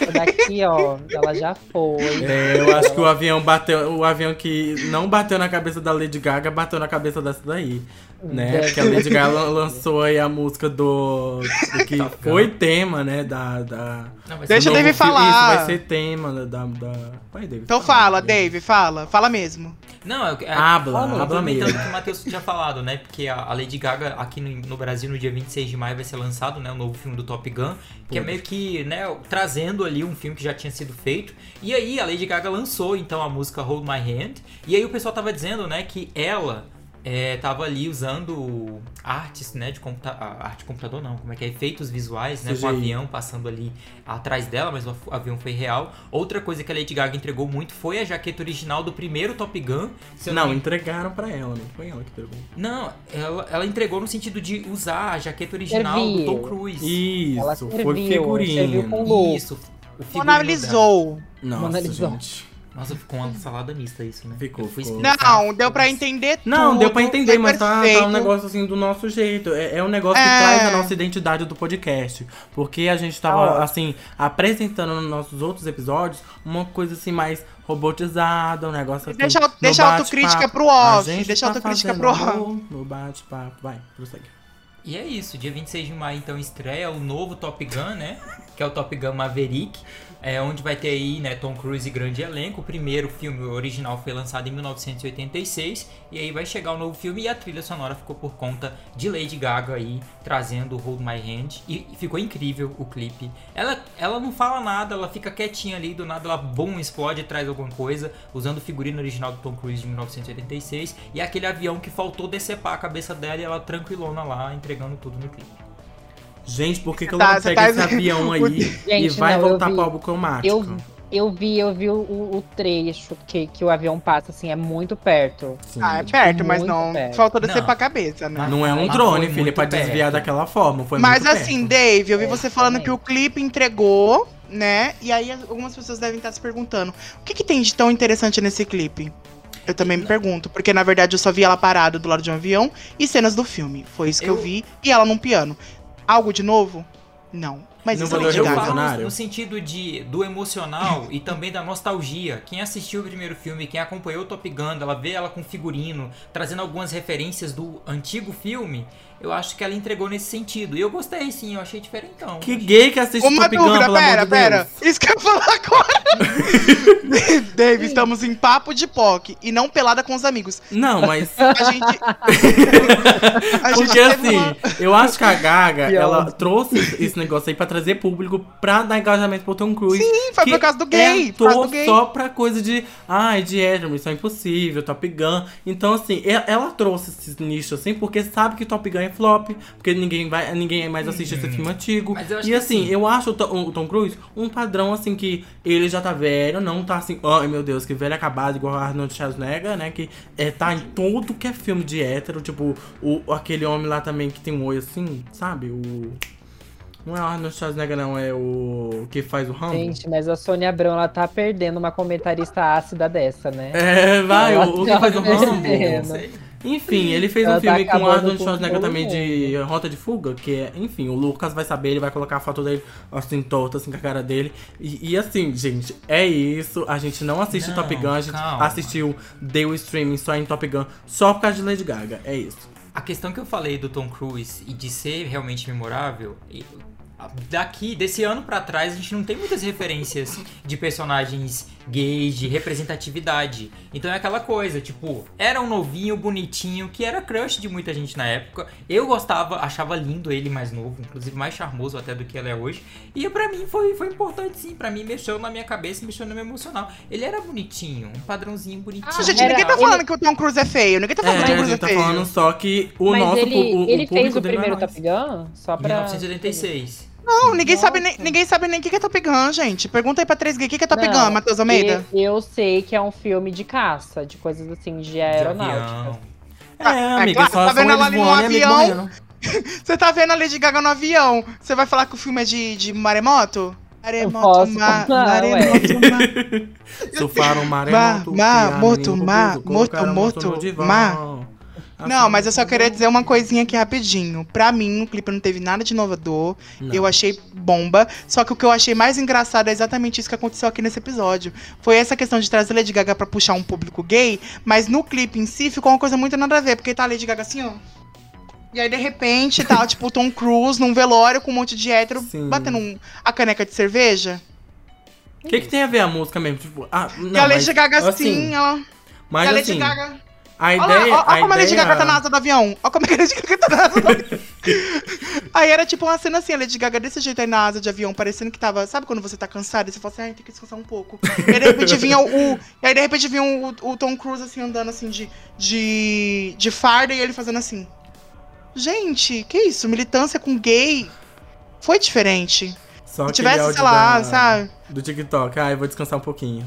Ela- daqui, ó, ela já foi. É, eu acho que o avião bateu. O avião que não bateu na cabeça da Lady Gaga bateu na cabeça dessa daí. Né? Deve- Porque a Lady Gaga lan- lançou aí a música do. do que Gun. foi tema, né? Da. da Não, Deixa o filme. falar. Isso vai ser tema da. da. Vai, David. Então fala, Dave, fala. Fala mesmo. Não, é, é Habla, Fala, habla mesmo. o que o Matheus tinha falado, né? Porque a, a Lady Gaga aqui no, no Brasil, no dia 26 de maio, vai ser lançado, né? O novo filme do Top Gun. Que é Puta. meio que, né? Trazendo ali um filme que já tinha sido feito. E aí a Lady Gaga lançou, então, a música Hold My Hand. E aí o pessoal tava dizendo, né? Que ela... É, tava ali usando artes, né, de computa a- arte de computador não, como é que é, efeitos visuais, né, com o CGI. avião passando ali atrás dela, mas o avião foi real. Outra coisa que a Lady Gaga entregou muito foi a jaqueta original do primeiro Top Gun. Não, me entregaram pra ela, não foi ela que pegou. não, ela, ela entregou no sentido de usar a jaqueta original Serviu. do Tom Cruise. Ela Isso, serviu, foi figurinha. serviu com look. Isso, o figurino Mona Lisou. Nossa, Mona Lisa. gente. Nossa, ficou uma salada mista isso, né? Ficou, Eu fui ficou. Não, deu pra entender Não, tudo, deu pra entender, mas tá, tá um negócio assim do nosso jeito. É, é um negócio que É. traz a nossa identidade do podcast. Porque a gente tava, ótimo. assim, apresentando nos nossos outros episódios uma coisa assim mais robotizada, um negócio assim. Deixa, no deixa a autocrítica pro A off. gente Deixa a tá autocrítica pro off. No bate-papo. Vai, prossegue. E é isso, dia 26 de maio então estreia o novo Top Gun, né? Que é o Top Gun Maverick. É, onde vai ter aí, né, Tom Cruise e grande elenco. O primeiro filme original foi lançado em 1986. E aí vai chegar o novo filme e a trilha sonora ficou por conta de Lady Gaga aí, trazendo Hold My Hand. E ficou incrível o clipe. Ela, ela não fala nada, ela fica quietinha ali, do nada ela, bum, explode traz alguma coisa. Usando o figurino original do Tom Cruise de 1986. E aquele avião que faltou decepar a cabeça dela e ela tranquilona lá, entregando tudo no clipe. Gente, por que, que eu Tá, não pego tá- esse avião aí e Gente, vai não, voltar vi. pro álbum cromático? Eu, eu vi, eu vi o, o trecho que, que o avião passa, assim, é muito perto. Sim. Ah, é perto, mas Muito não. perto. Faltou descer Não. pra cabeça, né? Não é um Mas drone, muito pra desviar perto. daquela forma. Foi Mas muito assim, perto. Dave, eu vi É, você falando também. que o clipe entregou, né? E aí algumas pessoas devem estar se perguntando: o que, que tem de tão interessante nesse clipe? Eu também me pergunto, porque na verdade eu só vi ela parada do lado de um avião e cenas do filme. Foi isso que eu, Eu- vi. E ela num piano. Algo de novo? Não. Mas Não isso é eu falo no, sentido de, do emocional e também da nostalgia. Quem assistiu o primeiro filme, quem acompanhou o Top Gun, ela vê ela com figurino, trazendo algumas referências do antigo filme. eu acho que ela entregou nesse sentido. E eu gostei, sim, eu achei diferentão. Que gay que assiste Uma Top Gun, dúvida, amor pera, de pera. Deus. Isso que eu ia falar agora. Dave, estamos em papo de POC e não pelada com os amigos. Não, mas... A gente. a gente Porque assim, uma- eu acho que a Gaga, ela trouxe esse negócio aí pra trazer público pra dar engajamento pro Tom Cruise. Sim, foi que por causa do gay. É, por causa do gay. só pra coisa de, ai, de hétero, Missão Impossível, Top Gun. Então, assim, ela trouxe esse nicho, assim, porque sabe que Top Gun é flop, porque ninguém, vai, ninguém mais assiste esse filme antigo. Mas eu acho E assim, sim. eu acho o, Tom- o Tom Cruise um padrão, assim, que ele já tá velho, não tá assim, ai meu Deus, que velho acabado, igual Arnold Schwarzenegger, né? Que é, tá em tudo que é filme de hétero, tipo, o, aquele homem lá também que tem um olho assim, sabe? O. Não é o Arnold Schwarzenegger, não, é o que faz o Rambo. Gente, mas a Sônia Abrão, ela tá perdendo uma comentarista ácida dessa, né? É, vai, Ela o, o que tá faz o Rambo. Enfim, ele fez Ela um tá filme com o Arnold Schwarzenegger também de Rota de Fuga, que é, enfim, o Lucas vai saber, ele vai colocar a foto dele assim, torta, assim, com a cara dele. E, e assim, gente, é isso. A gente não assiste Não, Top Gun, a gente calma. assistiu Deu Streaming só em Top Gun, só por causa de Lady Gaga. É isso. A questão que eu falei do Tom Cruise e de ser realmente memorável, daqui, desse ano pra trás, a gente não tem muitas referências de personagens gays, de representatividade. Então é aquela coisa, tipo, era um novinho, bonitinho, que era crush de muita gente na época. Eu gostava, achava lindo ele mais novo, inclusive mais charmoso até do que ele é hoje. E pra mim foi, foi importante sim, pra mim mexeu na minha cabeça, mexeu no meu emocional. Ele era bonitinho, um padrãozinho bonitinho. Ah, gente, Era- ninguém tá ele- falando que o Tom Cruise é feio. Ninguém tá É, falando que o Tom Cruise é tá feio. falando só que o mas nosso ele, o, ele o fez público o é primeiro. Top Gun? Só pra. 1986. Não, ninguém sabe, Nossa. nem, ninguém sabe nem o que que é Top Gun, gente. Pergunta aí pra 3G o que que é Top Não, Gun, Matheus Almeida. Eu, eu sei que é um filme de caça, de coisas assim, de aeronáutica. avião. É, amiga, claro, só tá vendo ela ali no avião? Você tá vendo a Lady Gaga no avião? Você vai falar que o filme é de, de maremoto? Maremoto, ma, maremoto, ma. Surfaram maremoto. Ma- ma- moto, ma- moto, moto no ma. Não, mas eu só queria dizer uma coisinha aqui rapidinho. Pra mim, o clipe não teve nada de inovador. não. Eu achei bomba. Só que o que eu achei mais engraçado é exatamente isso que aconteceu aqui nesse episódio. Foi essa questão de trazer Lady Gaga pra puxar um público gay, mas no clipe em si ficou uma coisa muito nada a ver, porque tá a Lady Gaga assim, ó. E aí, de repente, tá, tipo, o Tom Cruise num velório com um monte de hétero Sim. batendo um- a caneca de cerveja. O que, que tem a ver a música mesmo? Tipo, ah, não, e a Lady mas, Gaga assim, assim, ela. Mas e a Lady assim, Gaga. A Olha ideia. lá, ó, ó a como a Lady ideia- Gaga tá na asa do avião. Ó como é que a Lady Gaga tá na asa do avião. aí era tipo uma cena assim, a Lady Gaga desse jeito aí na asa de avião, parecendo que tava. Sabe quando você tá cansado e você fala assim, ai, tem que descansar um pouco. E aí de repente vinha o. e aí de repente vinha o, o Tom Cruise assim, andando assim de, de. de farda e ele fazendo assim. Gente, que isso? Militância com gay foi diferente. Só Se tivesse, sei lá, da- sabe? Do TikTok. Ah, eu vou descansar um pouquinho.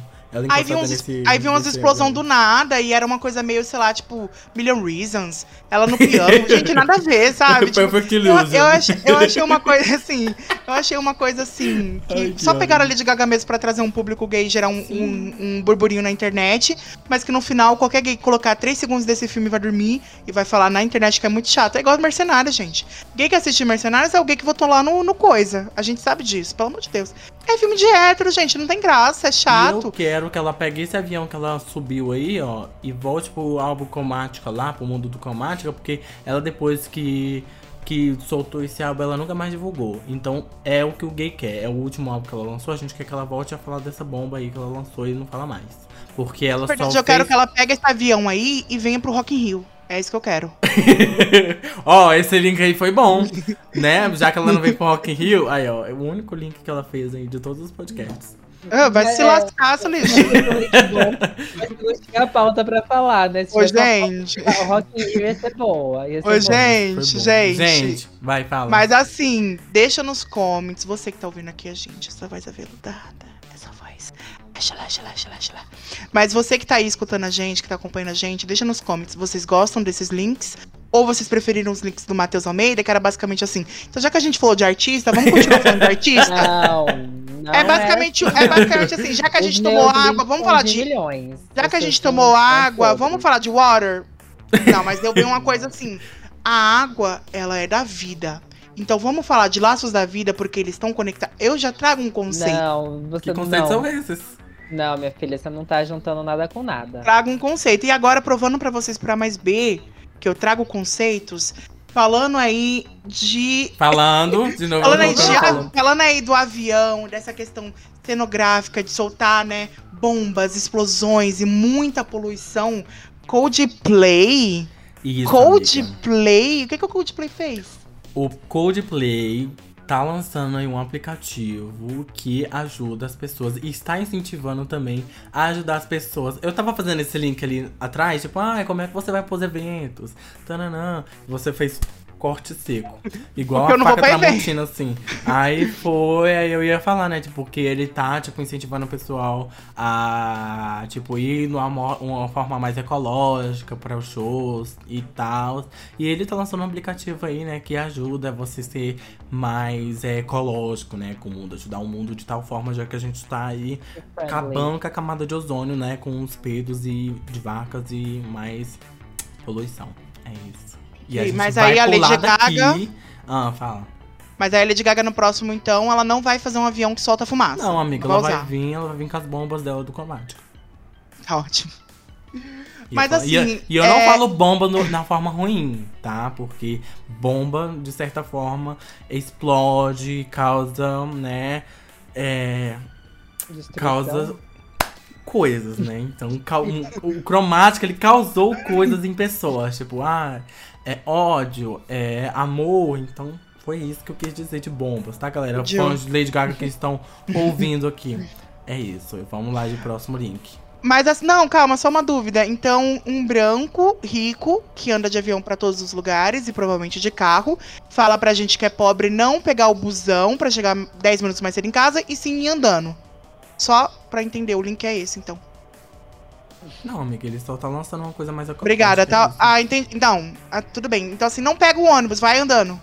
Aí vinha, encostada uns, nesse- aí vinha umas explosão avião. do nada e era uma coisa meio, sei lá, tipo, Million Reasons. Ela no piano. Gente, nada a ver, sabe? Tipo, eu, eu, achei, eu achei uma coisa assim. Eu achei uma coisa assim. Que Ai, que só pegaram a Lady Gaga mesmo pra trazer um público gay e gerar um, um, um burburinho na internet. Mas que no final, qualquer gay que colocar três segundos desse filme vai dormir e vai falar na internet que é muito chato. É igual Mercenários, gente. Gay que assiste Mercenários é o gay que votou lá no, no coisa. A gente sabe disso, pelo amor de Deus. É filme de hétero, gente. Não tem graça, é E eu chato. Quero que ela pegue esse avião que ela subiu aí, ó, e volte pro álbum Cromática lá, pro mundo do Cromática, porque ela depois que, que soltou esse álbum, ela nunca mais divulgou. Então é o que o gay quer, é o último álbum que ela lançou, a gente quer que ela volte a falar dessa bomba aí que ela lançou e não fala mais. Porque ela verdade, só eu quero que ela pegue esse avião aí e venha pro Rock in Rio. É isso que eu quero. ó, esse link aí foi bom, né? Já que ela não veio pro Rock in Rio, aí ó, é o único link que ela fez aí de todos os podcasts. Ah, vai se É. lascar, seu lixo. Mas não tinha pauta pra falar, né? Se Ô, gente. pauta, O Rock in Rio ia ser boa. Ia ser Ô, boa. gente, gente. Gente, vai, fala. Mas assim, deixa nos comments, você que tá ouvindo aqui a gente, essa voz aveludada, essa voz. Xalá, xalá, xalá, xalá. Mas você que tá aí escutando a gente, que tá acompanhando a gente, deixa nos comments, vocês gostam desses links? Ou vocês preferiram os links do Matheus Almeida, que era basicamente assim. Então, já que a gente falou de artista, vamos continuar falando de artista? Não, não é, basicamente, é basicamente assim, já que a gente meus tomou água, vamos são falar de de. milhões. Já que a gente são- tomou são água, vamos falar de water? Não, mas eu vi uma coisa assim. A água, ela é da vida. Então vamos falar de laços da vida, porque eles estão conectados. Eu já trago um conceito. Não, você Que conceitos são não. esses? Não, minha filha, você não tá juntando nada com nada. Trago um conceito. E agora, provando pra vocês por A mais B, que eu trago conceitos, falando aí de. Falando, de novo. Falando aí, de- falando. falando aí do avião, dessa questão cenográfica, de soltar, né? Bombas, explosões e muita poluição. Coldplay. Isso, amiga. Coldplay. O que, que o Coldplay fez? O Coldplay tá lançando aí um aplicativo que ajuda as pessoas e está incentivando também a ajudar as pessoas. Eu tava fazendo esse link ali atrás, tipo, ah, como é que você vai pros eventos? Tananã. Você fez corte seco. Igual Porque a faca tramontina, assim. Aí foi, aí eu ia falar, né, tipo, que ele tá, tipo, incentivando o pessoal a, tipo, ir numa uma forma mais ecológica para os shows e tal. E ele tá lançando um aplicativo aí, né, que ajuda você ser mais é, ecológico, né, com o mundo, ajudar o mundo de tal forma, já que a gente tá aí acabando com a camada de ozônio, né, com os peidos e de vacas e mais poluição. É isso. E Sim, mas aí a Lady Gaga- Ah, fala. Mas aí a Lady Gaga no próximo, então, ela não vai fazer um avião que solta fumaça. Não, amiga, Não ela vai vai vir, ela vai vir com as bombas dela do combate. Tá ótimo. E Mas eu falo- e eu- assim, E eu, é- não falo bomba no- na forma ruim, tá? Porque bomba, de certa forma, explode, causa, né? É, causa coisas, né? Então, o cromático, ele causou coisas em pessoas. Tipo, ah, é ódio, é amor. Então, foi isso que eu quis dizer de bombas, tá, galera? Ódio. Fãs de Lady Gaga que estão ouvindo aqui. É isso. Vamos lá de próximo link. Mas assim, não, calma, só uma dúvida. Então, um branco rico que anda de avião pra todos os lugares e provavelmente de carro, fala pra gente que é pobre não pegar o busão pra chegar 10 minutos mais cedo em casa e sim ir andando. Só pra entender, o link é esse, então. Não, amiga, ele só tá lançando uma coisa mais ecológica. Obrigada, é tá? isso. Ah, entendi. Então, ah, tudo bem. Então, assim, não pega o ônibus, vai andando.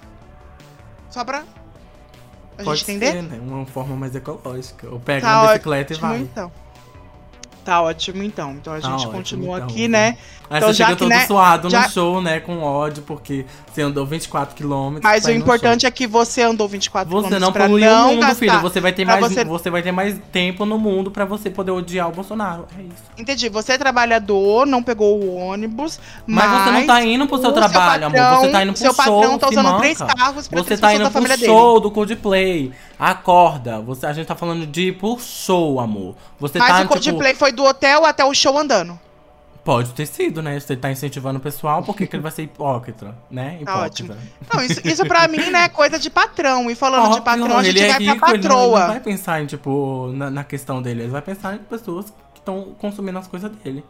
Só pra a Pode gente entender? ser, né? Uma forma mais ecológica. Ou pega Tá uma bicicleta e ótimo, vai. então. Tá ótimo, então. Então a Tá gente ótimo, continua então. aqui, né? Aí Então, você já chega todo né, suado já- no show, né? Com ódio, porque você andou 24 quilômetros. Mas o importante é que você andou 24 show. Você km não pra poluiu não o mundo, gastar. filho. Você vai ter mais, você- você... vai ter mais tempo no mundo pra você poder odiar o Bolsonaro. É isso. Entendi. Você é trabalhador, não pegou o ônibus, Mas, mas, você não tá indo pro seu trabalho, amor. patrão- Você tá indo pro seu show. patrão tá usando manca. três carros pra Você tá indo pro família show do Coldplay. Acorda. Você, a gente tá falando de ir pro show, amor. Você. Mas tá, o Coldplay foi do hotel até o show andando. tipo... Pode ter sido, né? Você tá incentivando o pessoal, por que que ele vai ser hipócrita, né? Tá Hipócrita. Não, isso, isso pra mim, né, é coisa de patrão. E falando de Óbvio, patrão, a gente é vai rico, pra ele não- Ele não, patroa. vai pensar em, tipo, na, na questão dele. Ele vai pensar em pessoas que estão consumindo as coisas dele.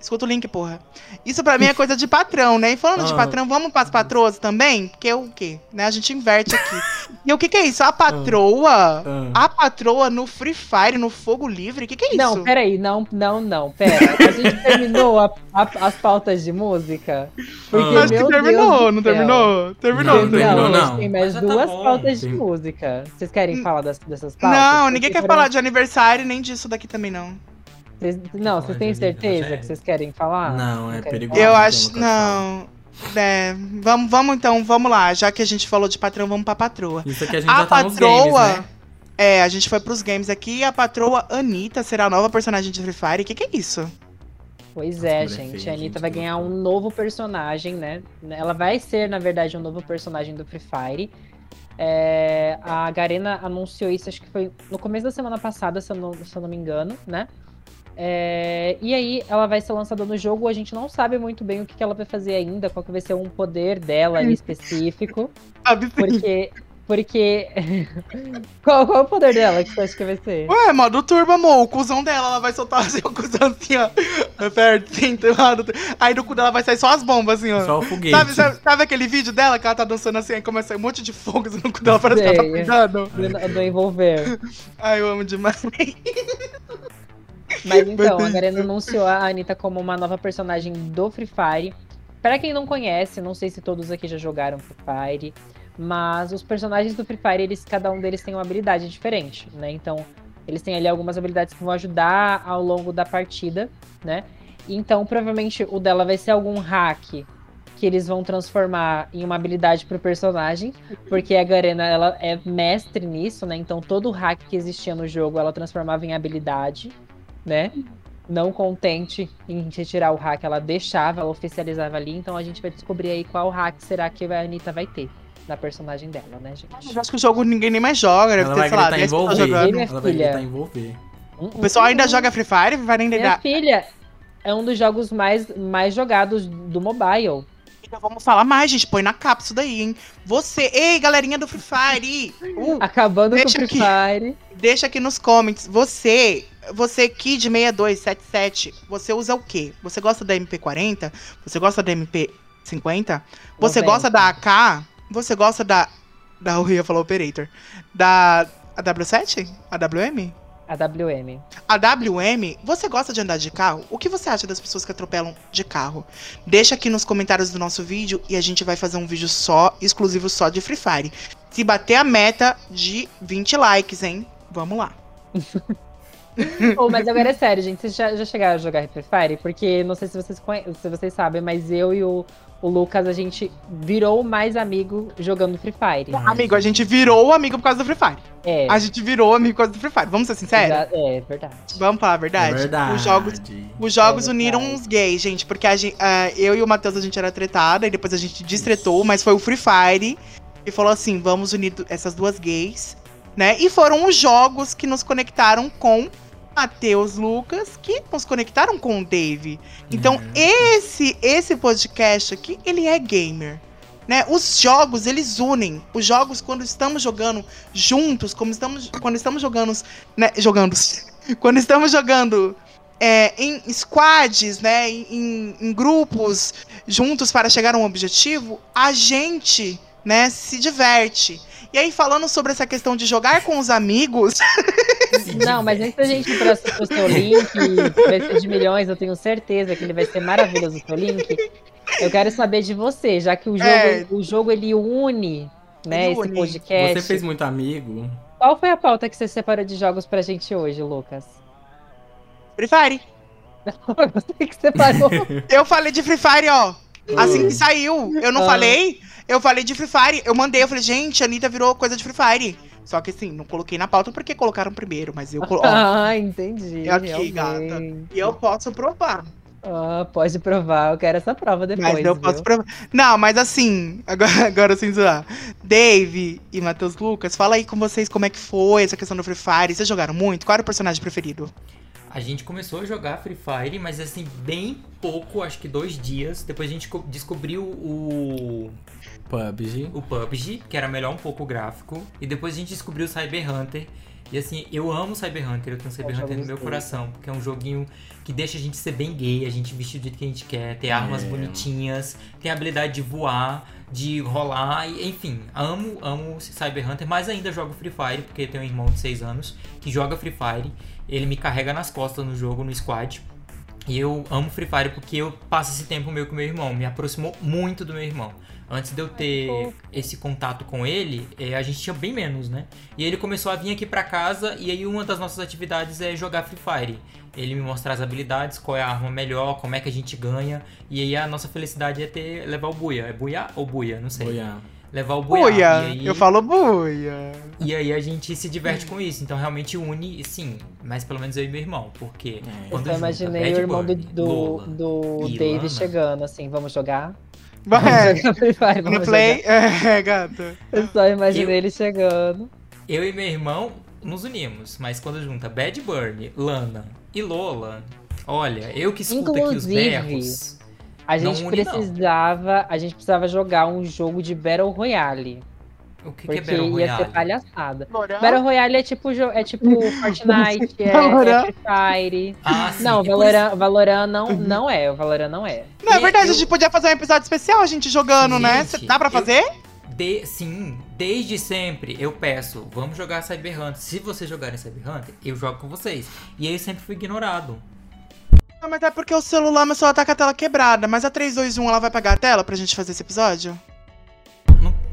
Escuta o link, porra. Isso pra mim é coisa de patrão, né? E falando de Ah. patrão, vamos pras patroas também? Porque o quê? Né? A gente inverte aqui. e o que que é isso? A patroa... Ah. A patroa no Free Fire, no Fogo Livre? O que que é isso? Não, peraí, não, não, não, pera. A gente terminou a- a- as pautas de música? Porque, Ah. Acho que terminou, Deus não terminou? Terminou, Não, não terminou, não. a gente tem mais tá duas bom. pautas de música. Vocês querem falar das- dessas pautas? Não, Porque ninguém quer falar de aniversário nem disso daqui também, não. Vocês- não, vocês têm certeza é. que vocês querem falar? Não, é perigoso. Eu não, acho. não. É, vamos, vamos então, vamos lá. Já que a gente falou de patrão, vamos pra patroa. Isso aqui a gente A já tá nos patroa. games, né? É, a gente foi pros games aqui e a patroa Anitta será a nova personagem de Free Fire. O que, que é isso? Pois é, Nossa, mulher gente. feia, a Anitta gente, vai ganhar um novo personagem, né? Ela vai ser, na verdade, um novo personagem do Free Fire. É, a Garena anunciou isso, acho que foi no começo da semana passada, se eu não, se eu não me engano, né? É, e aí, ela vai ser lançada no jogo. A gente não sabe muito bem o que, que ela vai fazer ainda, qual que vai ser um poder dela ali específico. Sabe? Porque. Porque. qual, qual é o poder dela que você acha que vai ser? Ué, modo turbo, amor. O cuzão dela, ela vai soltar assim, o cuzão assim, ó. Perto, assim, lado. Aí do cu dela vai sair só as bombas, assim, ó. Só o foguete. Sabe, sabe, sabe aquele vídeo dela que ela tá dançando assim, aí começa a sair um monte de fogo no cu dela, parece que ela tá Sei. cuidando? Do, do envolver. Ai, eu amo demais. Mas então, a Mas- Garena anunciou a Anitta como uma nova personagem do Free Fire. Pra quem não conhece, não sei se todos aqui já jogaram Free Fire, mas os personagens do Free Fire, eles, cada um deles tem uma habilidade diferente, né? Então, eles têm ali algumas habilidades que vão ajudar ao longo da partida, né? Então, provavelmente o dela vai ser algum hack que eles vão transformar em uma habilidade pro personagem, porque a Garena ela é mestre nisso, né? Então todo hack que existia no jogo ela transformava em habilidade, né? não contente em retirar o hack, ela deixava, ela oficializava ali. Então a gente vai descobrir aí qual hack será que a Anitta vai ter na personagem dela, né, gente? Eu acho que o jogo ninguém nem mais joga, deve Ela ter, vai sei lá, gritar 10 pessoas envolver. jogando. Minha Ela vai filha. gritar envolver. O pessoal ainda joga Free Fire, vai nem Minha filha é um dos jogos mais, mais jogados do mobile. Então vamos falar mais, gente. Põe na capa isso daí, hein? Você, ei, galerinha do Free Fire! Uh, Acabando com o Free aqui. Fire. deixa aqui nos comments. Você, você Kid 6277, você usa o quê? Você gosta da MP40? Você gosta da MP50? Você 90. gosta da AK? Você gosta da. Da eu ia falar Operator. Da. A W7? A WM? A WM. A WM, você gosta de andar de carro? O que você acha das pessoas que atropelam de carro? Deixa aqui nos comentários do nosso vídeo e a gente vai fazer um vídeo só, exclusivo só de Free Fire. Se bater a meta de 20 likes, hein? Vamos lá. Oh, mas agora é sério, gente. Vocês já, já chegaram a jogar Free Fire? Porque não sei se vocês, conhe- se vocês sabem, mas eu e o, o Lucas, a gente virou mais amigo jogando Free Fire. Amigo, a gente virou amigo por causa do Free Fire. É, A gente virou amigo por causa do Free Fire. Vamos ser sinceros? é verdade. Vamos falar a verdade? É verdade. Os jogos, os jogos É uniram uns gays, gente. Porque a gente, ah, eu e o Matheus, a gente era tretada e depois a gente destretou, mas foi o Free Fire que falou assim: vamos unir essas duas gays, né? E foram os jogos que nos conectaram com Matheus Lucas, que nos conectaram com o Dave. Então, esse esse podcast aqui, ele é gamer. Né? Os jogos, eles unem. Os jogos, quando estamos jogando juntos, como estamos, quando estamos jogando, né, jogando, quando estamos jogando é, em squads, né, em, em- em grupos, juntos para chegar a um objetivo, a gente, né, se diverte. E aí, falando sobre essa questão de jogar com os amigos, Não, mas antes da gente ir para o seu link, que vai ser de milhões, eu tenho certeza que ele vai ser maravilhoso o seu link. Eu quero saber de você, já que o jogo, É. o jogo ele une, né, Ele esse une. podcast. Você fez muito amigo? Qual foi a pauta que você separou de jogos pra gente hoje, Lucas? Free Fire. Você que separou. Eu falei de Free Fire, ó. Assim que saiu. Eu não Ah. falei. Eu falei de Free Fire. Eu mandei, eu falei, gente, a Anitta virou coisa de Free Fire. Só que assim, não coloquei na pauta porque colocaram primeiro, mas eu colo- ó, ah, entendi. É aqui, realmente. gata. E eu posso provar. Ah, pode provar, eu quero essa prova depois. Mas eu viu? posso provar. Não, mas assim, agora, agora sem zoar. Dave e Matheus Lucas, fala aí com vocês como é que foi essa questão do Free Fire. Vocês jogaram muito? Qual era o personagem preferido? A gente começou a jogar Free Fire, mas assim, bem pouco, acho que dois dias. Depois a gente co- descobriu o, PUBG. o PUBG, que era melhor um pouco o gráfico. E depois a gente descobriu o Cyber Hunter. E assim, eu amo Cyber Hunter, eu tenho Cyber Eu Hunter no meu coração, porque é um joguinho que deixa a gente ser bem gay, a gente vestir do jeito que a gente quer, ter armas É. bonitinhas, tem a habilidade de voar, de rolar, e, enfim, amo, amo Cyber Hunter, mas ainda jogo Free Fire, porque eu tenho um irmão de 6 anos que joga Free Fire, ele me carrega nas costas no jogo, no squad. E eu amo Free Fire porque eu passo esse tempo meu com meu irmão, me aproximou muito do meu irmão. Antes de eu ter esse contato com ele, eh, a gente tinha bem menos, né? E ele começou a vir aqui pra casa e aí uma das nossas atividades é jogar Free Fire. Ele me mostrar as habilidades, qual é a arma melhor, como é que a gente ganha. E aí a nossa felicidade é ter levar o buia. É buia ou buia? Não sei. Boiar. Levar o buia. Buia! Aí, Eu falo buia. e aí a gente se diverte com isso. Então realmente une, sim, mas pelo menos eu e meu irmão. Porque É. quando Eu só junta imaginei Bad o irmão do, Bunny, do, Lola do Dave Lana. chegando, assim, vamos jogar? Vai, Vamos jogar Free Fire, no vamos play. jogar. É, gata. Eu só imaginei Eu- ele chegando. Eu e meu irmão nos unimos, mas quando junta Bad Bunny, Lana e Lola, olha, eu que escuto aqui os Inclusive, berros. A Não gente une, não. precisava, a gente precisava jogar um jogo de Battle Royale, O que, que porque é Battle ia ser Royale? palhaçada. Loran? Battle Royale é tipo é tipo Fortnite, é, é Valorant. Free Fire. Ah, sim. Não, por Valorant, Valorant não, não é, o Valorant não é. Não, é verdade, eu- a gente podia fazer um episódio especial, a gente jogando, né? Gente, Dá pra eu- fazer? De, sim, desde sempre eu peço, vamos jogar Cyber Hunter. Se vocês jogarem Cyber Hunter, eu jogo com vocês. E aí eu sempre fui ignorado. Não, mas é porque o celular, meu celular tá com a tela quebrada. Mas a 321, ela vai pagar a tela pra gente fazer esse episódio?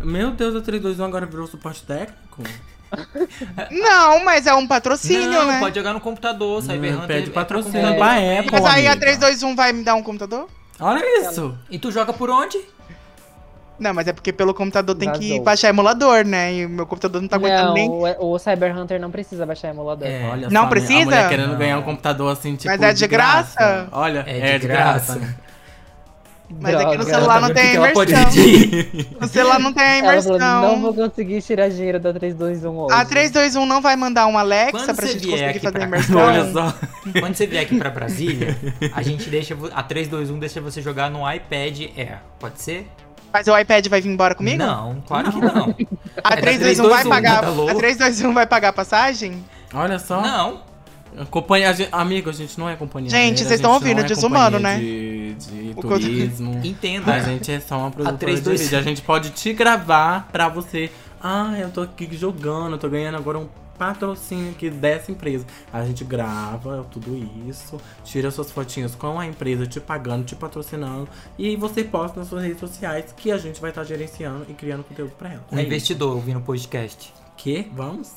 Meu Deus, a 321 agora virou suporte técnico? Não, mas é um patrocínio, não, né? pode jogar no computador, Cyber Hum, Hunter. pede é patrocínio computador pra. Apple. Mas aí a amiga. 321 vai me dar um computador? Olha isso! E tu joga por onde? Não, mas é porque pelo computador tem que Vazou. baixar emulador, né? E o meu computador não tá aguentando não, nem. o, o Cyber Hunter não precisa baixar emulador. É. Olha Não só, precisa? A mulher querendo Não. ganhar um computador assim, tipo. Mas é de graça? Olha, É de graça. né? Mas aqui no Droga. celular não Tá vendo tem que pode imersão. No celular não tem a Ela falou, imersão. não vou conseguir tirar dinheiro da 321 hoje. A 321 não vai mandar um Alexa Quando pra gente conseguir fazer a pra imersão? Olha só. Quando você vier aqui pra Brasília, a gente deixa. A 321 deixa você jogar no iPad Air. Pode ser? Mas o iPad vai vir embora comigo? Não, claro que não. A É da 321 vai 321, pagar. tá? A 321 vai pagar a passagem? Olha só. Não. Companhia, a gente- amigo, a gente não é companhia. Gente, vocês a estão ouvindo, é desumano, né? De, de O que eu turismo. Entenda. A gente é só uma produtora de 325. vídeo. A gente pode te gravar pra você. Ah, eu tô aqui jogando, eu tô ganhando agora um patrocínio aqui dessa empresa. A gente grava tudo isso, tira suas fotinhas com a empresa te pagando, te patrocinando. E você posta nas suas redes sociais que a gente vai estar gerenciando e criando conteúdo pra ela. Um É isso. investidor ouvindo o podcast. Que? Vamos?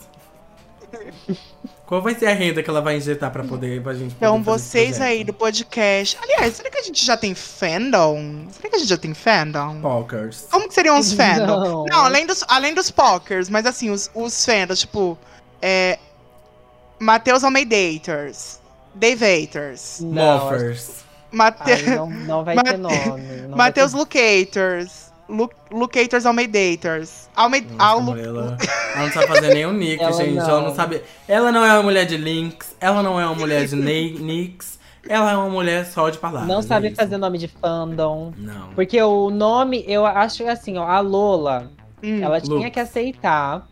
Qual vai ser a renda que ela vai injetar pra poder pra gente Então, vocês aí do podcast. Aliás, será que a gente já tem fandom? Será que a gente já tem fandom? Pokers. Como que seriam os fandom? Não. Não, além dos, além dos pokers, mas assim, os, os fandoms, tipo. É. Matheus Almeidators. Davators. Não, Moffers. Mate... Ai, não, não vai Mate- ter nome. não Matheus ter- Lucators. Lu Lucators Almeidators. Alme... Nossa, Al... ela, não sabe fazer nenhum nick, Ela gente. Ela não. não sabe. Ela não é uma mulher de links, ela não é uma mulher de nicks, ela é uma mulher só de palavras. Não é sabe isso. fazer nome de fandom. Não. Porque o nome, eu acho assim, ó, a Lola, Hum. ela Lu. tinha que aceitar.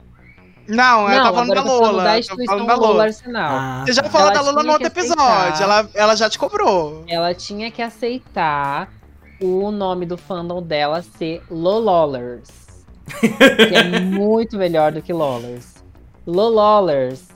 Não, eu não, tava falando da Lola. da falando da Lola Lola. Arsenal. Ah, Você já tá. falou Ela da Lola no tinha outro que episódio. aceitar. Ela, ela já te cobrou. Ela tinha que aceitar o nome do fandom dela ser Lololers. que é muito melhor do que Lollers. Lololers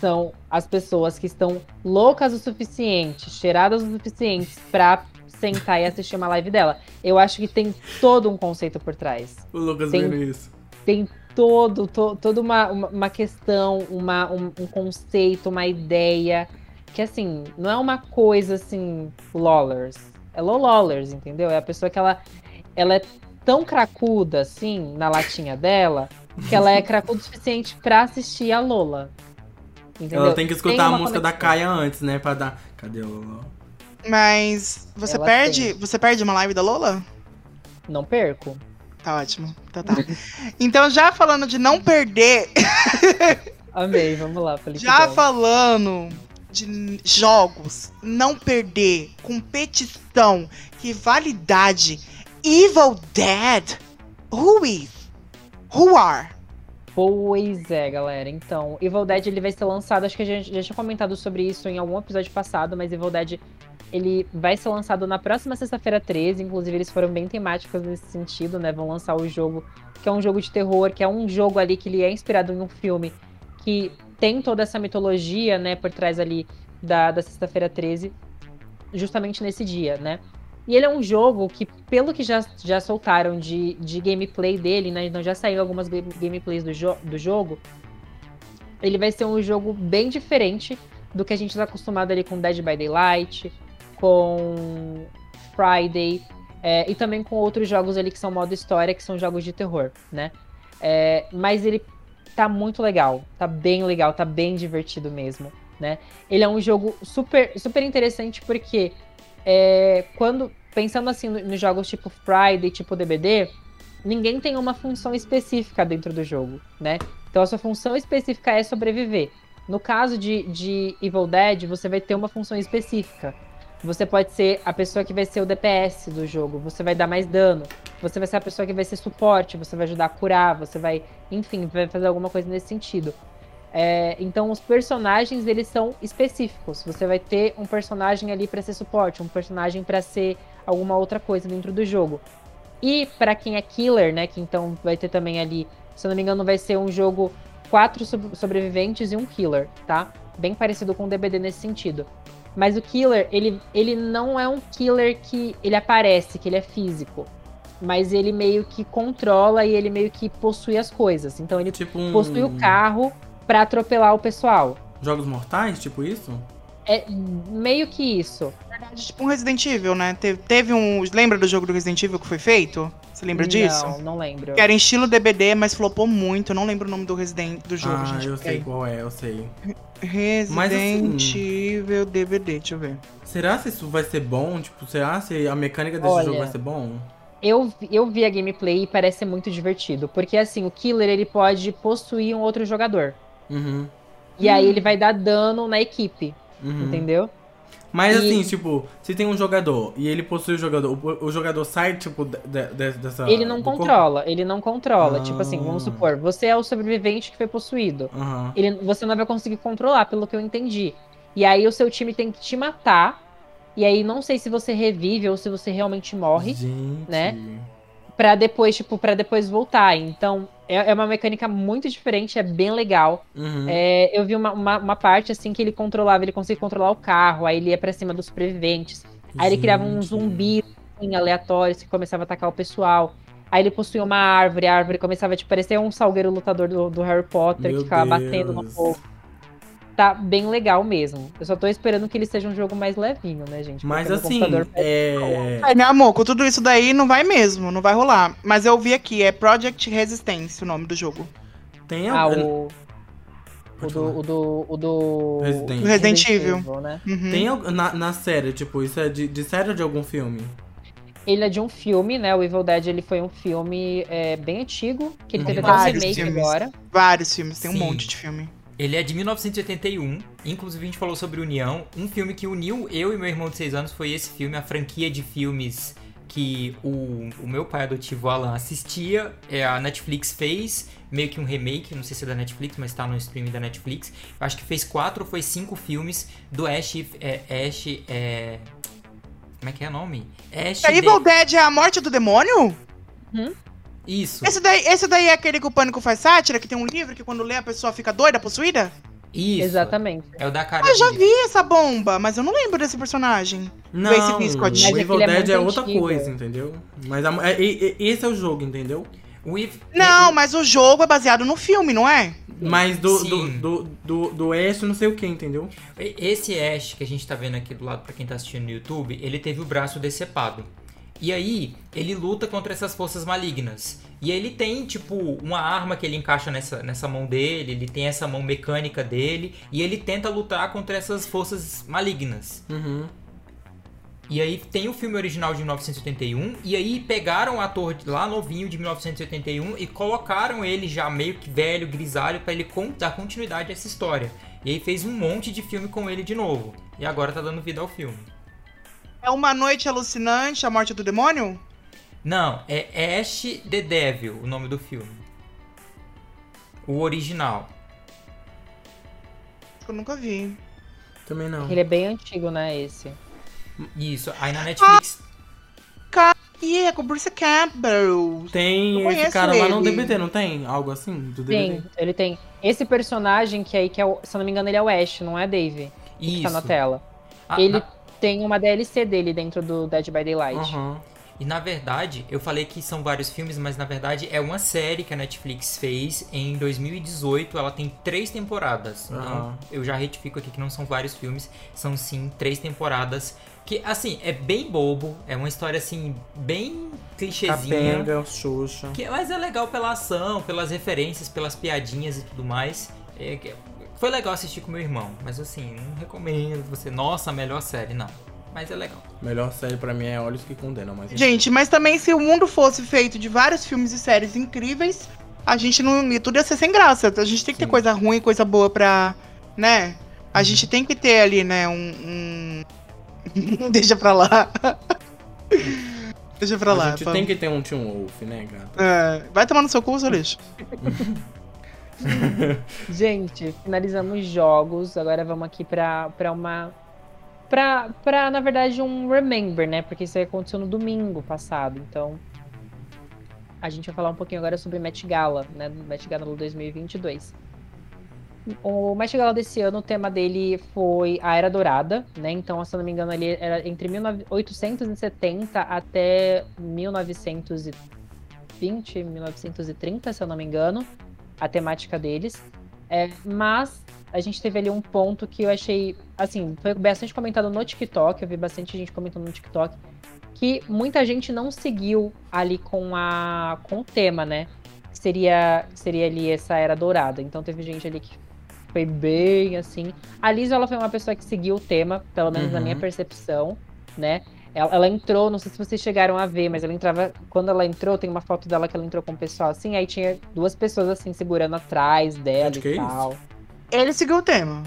são as pessoas que estão loucas o suficiente, cheiradas o suficiente pra sentar e assistir uma live dela. Eu acho que tem todo um conceito por trás. O Lucas Tem- vendo isso. Tem todo, to, toda uma, uma, uma questão, uma, um, um conceito, uma ideia. Que assim, não é uma coisa assim, lollers. É lololers, entendeu? É a pessoa que ela, ela é tão cracuda, assim, na latinha dela, que ela é cracuda o suficiente pra assistir a Lola. Entendeu? Ela tem que escutar a uma música da conexão. Caia antes, né? Pra dar. Cadê o Lola? Mas você Ela perde. tem. Você perde uma live da Lola? Não perco. Tá ótimo. Então tá. então, já falando de não perder, Amei, vamos lá, Felipe. já falando de jogos, não perder, competição, rivalidade, Evil Dead, who is? Who are? Pois é, galera. Então, Evil Dead ele vai ser lançado, acho que a gente já tinha comentado sobre isso em algum episódio passado, mas Evil Dead ele vai ser lançado na próxima sexta-feira 13, inclusive eles foram bem temáticos nesse sentido, né? Vão lançar o jogo, que é um jogo de terror, que é um jogo ali que ele é inspirado em um filme que tem toda essa mitologia, né, por trás ali da, da sexta-feira 13, justamente nesse dia, né? E ele é um jogo que, pelo que já, já soltaram de, de gameplay dele, né? Então já saiu algumas game- gameplays do, jo do jogo. Ele vai ser um jogo bem diferente do que a gente está acostumado ali com Dead by Daylight, com Friday, é, e também com outros jogos ali que são modo história, que são jogos de terror, né? É, mas ele tá muito legal, tá bem legal, tá bem divertido mesmo, né? Ele é um jogo super, super interessante porque é, quando pensando assim no- nos jogos tipo Friday, tipo DBD, ninguém tem uma função específica dentro do jogo, né? Então a sua função específica é sobreviver. No caso de, de Evil Dead, você vai ter uma função específica. Você pode ser a pessoa que vai ser o DPS do jogo, você vai dar mais dano. Você vai ser a pessoa que vai ser suporte, você vai ajudar a curar, você vai, enfim, vai fazer alguma coisa nesse sentido. É, então os personagens eles são específicos. Você vai ter um personagem ali para ser suporte, um personagem para ser alguma outra coisa dentro do jogo. E para quem é killer, né, que então vai ter também ali, se eu não me engano, vai ser um jogo quatro sob- sobreviventes e um killer, tá? Bem parecido com o DBD nesse sentido. Mas o killer, ele, ele não é um killer que ele aparece, que ele é físico. Mas ele meio que controla e ele meio que possui as coisas. Então ele Tipo um. possui o carro pra atropelar o pessoal. Jogos mortais, tipo isso? É meio que isso. verdade, tipo um Resident Evil, né? Teve, teve um. Lembra do jogo do Resident Evil que foi feito? Você lembra disso? Não, não lembro. Que era em estilo DBD, mas flopou muito. Eu não lembro o nome do Resident do jogo, ah, gente. eu sei peraí. qual é, eu sei. Resident assim- Evil DVD, deixa eu ver. Será se isso vai ser bom? Tipo, será se a mecânica desse Olha, jogo vai ser bom? Eu, vi- eu vi a gameplay e parece ser muito divertido. Porque assim, o killer ele pode possuir um outro jogador. Uhum. E aí ele vai dar dano na equipe, uhum. entendeu? Mas E- assim, tipo, se tem um jogador e ele possui o jogador, o, o jogador sai, tipo, de- de- dessa. ele não do corpo? controla, ele não controla. Ah. Tipo assim, vamos supor, você é o sobrevivente que foi possuído. Aham. Ele, você não vai conseguir controlar, pelo que eu entendi. E aí o seu time tem que te matar. E aí não sei se você revive ou se você realmente morre. Gente. né? Pra depois, tipo, para depois voltar. Então, é, é uma mecânica muito diferente, é bem legal. Uhum. É, eu vi uma, uma, uma parte assim que ele controlava, ele conseguia controlar o carro, aí ele ia pra cima dos sobreviventes. Aí ele criava um zumbi assim, aleatório que começava a atacar o pessoal. Aí ele possuía uma árvore, a árvore começava tipo, a parecer um salgueiro lutador do, do Harry Potter Meu que ficava batendo no Deus. Tá bem legal mesmo. Eu só tô esperando que ele seja um jogo mais levinho, né, gente? Mas Porque assim, computador é. É, meu amor, com tudo isso daí não vai mesmo, não vai rolar. Mas eu vi aqui, é Project Resistance o nome do jogo. Tem Ah, o. O do, o do. O do. Resident. Resident Evil. né? Uhum. Tem na, na série, tipo, isso é de, de série ou de algum filme? Ele é de um filme, né? O Evil Dead ele foi um filme é, bem antigo, que ele Hum, teve até um remake filmes. agora. Vários filmes, tem um Sim. monte de filme. Ele é de 1981, inclusive a gente falou sobre União. Um filme que uniu eu e meu irmão de 6 anos foi esse filme, a franquia de filmes que o, o meu pai adotivo Alan assistia. É, a Netflix fez meio que um remake, não sei se é da Netflix, mas tá no streaming da Netflix. Eu acho que fez quatro ou foi cinco filmes do Ash. É, Ash é, como é que é o nome? Ash. A de- Evil Dead é a morte do demônio? Isso, Esse daí, esse daí é aquele que o Pânico faz sátira, que tem um livro que quando lê a pessoa fica doida, possuída? isso. Exatamente. É o da cara Eu já vi essa bomba, mas eu não lembro desse personagem. Não, Scott. O é Evil é Dead é, muito outra antigo. coisa, entendeu? Mas a- é- é- é- esse é o jogo, entendeu? O Ev- Não, mas o jogo é baseado no filme, não é? Mas do, do, do, do, do Ash não sei o que, entendeu? Esse Ash que a gente tá vendo aqui do lado pra quem tá assistindo no YouTube, ele teve o braço decepado. E aí, ele luta contra essas forças malignas. E ele tem, tipo, uma arma que ele encaixa nessa, nessa mão dele, ele tem essa mão mecânica dele, e ele tenta lutar contra essas forças malignas. Uhum. E aí tem o filme original de 1981, e aí pegaram o ator lá novinho de 1981 e colocaram ele já meio que velho, grisalho, pra ele dar continuidade a essa história. E aí fez um monte de filme com ele de novo. E agora tá dando vida ao filme. É uma noite alucinante, a morte do demônio? Não, é Ash the Devil o nome do filme. O original. Acho que eu nunca vi. Também não. Ele é bem antigo, né, esse. Isso, aí na Netflix. E é com o Bruce Campbell. Tem esse cara lá no ele. DBT, não tem? Algo assim? Do Tem, DBT? ele tem. Esse personagem que aí, que é o, se eu não me engano, ele é o Ash, não é Dave, que Isso. tá na tela. Ah, ele na- tem uma DLC dele dentro do Dead by Daylight. Aham. E na verdade, eu falei que são vários filmes, mas na verdade é uma série que a Netflix fez em 2018. Ela tem três temporadas. Então Aham. eu já retifico aqui que não são vários filmes, são sim três temporadas. Que assim, é bem bobo, é uma história assim, bem clichêzinha. Capenga, Xuxa. Que, mas é legal pela ação, pelas referências, pelas piadinhas e tudo mais. É, que- foi legal assistir com meu irmão, mas assim, não recomendo você, nossa, melhor série, não. Mas é legal. Melhor série pra mim é Olhos que Condenam, mas... Gente, mas também se o mundo fosse feito de vários filmes e séries incríveis, a gente não. e Tudo ia ser sem graça. A gente tem que ter Sim. coisa ruim, coisa boa pra. né? A gente tem que ter ali, né, um. um- Deixa pra lá. Deixa pra a lá. gente vamos. tem que ter um Teen Wolf, né, gata? É, vai tomar no seu cu, seu lixo. Gente, finalizamos jogos. Agora vamos aqui pra, pra uma. Pra, pra, na verdade, um remember, né? Porque isso aí aconteceu no domingo passado. Então, a gente vai falar um pouquinho agora sobre Met Gala, né? Met Gala 2022. O Met Gala desse ano, o tema dele foi a Era Dourada, né? Então, se eu não me engano, ele era entre 1870 até 1920, 1930, se eu não me engano, a temática deles. É, mas a gente teve ali um ponto que eu achei, assim, foi bastante comentado no TikTok, eu vi bastante gente comentando no TikTok, que muita gente não seguiu ali com a com o tema, né? Seria seria ali essa era dourada. Então teve gente ali que foi bem assim. A Liz ela foi uma pessoa que seguiu o tema, pelo menos na minha Uhum. percepção, né? Ela, ela entrou, não sei se vocês chegaram a ver, mas ela entrava. Quando ela entrou, tem uma foto dela que ela entrou com o pessoal assim, aí tinha duas pessoas assim segurando atrás dela Gente, que e isso? tal. Ele seguiu o tema.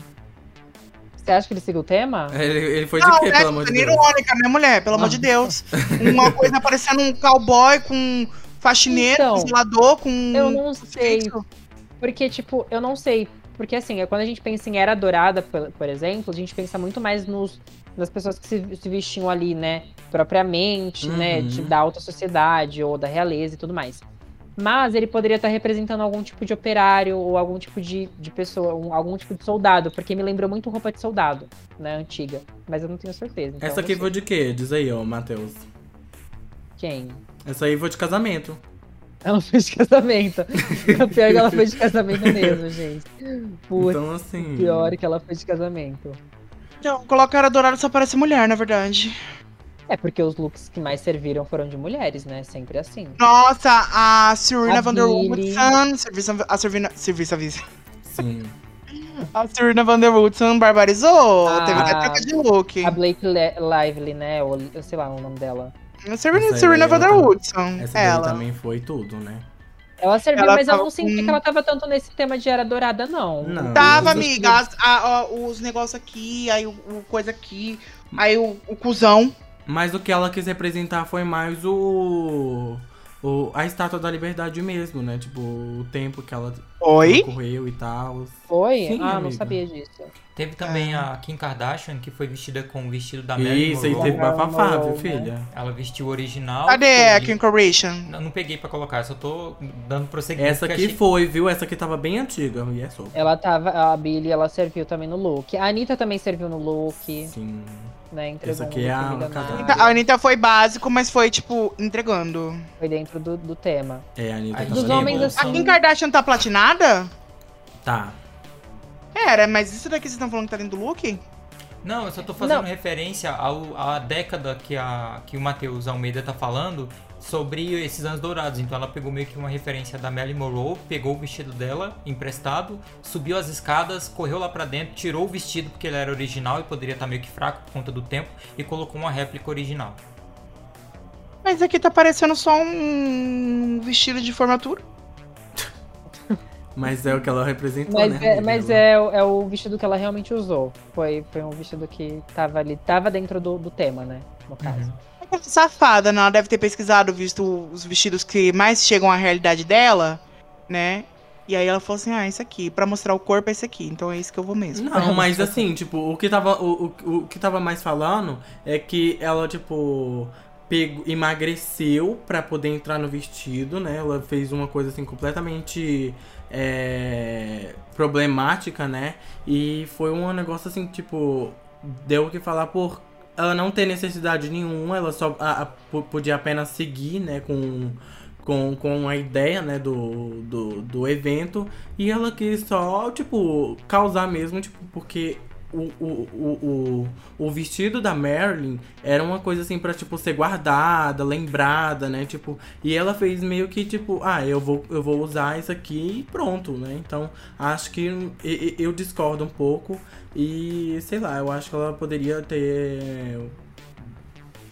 Você acha que ele seguiu o tema? Ele, ele foi de Não, quê, né? pelo amor de Deus? irônica, né, mulher? Pelo amor de Deus. Uma coisa parecendo um cowboy com faxineiro, Então, com zelador, com. Eu não sei. Porque, tipo, eu não sei. Porque, assim, quando a gente pensa em Era Dourada, por, por exemplo, a gente pensa muito mais nos, nas pessoas que se, se vestiam ali, né? Propriamente, né? Uhum. De, da alta sociedade ou da realeza e tudo mais. Mas ele poderia estar representando algum tipo de operário ou algum tipo de, de pessoa, um- algum tipo de soldado, porque me lembrou muito roupa de soldado, né? Antiga. Mas eu não tenho certeza. então Essa aqui foi de quê? Diz aí, ó, Matheus. Quem? Essa aí foi de casamento. Ela foi de casamento. Pior é que ela foi de casamento mesmo, gente. Putz, Então, assim. pior é que ela foi de casamento. Então, colocar a dourada só parece mulher, na verdade. É porque os looks que mais serviram foram de mulheres, né? Sempre assim. Nossa, a Serena A Van der Billie. Woodson. Serviço, a Servina. Serviço, avisa. Sim. A Serena Van der Woodson barbarizou. Ah. Teve até troca de look. A Blake Le- Lively, né? Ou eu sei lá o nome dela. A Serena, Serena aí, Van der ela Woodson. Essa daí Ela. também foi tudo, né? Ela serviu, Ela mas eu não senti com- que ela tava tanto nesse tema de Era Dourada, não. Não. Tava, amiga. as- a- ó, os negócios aqui, aí o, o coisa aqui, aí o, o cuzão. Mas o que ela quis representar foi mais o. o a estátua da liberdade mesmo, né? Tipo, o tempo que ela Oi? correu e tal. Foi? Sim, ah, não amiga. sabia disso. Teve também a Kim Kardashian, que foi vestida com o vestido da Marilyn Isso, aí Monroe. teve bafafá, viu, filha? Ela vestiu o original. Cadê a Kim Kardashian? Não, não peguei pra colocar, só tô dando prosseguimento. Essa aqui achei- foi, viu? Essa aqui tava bem antiga. E é sobre. Ela tava. A Billy, ela serviu também no look. A Anitta também serviu no look, Sim. Né? Entregou Essa aqui é a milionário. casada. A Anitta foi básico, mas foi, tipo, entregando. Foi dentro do, do tema. É, a Anitta Aí também. Dos homens, Sim. assim. A Kim Kardashian tá platinada? Tá. Era, mas isso daqui vocês estão falando que tá dentro do look? Não, eu só tô fazendo Não. referência ao, à década que, a, que o Matheus Almeida tá falando sobre esses anos dourados. Então ela pegou meio que uma referência da Marilyn Monroe, pegou o vestido dela emprestado, subiu as escadas, correu lá pra dentro, tirou o vestido porque ele era original e poderia estar meio que fraco por conta do tempo e colocou uma réplica original. Mas aqui tá parecendo só um vestido de formatura. Mas é o que ela representou, Mas, né? é, mas é, o- é o vestido que ela realmente usou. Foi, foi um vestido que tava ali, tava dentro do, do tema, né? No caso. Uhum. Aquela Safada, né? Ela deve ter pesquisado, visto os vestidos que mais chegam à realidade dela, né? E aí ela falou assim, ah, isso aqui, pra mostrar o corpo é esse aqui, então é isso que eu vou mesmo. Não, mas assim, tipo, o que tava, o, o, o que tava mais falando é que ela, tipo, pegou, emagreceu pra poder entrar no vestido, né? Ela fez uma coisa assim completamente é, problemática, né? E foi um negócio assim, tipo, deu o que falar por ela não ter necessidade nenhuma, ela só a- a- po- podia apenas seguir, né, com, com, com a ideia, né, do, do, do evento. E ela quis só, tipo, causar mesmo, tipo, porque o, o, o, o, vestido da Marilyn era uma coisa assim pra, tipo, ser guardada, lembrada, né? Tipo, e ela fez meio que, tipo, ah, eu vou, eu vou usar isso aqui e pronto, né? Então, acho que e- e- eu discordo um pouco e, sei lá, eu acho que ela poderia ter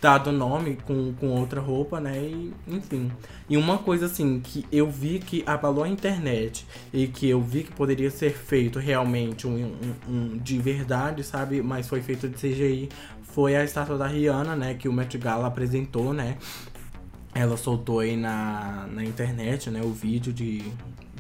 dado nome com, com outra roupa, né? E, enfim. E uma coisa assim que eu vi que abalou a internet e que eu vi que poderia ser feito realmente um, um- um de verdade, sabe? Mas foi feito de CGI. Foi a estátua da Rihanna, né? Que o Met Gala apresentou, né? Ela soltou aí na, na internet, né? O vídeo de,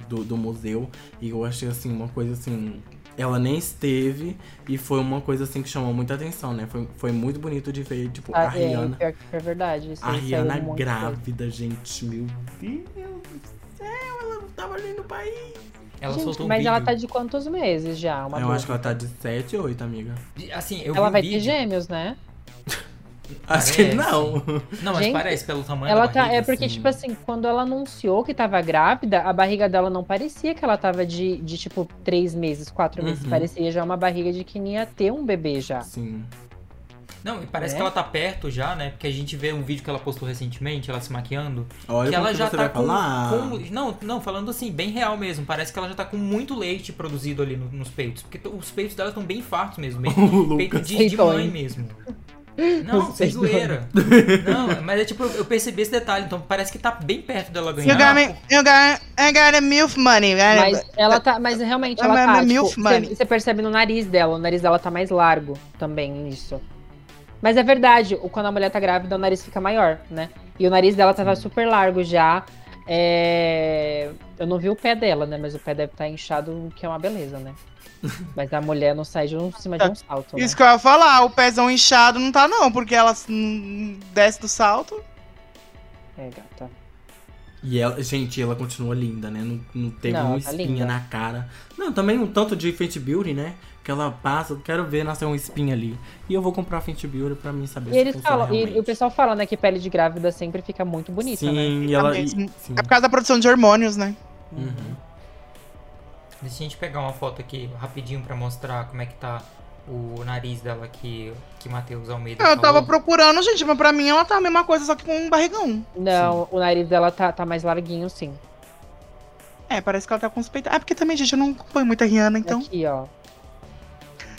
do, do museu. E eu achei assim, uma coisa assim. Ela nem esteve e foi uma coisa assim que chamou muita atenção, né? Foi, foi muito bonito de ver, tipo, a Ah, é, Rihanna. pior que é verdade. Isso A Rihanna grávida, gente. Meu Deus do céu, ela não tava ali no país. Ela Gente, soltou um mas vídeo. ela tá de quantos meses já? Uma eu acho que ela dúvida. tá de 7, 8, amiga. Assim, eu Ela vi vai um ter gêmeos, né? Acho que não. Não, mas Gente, parece pelo tamanho Ela da tá. barriga. É porque, assim. tipo assim, quando ela anunciou que tava grávida, a barriga dela não parecia que ela tava de, de tipo, três meses, quatro meses. Uhum. Parecia já uma barriga de que ia ter um bebê já. Sim. Não, e parece Né? que ela tá perto já, né? Porque a gente vê um vídeo que ela postou recentemente, ela se maquiando. Olha que ela que já você tá vai com, falar. com- Não, não, falando assim, bem real mesmo. Parece que ela já tá com muito leite produzido ali no- nos peitos. Porque os peitos dela estão bem fartos mesmo. Bem, O peito Lucas. de, de mãe mesmo. Não, sem zoeira. Não, mas é tipo, eu percebi esse detalhe, então parece que tá bem perto dela You ganhar. got me, you got, I got a MILF money. Mas ela tá. Mas realmente ela tá. milf, Tipo, você, você percebe no nariz dela. O nariz dela tá mais largo também nisso. Mas é verdade, o- quando a mulher tá grávida, o nariz fica maior, né? E o nariz dela tava super largo já. É, Eu não vi o pé dela, né? Mas o pé deve estar inchado, o que é uma beleza, né? Mas a mulher não sai de um, cima de um salto. Né? Isso que eu ia falar, o pezão inchado não tá não, porque ela hum, desce do salto. É, gata. E ela, gente, ela continua linda, né? Não, não teve Não, uma tá espinha linda. na cara. Não, também um tanto de Fenty Beauty, né? Que ela passa, eu quero ver nascer uma espinha ali. E eu vou comprar Fenty Beauty pra mim saber E se eles funciona falam, e, realmente. e o pessoal fala, né, que pele de grávida sempre fica muito bonita, Sim, né? e ela. e- mesmo. sim. É por causa da produção de hormônios, né? Uhum. Deixa a gente pegar uma foto aqui rapidinho pra mostrar como é que tá o nariz dela que, que Matheus Almeida Eu tava falou. procurando, gente, mas pra mim ela tá a mesma coisa, só que com um barrigão. Não, o nariz dela tá, tá mais larguinho, sim. É, parece que ela tá com os peitos. É porque também, gente, eu não acompanho muita Rihanna, então. Aqui, ó.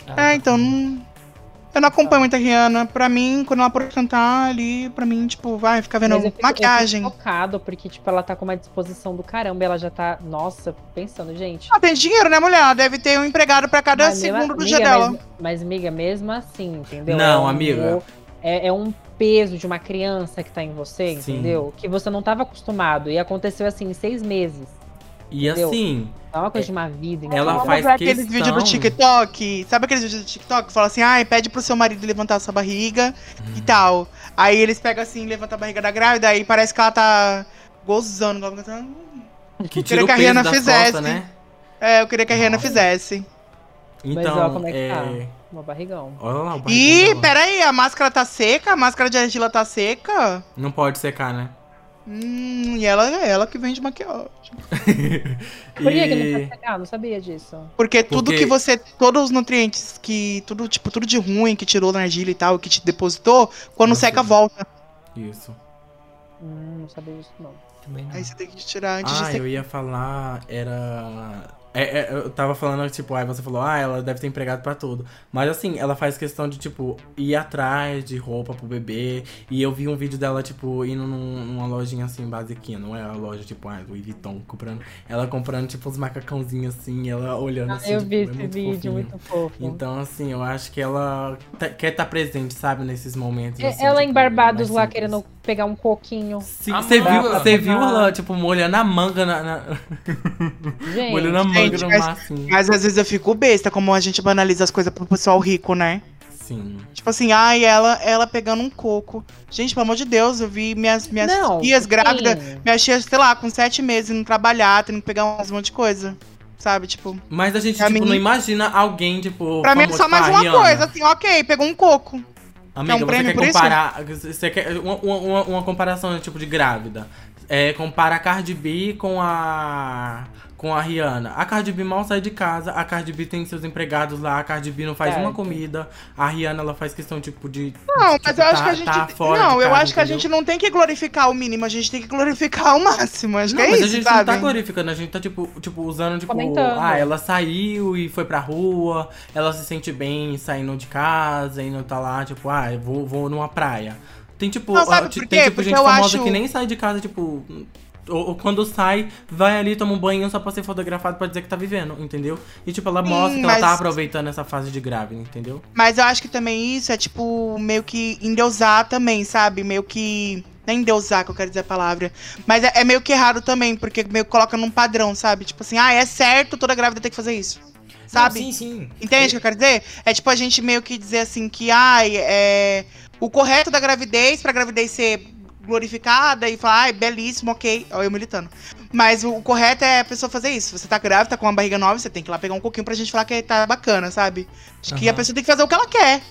Tá É, então com- não. Eu não acompanho muita Rihanna. Pra mim, quando ela for cantar ali, pra mim, tipo, vai ficar vendo eu fico- maquiagem. Eu fico focado, porque, tipo, ela tá com uma disposição do caramba. Ela já tá, nossa, pensando, gente. Ela tem dinheiro, né, mulher? Ela deve ter um empregado pra cada mas segundo do amiga, dia dela. Mas, mas, amiga, mesmo assim, entendeu? Não, É um- amiga. É, é um peso de uma criança que tá em você, Sim. entendeu? Que você não tava acostumado. E aconteceu assim, em seis meses. E Entendeu? assim, É uma coisa de uma vida, entendeu? Ela faz ver aqueles questão- vídeos do TikTok. Sabe aqueles vídeos do TikTok que fala assim, ai, pede pro seu marido levantar a sua barriga e tal. Aí eles pegam assim, levantam a barriga da grávida, aí parece que ela tá gozando. tá- que tira o que a Rihanna fizesse. né? É, eu queria que a Rihanna fizesse. Então, ó, como é que é... tá? Uma barrigão. Olha lá o barrigão Ih, peraí, a máscara tá seca? A máscara de argila tá seca? Não pode secar, né? Hum, e ela é ela que vende maquiagem. Por que, que E- não sabia disso. Porque tudo Porque- que você. Todos os nutrientes que. Tudo, tipo, tudo de ruim que tirou na argila e tal, que te depositou, quando Nossa. seca, volta. Isso. Hum, não sabia disso, não. Também não. Aí você tem que tirar antes de Ah, secar. eu ia falar, era... é, é, eu tava falando, tipo, aí você falou, ah, ela deve ter empregado pra tudo. Mas assim, ela faz questão de, tipo, ir atrás de roupa pro bebê. E eu vi um vídeo dela, tipo, indo num- numa lojinha assim, basiquinha. Não é a loja, tipo, ah, Louis Vuitton, comprando. Ela comprando, tipo, uns macacãozinhos assim, ela olhando assim. eu tipo, vi é esse muito vídeo, fofinho. muito fofo. Então, assim, eu acho que ela tá- quer estar presente, sabe, nesses momentos. É, assim, ela tipo, em Barbados lá querendo pegar um coquinho. Sim, A Você viu, você viu ela, tipo, molhando a manga na. na- Gente, molhando a manga gente, no mas- assim. Mas às vezes eu fico besta, como a gente banaliza as coisas pro pessoal rico, né? Sim. Tipo assim, ai, ela, ela pegando um coco. Gente, pelo amor de Deus, eu vi minhas, minhas não, tias grávidas, sim. minhas tias, sei lá, com sete meses, indo trabalhar, tendo que pegar um monte de coisa. Sabe, tipo. Mas a gente, tipo, mim- não imagina alguém, tipo. Pra mim é só tipo, mais uma coisa, assim, ok, pegou um coco. Amiga, É um você prêmio quer por isso? comparar. Você quer uma, uma, uma comparação, tipo, de grávida. É, compara a Cardi B com a. Com a Rihanna. A Cardi B mal sai de casa, a Cardi B tem seus empregados lá, a Cardi B não faz Certo. uma comida, a Rihanna ela faz questão, tipo, de. Não, de, mas tipo, eu acho tá- que a gente. tá fora não, eu casa, acho que a gente não tem que glorificar o mínimo, a gente tem que glorificar o máximo. Acho Não, que é mas isso, a gente sabe? não tá glorificando, a gente tá, tipo, tipo usando, tipo, Comentando. ah, ela saiu e foi pra rua, ela se sente bem saindo de casa e não tá lá, tipo, ah, eu vou, vou numa praia. Tem, tipo, Não, sabe por tem, tipo, Porque gente eu famosa acho- que nem sai de casa, tipo. Ou, ou quando sai, vai ali, toma um banho só pra ser fotografado pra dizer que tá vivendo, entendeu? E, tipo, ela Sim, mostra que mas- ela tá aproveitando essa fase de grávida, entendeu? Mas eu acho que também isso é, tipo, meio que endeusar também, sabe? Meio que. Não é endeusar que eu quero dizer a palavra. Mas é, é meio que errado também, porque meio que coloca num padrão, sabe? Tipo assim, ah, é certo toda grávida tem que fazer isso. Sabe? Não, sim, sim. Entende o que eu quero dizer? É tipo a gente meio que dizer assim que, ai, é. O correto da gravidez, pra gravidez ser glorificada e falar, ai, belíssimo, ok. Olha eu militando. Mas o, correto é a pessoa fazer isso. Você tá grávida, tá com uma barriga nova, você tem que ir lá pegar um coquinho pra gente falar que tá bacana, sabe? Acho que a pessoa tem que fazer o que ela quer.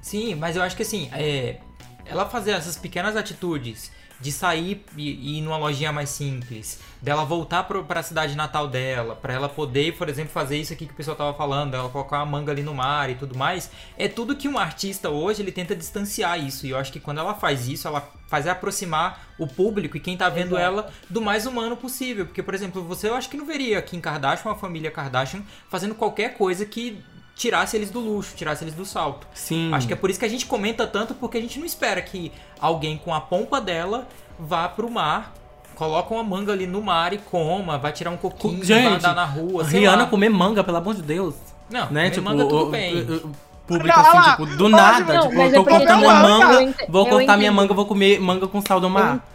Sim, mas eu acho que assim, é, ela fazer essas pequenas atitudes de sair e, ir numa lojinha mais simples, dela voltar pro, pra cidade natal dela, pra ela poder, por exemplo, fazer isso aqui que o pessoal tava falando, ela colocar uma manga ali no mar e tudo mais, é tudo que um artista hoje ele tenta distanciar isso. E eu acho que quando ela faz isso, ela faz aproximar o público e quem tá vendo Exato. ela do mais humano possível. Porque, por exemplo, você eu acho que não veria Kim Kardashian, uma família Kardashian, fazendo qualquer coisa que tirasse eles do luxo, tirasse eles do salto. Sim. Acho que é por isso que a gente comenta tanto, porque a gente não espera que alguém com a pompa dela vá pro mar, coloca uma manga ali no mar e coma, vai tirar um coquinho, Gente, vai andar na rua, sei Rihanna lá. comer manga, pelo amor de Deus. Não, né? Tipo, manga tudo o- bem. o- o Público Não, assim, tipo, do pode nada. não, tipo, eu é tô cortando minha manga, eu vou eu cortar minha manga, vou comer manga com sal do mar.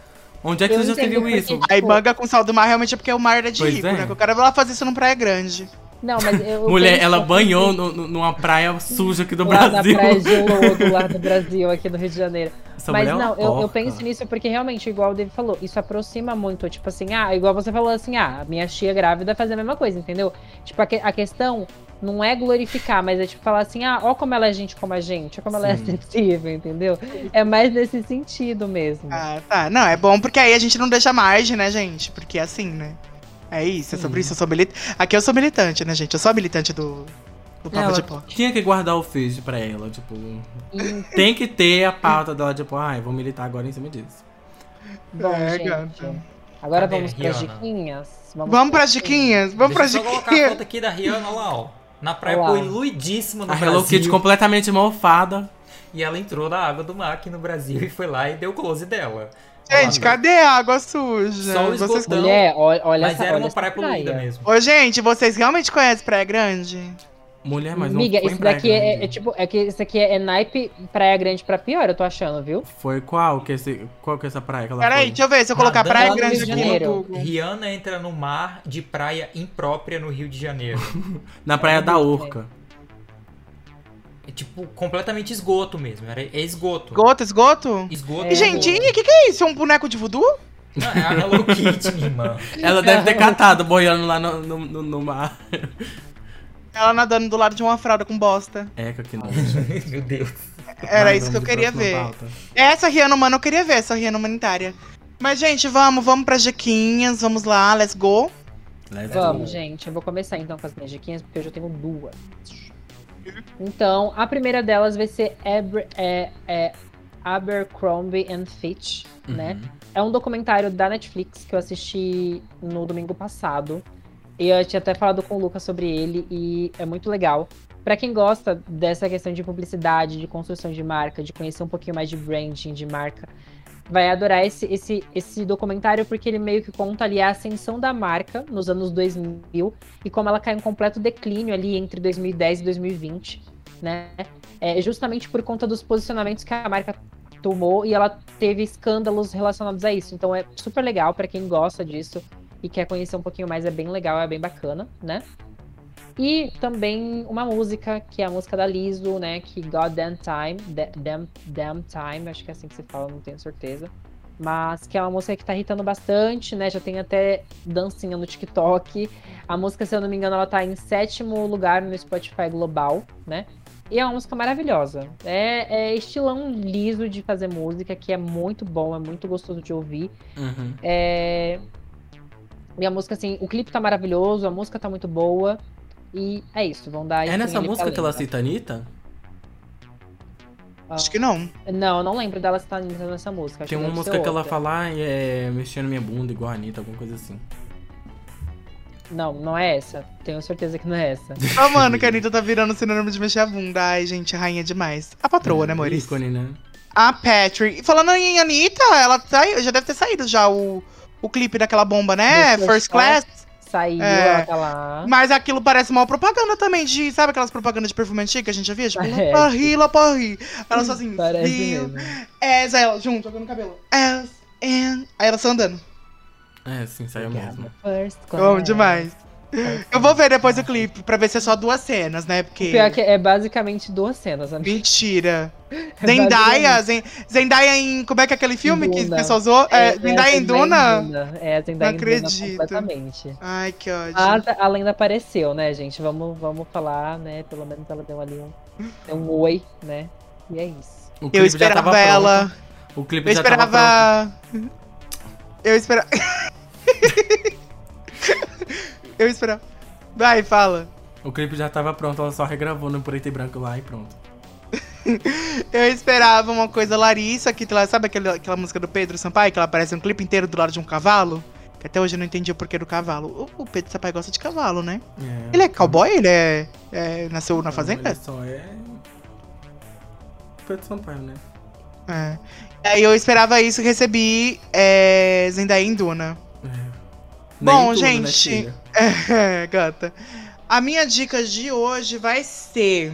Onde é que eu você já viu isso? tipo, Aí manga com sal do mar realmente é porque o mar é de Pois rico, é. né? Que o cara vai lá fazer isso numa praia grande. Não, mas eu. eu Mulher, ela assim, banhou no- no- numa praia suja aqui do lá Brasil. na praia de Lodo, lá do Brasil, aqui no Rio de Janeiro. Essa Mas é não, eu, eu porca. penso nisso porque realmente, igual o David falou, isso aproxima muito. Tipo assim, ah, igual você falou assim, ah, minha tia grávida faz a mesma coisa, entendeu? Tipo, a, que- a questão não é glorificar, mas é tipo falar assim, ah, ó como ela é gente como a gente, ó como ela é Sim. sensível, entendeu? É mais nesse sentido mesmo. Ah, tá. Não, é bom porque aí a gente não deixa margem, né, gente? Porque é assim, né? É isso, é sobre isso. Eu sou militante. Aqui eu sou militante, né, gente? Eu sou a militante do, do Papo Ela de Pó. tinha que guardar o feed pra ela, tipo... E, Tem que ter a pauta dela, tipo, ai, vou militar agora em cima disso. bom, É, gente, gata. agora Cadê, vamos pras diquinhas. Vamos pras diquinhas? Vamos Deixa pras eu só colocar a diquinhas? foto aqui da Rihanna lá, ó. Na praia Olha lá. poluidíssima no A Brasil. Hello Kitty completamente mofada. E ela entrou na água do mar aqui no Brasil e foi lá e deu close dela. Gente, cadê a água suja? Só o Vocês... Mulher, olha, olha Mas essa era olha uma praia poluída praia. mesmo. Ô, gente, vocês realmente conhecem Praia Grande? Mulher, mas não Amiga, foi isso daqui é, Grande. é tipo, é que isso aqui é, é naipe Praia Grande pra pior, eu tô achando, viu? Foi qual que, esse, qual que é essa praia que ela Peraí, foi? deixa eu ver se eu colocar Nadando Praia no Grande aqui no Janeiro. Google. Rihanna entra no mar de praia imprópria no Rio de Janeiro. Na Praia da Orca. É tipo, completamente esgoto mesmo. Era, é esgoto. Esgoto, esgoto? Esgoto. É. E, gente, o que, que é isso? É um boneco de voodoo? Não, é a Hello Kitty, minha irmã. Ela deve ter catado boiando lá no, no, no- no mar. Ela nadando do lado de uma fralda com bosta. Eca, que nojo. Meu Deus. Era isso que eu queria ver. pauta. Essa Rihanna humana eu queria ver, essa Rihanna humanitária. Mas, gente, vamos, vamos pras diquinhas, vamos lá, let's go. Let's Vamos, go. gente. Eu vou começar então com as minhas diquinhas, porque eu já tenho duas. Então, a primeira delas vai ser Aber, é, é Abercrombie and Fitch, né? Uhum. É um documentário da Netflix que eu assisti no domingo passado. E eu tinha até falado com o Lucas sobre ele e é muito legal. Pra quem gosta dessa questão de publicidade, de construção de marca, de conhecer um pouquinho mais de branding de marca, vai adorar esse, esse, esse documentário porque ele meio que conta ali a ascensão da marca nos anos 2000 e como ela cai em completo declínio ali entre 2010 e 2020, né? É justamente por conta dos posicionamentos que a marca tomou e ela teve escândalos relacionados a isso. Então é super legal pra quem gosta disso e quer conhecer um pouquinho mais, é bem legal, é bem bacana, né? E também uma música, que é a música da Liso, né? Que God Damn Time, Da- Damn, Damn Time, acho que é assim que se fala, não tenho certeza. Mas que é uma música que tá irritando bastante, né? Já tem até dancinha no TikTok. A música, se eu não me engano, ela tá em sétimo lugar no Spotify Global, né? E é uma música maravilhosa. É, é estilão liso de fazer música, que é muito bom, é muito gostoso de ouvir. Uhum. É... E a música, assim, o clipe tá maravilhoso, a música tá muito boa. E é isso, vão dar É nessa música que ela cita Anitta? Ah, Acho que não. Não, eu não lembro dela estar nessa música. acho Tem uma música que ela fala, "Ai, é, mexendo minha bunda igual a Anitta, alguma coisa assim. Não, não é essa. Tenho certeza que não é essa. Ô, mano, que a Anitta tá virando sinônimo de mexer a bunda. Ai, gente, rainha demais. A patroa, né, amores? Ícone, né? A Patrick. Falando em Anitta, ela tá, já deve ter saído já o, o clipe daquela bomba, né? First First Class. Saiu É. aquela. Mas aquilo parece uma propaganda também de. Sabe aquelas propagandas de perfume antigo que a gente já via? Tipo, lá lá pra rir. Ela só assim. Parece viu? mesmo. As, ela junto, jogando o cabelo. As, and. Aí ela só andando. É, sim, saiu mesmo. First. Bom demais. Eu vou ver depois o clipe pra ver se é só duas cenas, né? O Porque. pior que é basicamente duas cenas, amiga. Mentira. É Zendaya, Zen- Zendaya em. Como é que é aquele filme que o Duna. pessoal usou? É, Zendaya em Duna? É, a Zendaya Não em Duna acredito. completamente. Ai, que ódio. Mas a lenda apareceu, né, gente? Vamos, vamos falar, né? Pelo menos ela deu ali um, um oi, né? E é isso. O Eu esperava tava ela. pronto. O clipe Eu já tava pronto. esperava. Eu esperava. Eu esperava. Vai, fala. O clipe já tava pronto, ela só regravou no preto e branco lá e pronto. Eu esperava uma coisa Larissa, que sabe aquela, aquela música do Pedro Sampaio, que ela aparece um clipe inteiro do lado de um cavalo? Que até hoje eu não entendi o porquê do cavalo. O, o Pedro Sampaio gosta de cavalo, né? É. Ele é cowboy? Ele é. é- nasceu na Não, fazenda? Ele só é. Pedro Sampaio, né? É. Aí eu esperava isso e recebi é, Zendaya em Duna. É. Bom, tudo, né, gente. filha? É, gata. A minha dica de hoje vai ser.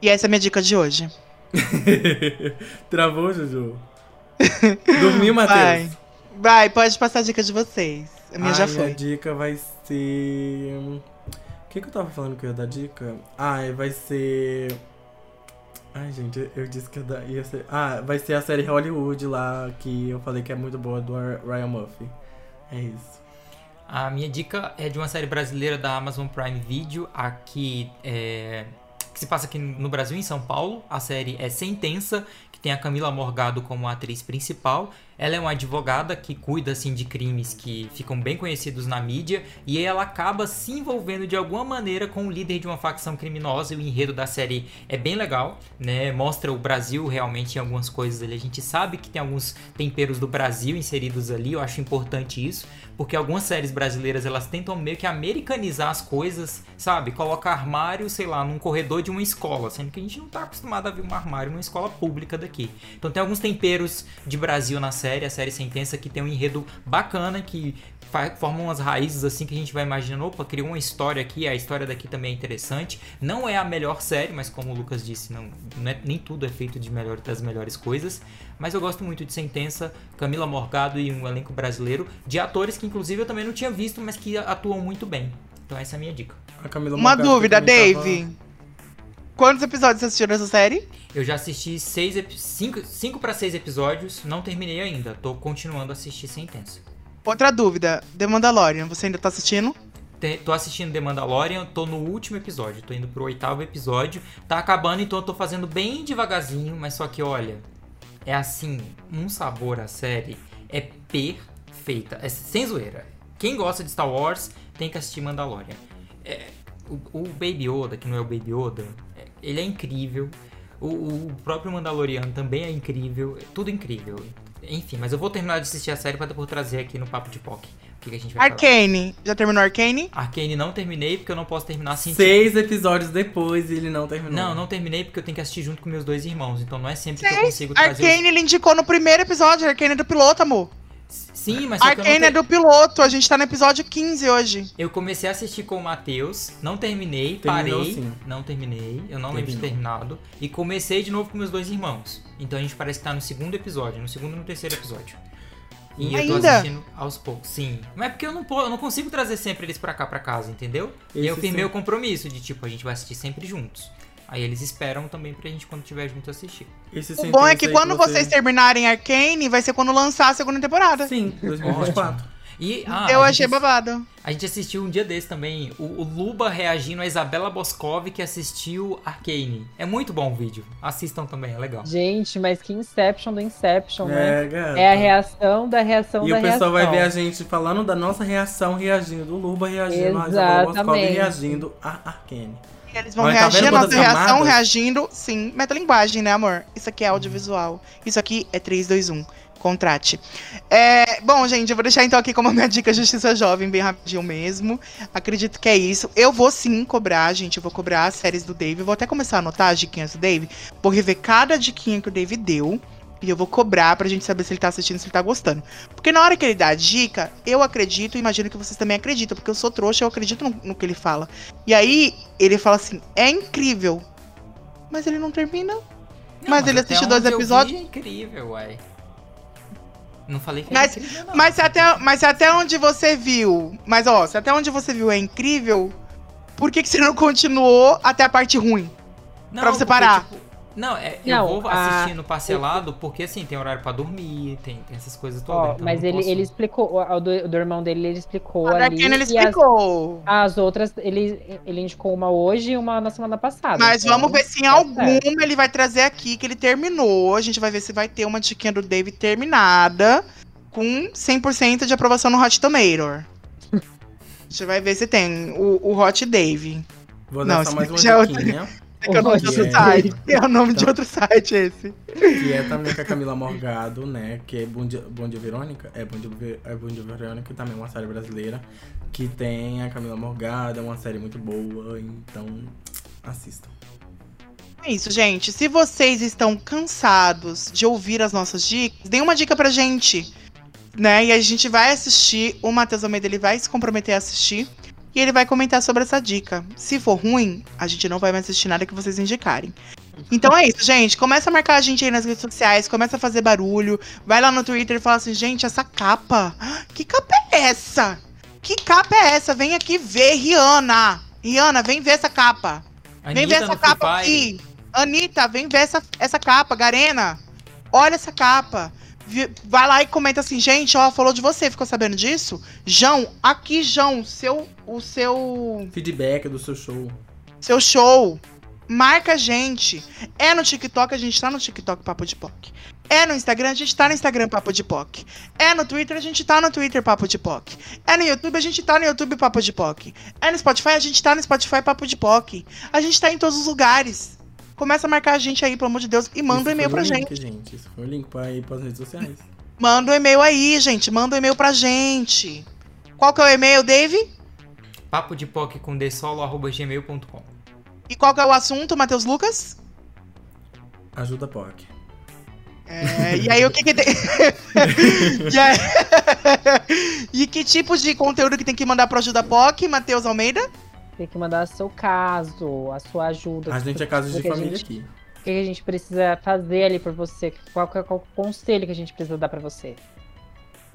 E essa é a minha dica de hoje. Travou, Juju? Dormiu, Vai. Matheus? Vai, pode passar a dica de vocês. A minha Ai, já Minha foi. dica vai ser. O que, que eu tava falando que eu ia dar dica? Ah, vai ser. Ai, gente, eu disse que ia, dar, ia ser. Ah, vai ser a série Hollywood lá, que eu falei que é muito boa, do Ryan Murphy. É isso. A minha dica é de uma série brasileira da Amazon Prime Video, aqui é, que se passa aqui no Brasil, em São Paulo. A série é Sentença, que tem a Camila Morgado como atriz principal. Ela é uma advogada que cuida assim de crimes que ficam bem conhecidos na mídia e ela acaba se envolvendo de alguma maneira com o líder de uma facção criminosa. E o enredo da série é bem legal, né? Mostra o Brasil realmente em algumas coisas ali. A gente sabe que tem alguns temperos do Brasil inseridos ali. Eu acho importante isso, porque algumas séries brasileiras elas tentam meio que americanizar as coisas, sabe? Colocar armário, sei lá, num corredor de uma escola, sendo que a gente não tá acostumado a ver um armário numa escola pública daqui. Então tem alguns temperos de Brasil na série, a série Sentença, que tem um enredo bacana, que formam umas raízes assim que a gente vai imaginando, opa, criou uma história aqui, a história daqui também é interessante. Não é a melhor série, mas como o Lucas disse, não, não é- nem tudo é feito de melhor, das melhores coisas. Mas eu gosto muito de Sentença, Camila Morgado e um elenco brasileiro, de atores que inclusive eu também não tinha visto, mas que atuam muito bem. Então essa é a minha dica. A Camila Uma Morgado dúvida, Dave. tava- Quantos episódios você assistiu dessa série? Eu já assisti cinco, cinco para seis episódios, não terminei ainda. Tô continuando a assistir Sentença. Outra dúvida. The Mandalorian, você ainda tá assistindo? Te- tô assistindo The Mandalorian, tô no último episódio, tô indo pro oitavo episódio. Tá acabando, então eu tô fazendo bem devagarzinho, mas só que olha, é assim, um sabor a série é perfeita, é sem zoeira. Quem gosta de Star Wars tem que assistir Mandalorian. É, o, o Baby Yoda, que não é o Baby Yoda, é- ele é incrível. O, o próprio Mandaloriano também é incrível, é tudo incrível. Enfim, mas eu vou terminar de assistir a série pra depois trazer aqui no Papo de POC. O que, que a gente vai falar. Arcane. Já terminou Arcane? Arcane não terminei porque eu não posso terminar sem Seis episódios depois e ele não terminou. Não, não terminei porque eu tenho que assistir junto com meus dois irmãos. Então não é sempre que eu consigo trazer. os- Arcane ele indicou no primeiro episódio. Arcane é do piloto, amor. Sim, mas Arcane é ter- do piloto. A gente tá no episódio 15 hoje. eu comecei a assistir com o Matheus, não terminei, Terminou, parei, sim. não terminei, eu não lembro de ter Terminou. terminado. E comecei de novo com meus dois irmãos. Então a gente parece que tá no segundo episódio, no segundo e no terceiro episódio. E eu tô Ainda? assistindo aos poucos, sim. Mas é porque eu não, eu não consigo trazer sempre eles pra cá, pra casa, entendeu? e Esse eu firmei sim. o compromisso de tipo, a gente vai assistir sempre juntos. Aí eles esperam também pra gente, quando estiver junto, assistir. Esse O bom é que quando você- vocês terminarem Arcane, vai ser quando lançar a segunda temporada. Sim, 2024. E, ah, Eu achei gente- babado. A gente assistiu um dia desse também, o, o Luba reagindo a Isabela Boscov que assistiu Arcane. É muito bom o vídeo. Assistam também, é legal. Gente, mas que Inception do Inception, né? É, gata. É a reação da reação E da o pessoal vai reação. ver a gente falando da nossa reação, reagindo, do Luba reagindo, a Isabela Boscov Exatamente. reagindo a Arcane. Eles vão Olha, tá reagir à nossa reação, camadas? reagindo. Sim, metalinguagem, né, amor? Isso aqui é audiovisual. Isso aqui é 3, 2, 1. Contrate. É, bom, gente, eu vou deixar então aqui como a minha dica Justiça Jovem, bem rapidinho mesmo. Acredito que é isso. Eu vou sim cobrar, gente. Eu vou cobrar as séries do Dave. Eu vou até começar a anotar as diquinhas do Dave. Vou rever cada diquinha que o Dave deu. E eu vou cobrar pra gente saber se ele tá assistindo, se ele tá gostando. Porque na hora que ele dá a dica, eu acredito e imagino que vocês também acreditam. Porque eu sou trouxa, eu acredito no, no que ele fala. E aí, ele fala assim: é incrível. Mas ele não termina. Não, Mas ele até assistiu dois episódios? É incrível, uai. Não falei que Mas- é incrível, não. Mas se, até, mas se até onde você viu. Mas ó, se até onde você viu é incrível, por que, que você não continuou até a parte ruim? Não, pra você porque, parar. tipo, Não, é, Não, eu vou a- assistindo parcelado porque assim, tem horário pra dormir, tem, tem essas coisas todas. Ó, então mas ele, posso- ele explicou, o, do, do irmão dele, ele explicou A ali. Ele e as, explicou. as outras, ele, ele indicou uma hoje e uma na semana passada. Mas então, vamos ver se em tá alguma certo. ele vai trazer aqui que ele terminou. A gente vai ver se vai ter uma diquinha do Dave terminada com 100% de aprovação no Hot Tomato. A gente vai ver se tem o, o Hot Dave. Vou dar mais uma é diquinha. É que é o nome de outro É. site. É o nome de Então- outro site esse. Que é também com a Camila Morgado, né? Que é Bom Dia, Bom Dia Verônica. É Bom Dia, é Bom Dia Verônica, também é uma série brasileira. Que tem a Camila Morgado, é uma série muito boa. Então, assistam. É isso, gente. Se vocês estão cansados de ouvir as nossas dicas, dê uma dica pra gente. Né? E a gente vai assistir. O Matheus Almeida ele vai se comprometer a assistir. E ele vai comentar sobre essa dica. Se for ruim, a gente não vai mais assistir nada que vocês indicarem. Então é isso, gente. Começa a marcar a gente aí nas redes sociais, começa a fazer barulho. Vai lá no Twitter e fala assim, gente, essa capa. Que capa é essa? Que capa é essa? Vem aqui ver, Rihanna. Rihanna, vem ver essa capa. Vem Anitta ver essa capa aqui. Anitta, vem ver essa, essa capa. Garena, olha essa capa. Vai lá e comenta assim, gente, ó, falou de você, ficou sabendo disso? João, aqui, João, seu, o seu, Feedback do seu show. seu show. Marca a gente. É no TikTok, a gente tá no TikTok Papo de POC. É no Instagram, a gente tá no Instagram Papo de POC. É no Twitter, a gente tá no Twitter Papo de POC. É no YouTube, a gente tá no YouTube Papo de POC. É no Spotify, a gente tá no Spotify Papo de POC. A gente tá em todos os lugares. Começa a marcar a gente aí, pelo amor de Deus, e manda Isso um e-mail pra o gente. link, gente. Isso foi o link pra ir pras redes sociais. Manda um e-mail aí, gente. Manda um e-mail pra gente. Qual que é o e-mail, Dave? Papo de POC com dsolo.gmail.com. E qual que é o assunto, Matheus Lucas? Ajuda POC. É, e aí, o que que tem... e, aí... e que tipo de conteúdo que tem que mandar pro Ajuda POC, Matheus Almeida? Tem que mandar seu caso, a sua ajuda. A gente é caso de família gente- aqui. O que a gente precisa fazer ali por você? Qual, é- qual o conselho que a gente precisa dar pra você?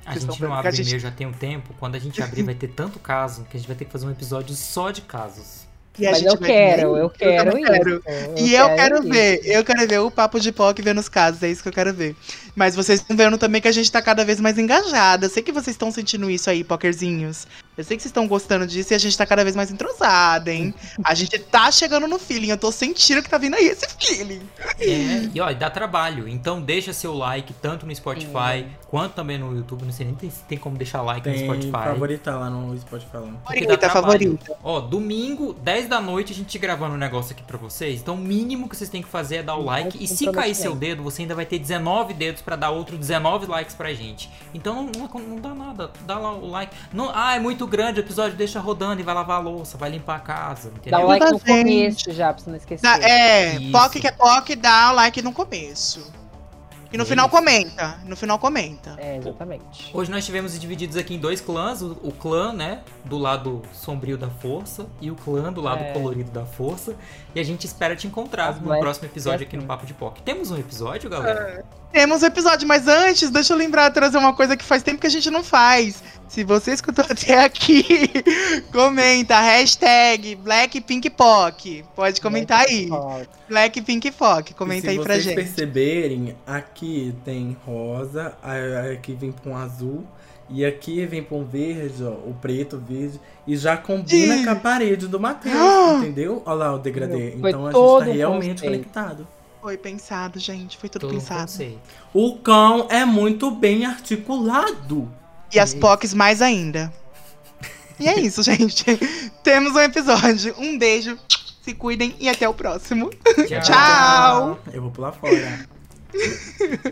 A Vocês gente não abre gente- e-mail já tem um tempo. Quando a gente abrir, vai ter tanto caso que a gente vai ter que fazer um episódio só de casos. E a Mas gente eu vai quero, ver. eu quero também isso. quero. E eu quero isso. ver, eu quero ver o papo de POC vendo os casos, é isso que eu quero ver. Mas vocês estão vendo também que a gente tá cada vez mais engajada. Eu sei que vocês estão sentindo isso aí, pokerzinhos. Eu sei que vocês estão gostando disso e a gente tá cada vez mais entrosada, hein? A gente tá chegando no feeling, eu tô sentindo que tá vindo aí esse feeling. É, e ó, dá trabalho. Então deixa seu like tanto no Spotify quanto também no YouTube. Não sei nem se tem como deixar like no Tem Spotify. favorita lá no Spotify. dá Favorita, trabalho. favorita. Ó, domingo, 10 da noite, a gente gravando um negócio aqui pra vocês. Então, o mínimo que vocês têm que fazer é dar o like. E se cair seu dedo, você ainda vai ter 19 dedos pra dar outro 19 likes pra gente. Então, não, não, não dá nada. Dá lá o like. Não, ah, é muito grande o episódio, deixa rodando e vai lavar a louça, vai limpar a casa. Entendeu? Dá o like no começo já, pra você não esquecer. Dá- é, Isso. POC que é POC, dá o like no começo. E no É final comenta. No final comenta. É, exatamente. Hoje nós tivemos divididos aqui em dois clãs, o, o clã, né, do lado sombrio da força e o clã do lado É. colorido da força. E a gente espera te encontrar As no próximo episódio aqui no. Papo de POC. Temos um episódio, galera? Temos um episódio, mas antes, deixa eu lembrar, trazer uma coisa que faz tempo que a gente não faz. Se você escutou até aqui, comenta, hashtag BlackPinkPoc. Pode comentar aí. Ó, BlackPinkPoc, comenta aí se pra vocês gente. perceberem, aqui tem rosa, aqui vem com azul. E aqui vem com verde, ó, o preto, verde. E já combina com a parede do Matheus, Ah! entendeu? Olha lá o degradê. Foi então a gente tá realmente conceito. conectado. Foi pensado, gente. Foi tudo Todo um pensado. conceito. O cão é muito bem articulado. E as POCs mais ainda. E é isso, gente. Temos um episódio. Um beijo. Se cuidem e até o próximo. Tchau. Eu vou pular fora.